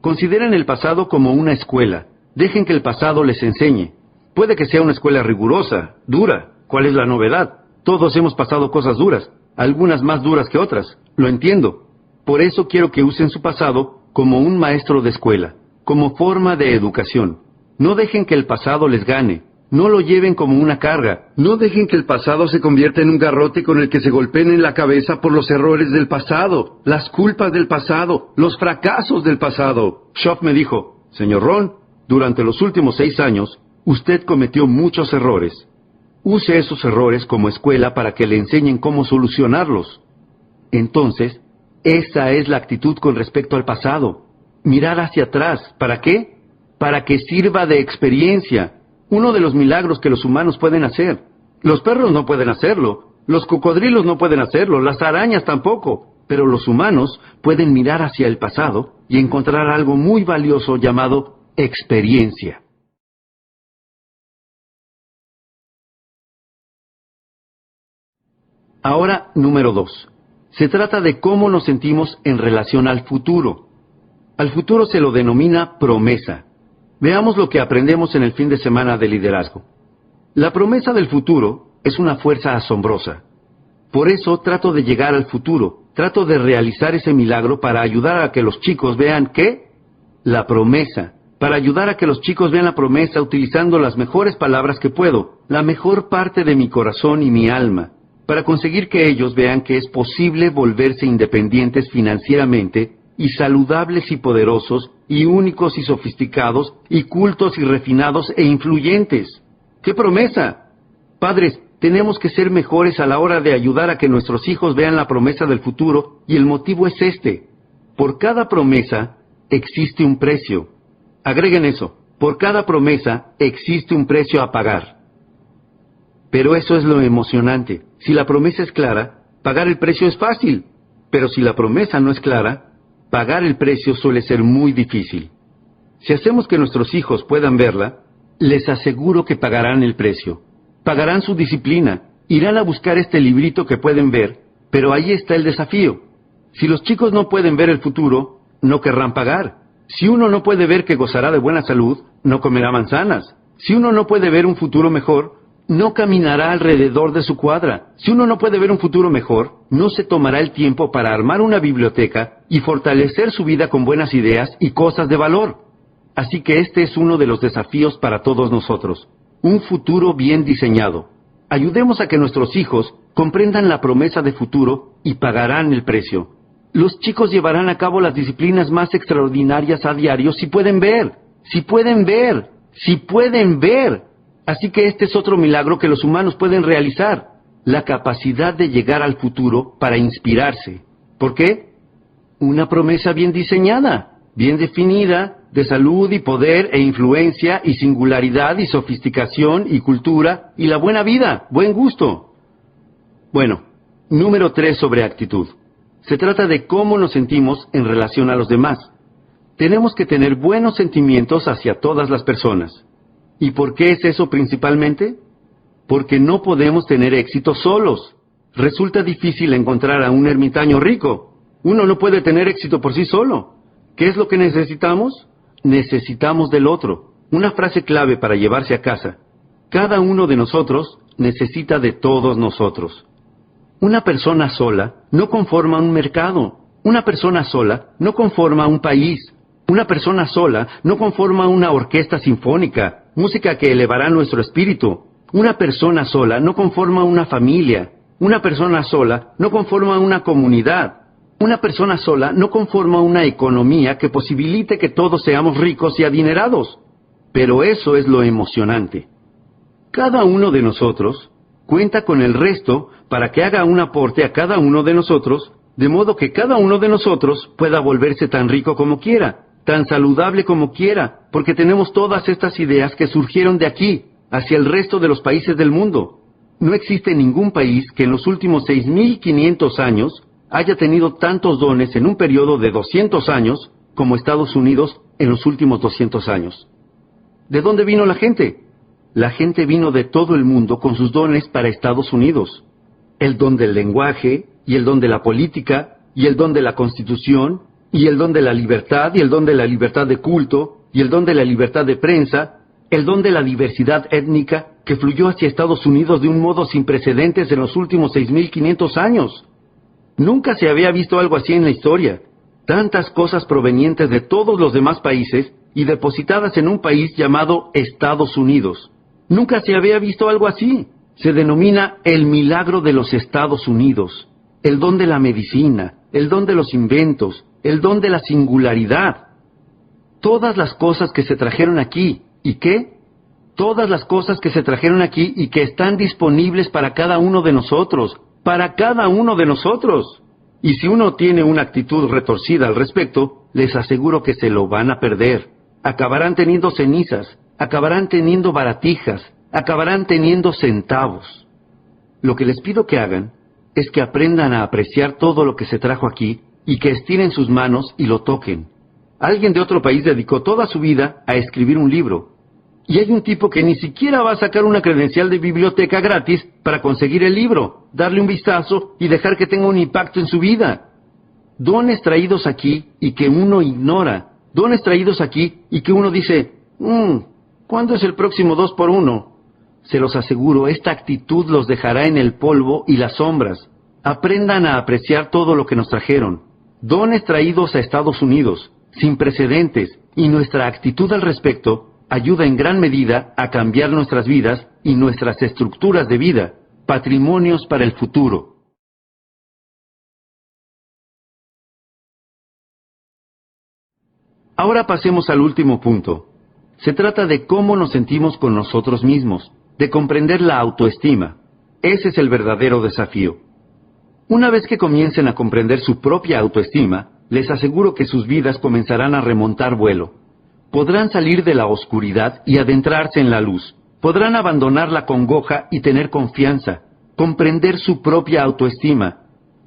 Consideren el pasado como una escuela. Dejen que el pasado les enseñe. Puede que sea una escuela rigurosa, dura. ¿Cuál es la novedad? Todos hemos pasado cosas duras, algunas más duras que otras. Lo entiendo. Por eso quiero que usen su pasado como un maestro de escuela, como forma de educación. No dejen que el pasado les gane. No lo lleven como una carga. No dejen que el pasado se convierta en un garrote con el que se golpeen en la cabeza por los errores del pasado, las culpas del pasado, los fracasos del pasado. Schoff me dijo, señor Ron, durante los últimos seis años, usted cometió muchos errores. Use esos errores como escuela para que le enseñen cómo solucionarlos. Entonces, esa es la actitud con respecto al pasado. Mirar hacia atrás. ¿Para qué? Para que sirva de experiencia uno de los milagros que los humanos pueden hacer. Los perros no pueden hacerlo, los cocodrilos no pueden hacerlo, las arañas tampoco, pero los humanos pueden mirar hacia el pasado y encontrar algo muy valioso llamado experiencia. Ahora, número dos. Se trata de cómo nos sentimos en relación al futuro. Al futuro se lo denomina promesa. Veamos lo que aprendemos en el fin de semana de liderazgo. La promesa del futuro es una fuerza asombrosa. Por eso trato de llegar al futuro, trato de realizar ese milagro para ayudar a que los chicos vean qué? La promesa. Para ayudar a que los chicos vean la promesa utilizando las mejores palabras que puedo, la mejor parte de mi corazón y mi alma, para conseguir que ellos vean que es posible volverse independientes financieramente y saludables y poderosos, y únicos y sofisticados, y cultos y refinados e influyentes. ¡Qué promesa! Padres, tenemos que ser mejores a la hora de ayudar a que nuestros hijos vean la promesa del futuro, y el motivo es este. Por cada promesa existe un precio. Agreguen eso. Por cada promesa existe un precio a pagar. Pero eso es lo emocionante. Si la promesa es clara, pagar el precio es fácil. Pero si la promesa no es clara, pagar el precio suele ser muy difícil. Si hacemos que nuestros hijos puedan verla, les aseguro que pagarán el precio. Pagarán su disciplina, irán a buscar este librito que pueden ver, pero ahí está el desafío. Si los chicos no pueden ver el futuro, no querrán pagar. Si uno no puede ver que gozará de buena salud, no comerá manzanas. Si uno no puede ver un futuro mejor, no caminará alrededor de su cuadra. Si uno no puede ver un futuro mejor, no se tomará el tiempo para armar una biblioteca y fortalecer su vida con buenas ideas y cosas de valor. Así que este es uno de los desafíos para todos nosotros. Un futuro bien diseñado. Ayudemos a que nuestros hijos comprendan la promesa de futuro y pagarán el precio. Los chicos llevarán a cabo las disciplinas más extraordinarias a diario si pueden ver, si pueden ver, si pueden ver Así que este es otro milagro que los humanos pueden realizar, la capacidad de llegar al futuro para inspirarse. ¿Por qué? Una promesa bien diseñada, bien definida, de salud y poder e influencia y singularidad y sofisticación y cultura y la buena vida, buen gusto. Bueno, número tres sobre actitud. Se trata de cómo nos sentimos en relación a los demás. Tenemos que tener buenos sentimientos hacia todas las personas. ¿Y por qué es eso principalmente? Porque no podemos tener éxito solos. Resulta difícil encontrar a un ermitaño rico. Uno no puede tener éxito por sí solo. ¿Qué es lo que necesitamos? Necesitamos del otro. Una frase clave para llevarse a casa. Cada uno de nosotros necesita de todos nosotros. Una persona sola no conforma un mercado. Una persona sola no conforma un país. Una persona sola no conforma una orquesta sinfónica música que elevará nuestro espíritu. Una persona sola no conforma una familia. Una persona sola no conforma una comunidad. Una persona sola no conforma una economía que posibilite que todos seamos ricos y adinerados. Pero eso es lo emocionante. Cada uno de nosotros cuenta con el resto para que haga un aporte a cada uno de nosotros, de modo que cada uno de nosotros pueda volverse tan rico como quiera tan saludable como quiera, porque tenemos todas estas ideas que surgieron de aquí, hacia el resto de los países del mundo. No existe ningún país que en los últimos 6.500 años haya tenido tantos dones en un periodo de 200 años como Estados Unidos en los últimos 200 años. ¿De dónde vino la gente? La gente vino de todo el mundo con sus dones para Estados Unidos. El don del lenguaje, y el don de la política, y el don de la constitución, y el don de la libertad, y el don de la libertad de culto, y el don de la libertad de prensa, el don de la diversidad étnica que fluyó hacia Estados Unidos de un modo sin precedentes en los últimos 6.500 años. Nunca se había visto algo así en la historia. Tantas cosas provenientes de todos los demás países y depositadas en un país llamado Estados Unidos. Nunca se había visto algo así. Se denomina el milagro de los Estados Unidos, el don de la medicina, el don de los inventos, el don de la singularidad. Todas las cosas que se trajeron aquí, ¿y qué? Todas las cosas que se trajeron aquí y que están disponibles para cada uno de nosotros, para cada uno de nosotros. Y si uno tiene una actitud retorcida al respecto, les aseguro que se lo van a perder. Acabarán teniendo cenizas, acabarán teniendo baratijas, acabarán teniendo centavos. Lo que les pido que hagan es que aprendan a apreciar todo lo que se trajo aquí y que estiren sus manos y lo toquen. Alguien de otro país dedicó toda su vida a escribir un libro y hay un tipo que ni siquiera va a sacar una credencial de biblioteca gratis para conseguir el libro, darle un vistazo y dejar que tenga un impacto en su vida. Dones traídos aquí y que uno ignora. Dones traídos aquí y que uno dice, mmm, ¿cuándo es el próximo dos por uno? Se los aseguro, esta actitud los dejará en el polvo y las sombras. Aprendan a apreciar todo lo que nos trajeron. Dones traídos a Estados Unidos, sin precedentes, y nuestra actitud al respecto ayuda en gran medida a cambiar nuestras vidas y nuestras estructuras de vida, patrimonios para el futuro. Ahora pasemos al último punto. Se trata de cómo nos sentimos con nosotros mismos, de comprender la autoestima. Ese es el verdadero desafío. Una vez que comiencen a comprender su propia autoestima, les aseguro que sus vidas comenzarán a remontar vuelo podrán salir de la oscuridad y adentrarse en la luz. Podrán abandonar la congoja y tener confianza, comprender su propia autoestima.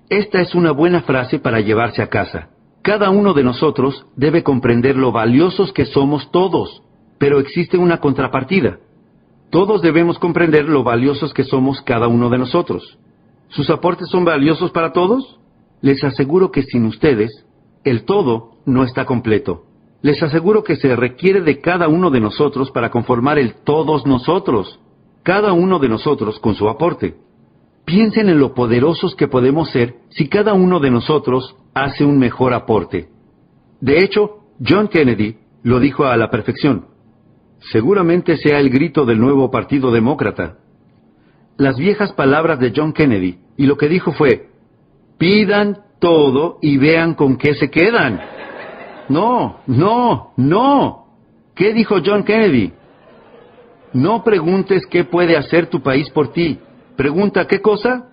Esta es una buena frase para llevarse a casa. Cada uno de nosotros debe comprender lo valiosos que somos todos, pero existe una contrapartida. Todos debemos comprender lo valiosos que somos cada uno de nosotros. ¿Sus aportes son valiosos para todos? Les aseguro que sin ustedes, el todo no está completo les aseguro que se requiere de cada uno de nosotros para conformar el todos nosotros, cada uno de nosotros con su aporte. Piensen en lo poderosos que podemos ser si cada uno de nosotros hace un mejor aporte. De hecho, John Kennedy lo dijo a la perfección. Seguramente sea el grito del nuevo Partido Demócrata. Las viejas palabras de John Kennedy, y lo que dijo fue, pidan todo y vean con qué se quedan. No, no, no. ¿Qué dijo John Kennedy? No preguntes qué puede hacer tu país por ti. Pregunta qué cosa.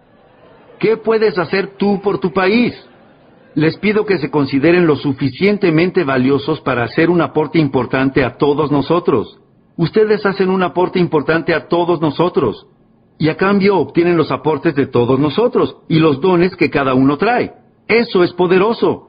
¿Qué puedes hacer tú por tu país? Les pido que se consideren lo suficientemente valiosos para hacer un aporte importante a todos nosotros. Ustedes hacen un aporte importante a todos nosotros. Y a cambio obtienen los aportes de todos nosotros y los dones que cada uno trae. Eso es poderoso.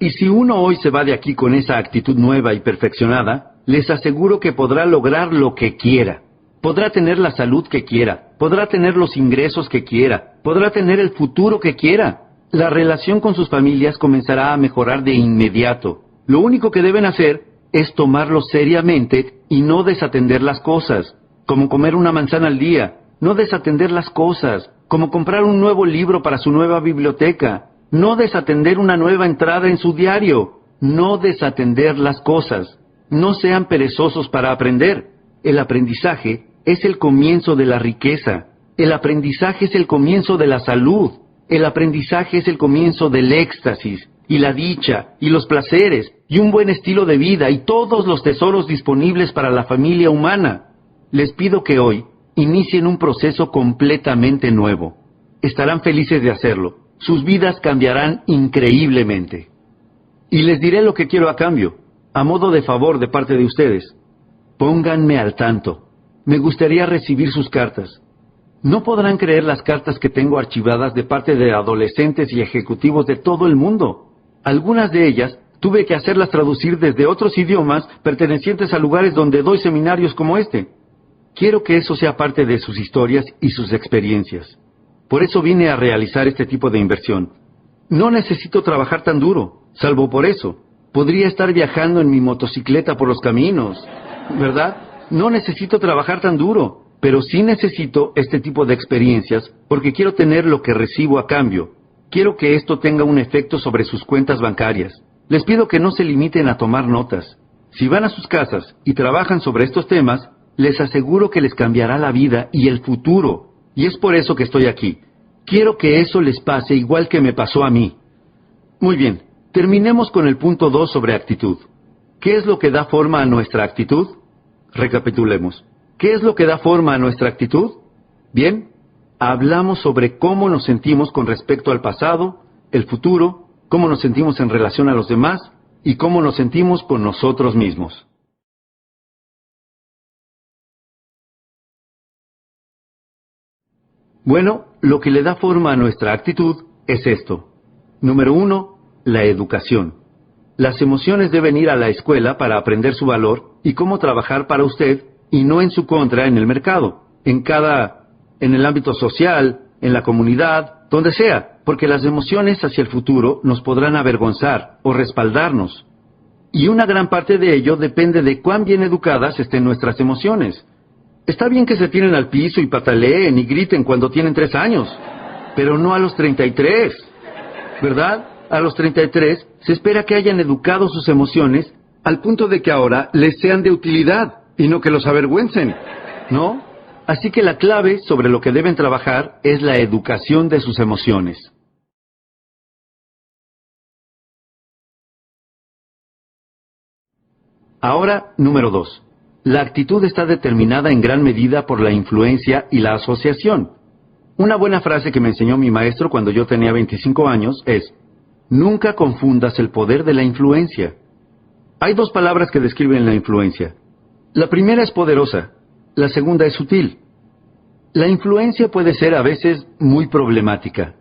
Y si uno hoy se va de aquí con esa actitud nueva y perfeccionada, les aseguro que podrá lograr lo que quiera. Podrá tener la salud que quiera, podrá tener los ingresos que quiera, podrá tener el futuro que quiera. La relación con sus familias comenzará a mejorar de inmediato. Lo único que deben hacer es tomarlo seriamente y no desatender las cosas, como comer una manzana al día, no desatender las cosas, como comprar un nuevo libro para su nueva biblioteca, no desatender una nueva entrada en su diario, no desatender las cosas. No sean perezosos para aprender. El aprendizaje es el comienzo de la riqueza. El aprendizaje es el comienzo de la salud. El aprendizaje es el comienzo del éxtasis y la dicha y los placeres y un buen estilo de vida y todos los tesoros disponibles para la familia humana. Les pido que hoy inicien un proceso completamente nuevo. Estarán felices de hacerlo sus vidas cambiarán increíblemente. Y les diré lo que quiero a cambio, a modo de favor de parte de ustedes. Pónganme al tanto. Me gustaría recibir sus cartas. No podrán creer las cartas que tengo archivadas de parte de adolescentes y ejecutivos de todo el mundo. Algunas de ellas tuve que hacerlas traducir desde otros idiomas pertenecientes a lugares donde doy seminarios como este. Quiero que eso sea parte de sus historias y sus experiencias. Por eso vine a realizar este tipo de inversión. No necesito trabajar tan duro, salvo por eso. Podría estar viajando en mi motocicleta por los caminos, ¿verdad? No necesito trabajar tan duro, pero sí necesito este tipo de experiencias porque quiero tener lo que recibo a cambio. Quiero que esto tenga un efecto sobre sus cuentas bancarias. Les pido que no se limiten a tomar notas. Si van a sus casas y trabajan sobre estos temas, les aseguro que les cambiará la vida y el futuro. Y es por eso que estoy aquí. Quiero que eso les pase igual que me pasó a mí. Muy bien, terminemos con el punto 2 sobre actitud. ¿Qué es lo que da forma a nuestra actitud? Recapitulemos. ¿Qué es lo que da forma a nuestra actitud? Bien, hablamos sobre cómo nos sentimos con respecto al pasado, el futuro, cómo nos sentimos en relación a los demás y cómo nos sentimos con nosotros mismos. Bueno, lo que le da forma a nuestra actitud es esto. Número uno, la educación. Las emociones deben ir a la escuela para aprender su valor y cómo trabajar para usted y no en su contra en el mercado, en cada, en el ámbito social, en la comunidad, donde sea, porque las emociones hacia el futuro nos podrán avergonzar o respaldarnos. Y una gran parte de ello depende de cuán bien educadas estén nuestras emociones. Está bien que se tiren al piso y pataleen y griten cuando tienen tres años, pero no a los 33, ¿verdad? A los 33 se espera que hayan educado sus emociones al punto de que ahora les sean de utilidad y no que los avergüencen, ¿no? Así que la clave sobre lo que deben trabajar es la educación de sus emociones. Ahora, número dos. La actitud está determinada en gran medida por la influencia y la asociación. Una buena frase que me enseñó mi maestro cuando yo tenía 25 años es, nunca confundas el poder de la influencia. Hay dos palabras que describen la influencia, la primera es poderosa, la segunda es sutil. La influencia puede ser a veces muy problemática.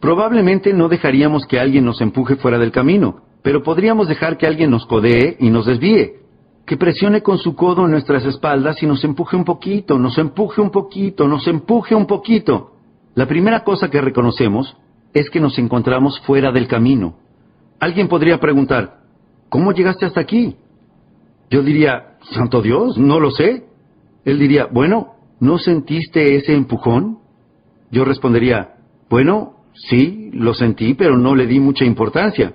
Probablemente no dejaríamos que alguien nos empuje fuera del camino, pero podríamos dejar que alguien nos codee y nos desvíe, que presione con su codo en nuestras espaldas y nos empuje un poquito, nos empuje un poquito, nos empuje un poquito. La primera cosa que reconocemos es que nos encontramos fuera del camino. Alguien podría preguntar, ¿cómo llegaste hasta aquí? Yo diría, Santo Dios, no lo sé. Él diría, bueno, ¿no sentiste ese empujón? Yo respondería, bueno, sí, lo sentí, pero no le di mucha importancia.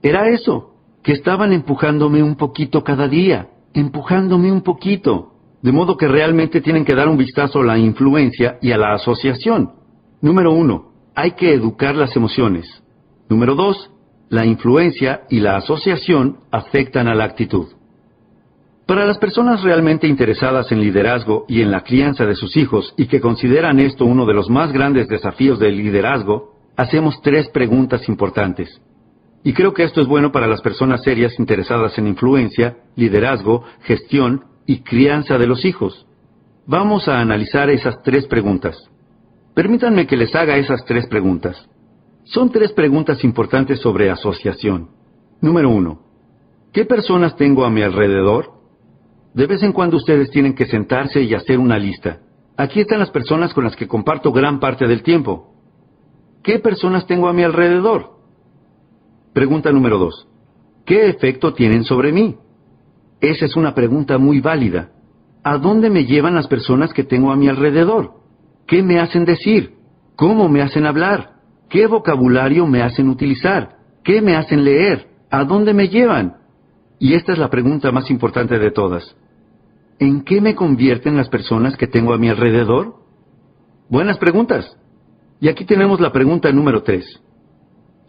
Era eso, que estaban empujándome un poquito cada día, empujándome un poquito, de modo que realmente tienen que dar un vistazo a la influencia y a la asociación. Número uno, hay que educar las emociones. Número dos, la influencia y la asociación afectan a la actitud. Para las personas realmente interesadas en liderazgo y en la crianza de sus hijos y que consideran esto uno de los más grandes desafíos del liderazgo, hacemos tres preguntas importantes. Y creo que esto es bueno para las personas serias interesadas en influencia, liderazgo, gestión y crianza de los hijos. Vamos a analizar esas tres preguntas. Permítanme que les haga esas tres preguntas. Son tres preguntas importantes sobre asociación. Número uno. ¿Qué personas tengo a mi alrededor? De vez en cuando ustedes tienen que sentarse y hacer una lista. Aquí están las personas con las que comparto gran parte del tiempo. ¿Qué personas tengo a mi alrededor? Pregunta número dos. ¿Qué efecto tienen sobre mí? Esa es una pregunta muy válida. ¿A dónde me llevan las personas que tengo a mi alrededor? ¿Qué me hacen decir? ¿Cómo me hacen hablar? ¿Qué vocabulario me hacen utilizar? ¿Qué me hacen leer? ¿A dónde me llevan? Y esta es la pregunta más importante de todas. ¿En qué me convierten las personas que tengo a mi alrededor? Buenas preguntas. Y aquí tenemos la pregunta número tres.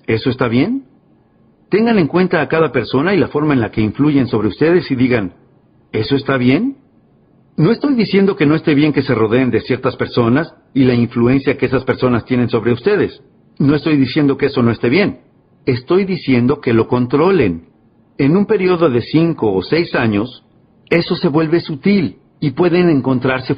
¿Eso está bien? Tengan en cuenta a cada persona y la forma en la que influyen sobre ustedes y digan, ¿eso está bien? No estoy diciendo que no esté bien que se rodeen de ciertas personas y la influencia que esas personas tienen sobre ustedes. No estoy diciendo que eso no esté bien. Estoy diciendo que lo controlen. En un periodo de cinco o seis años, eso se vuelve sutil y pueden encontrarse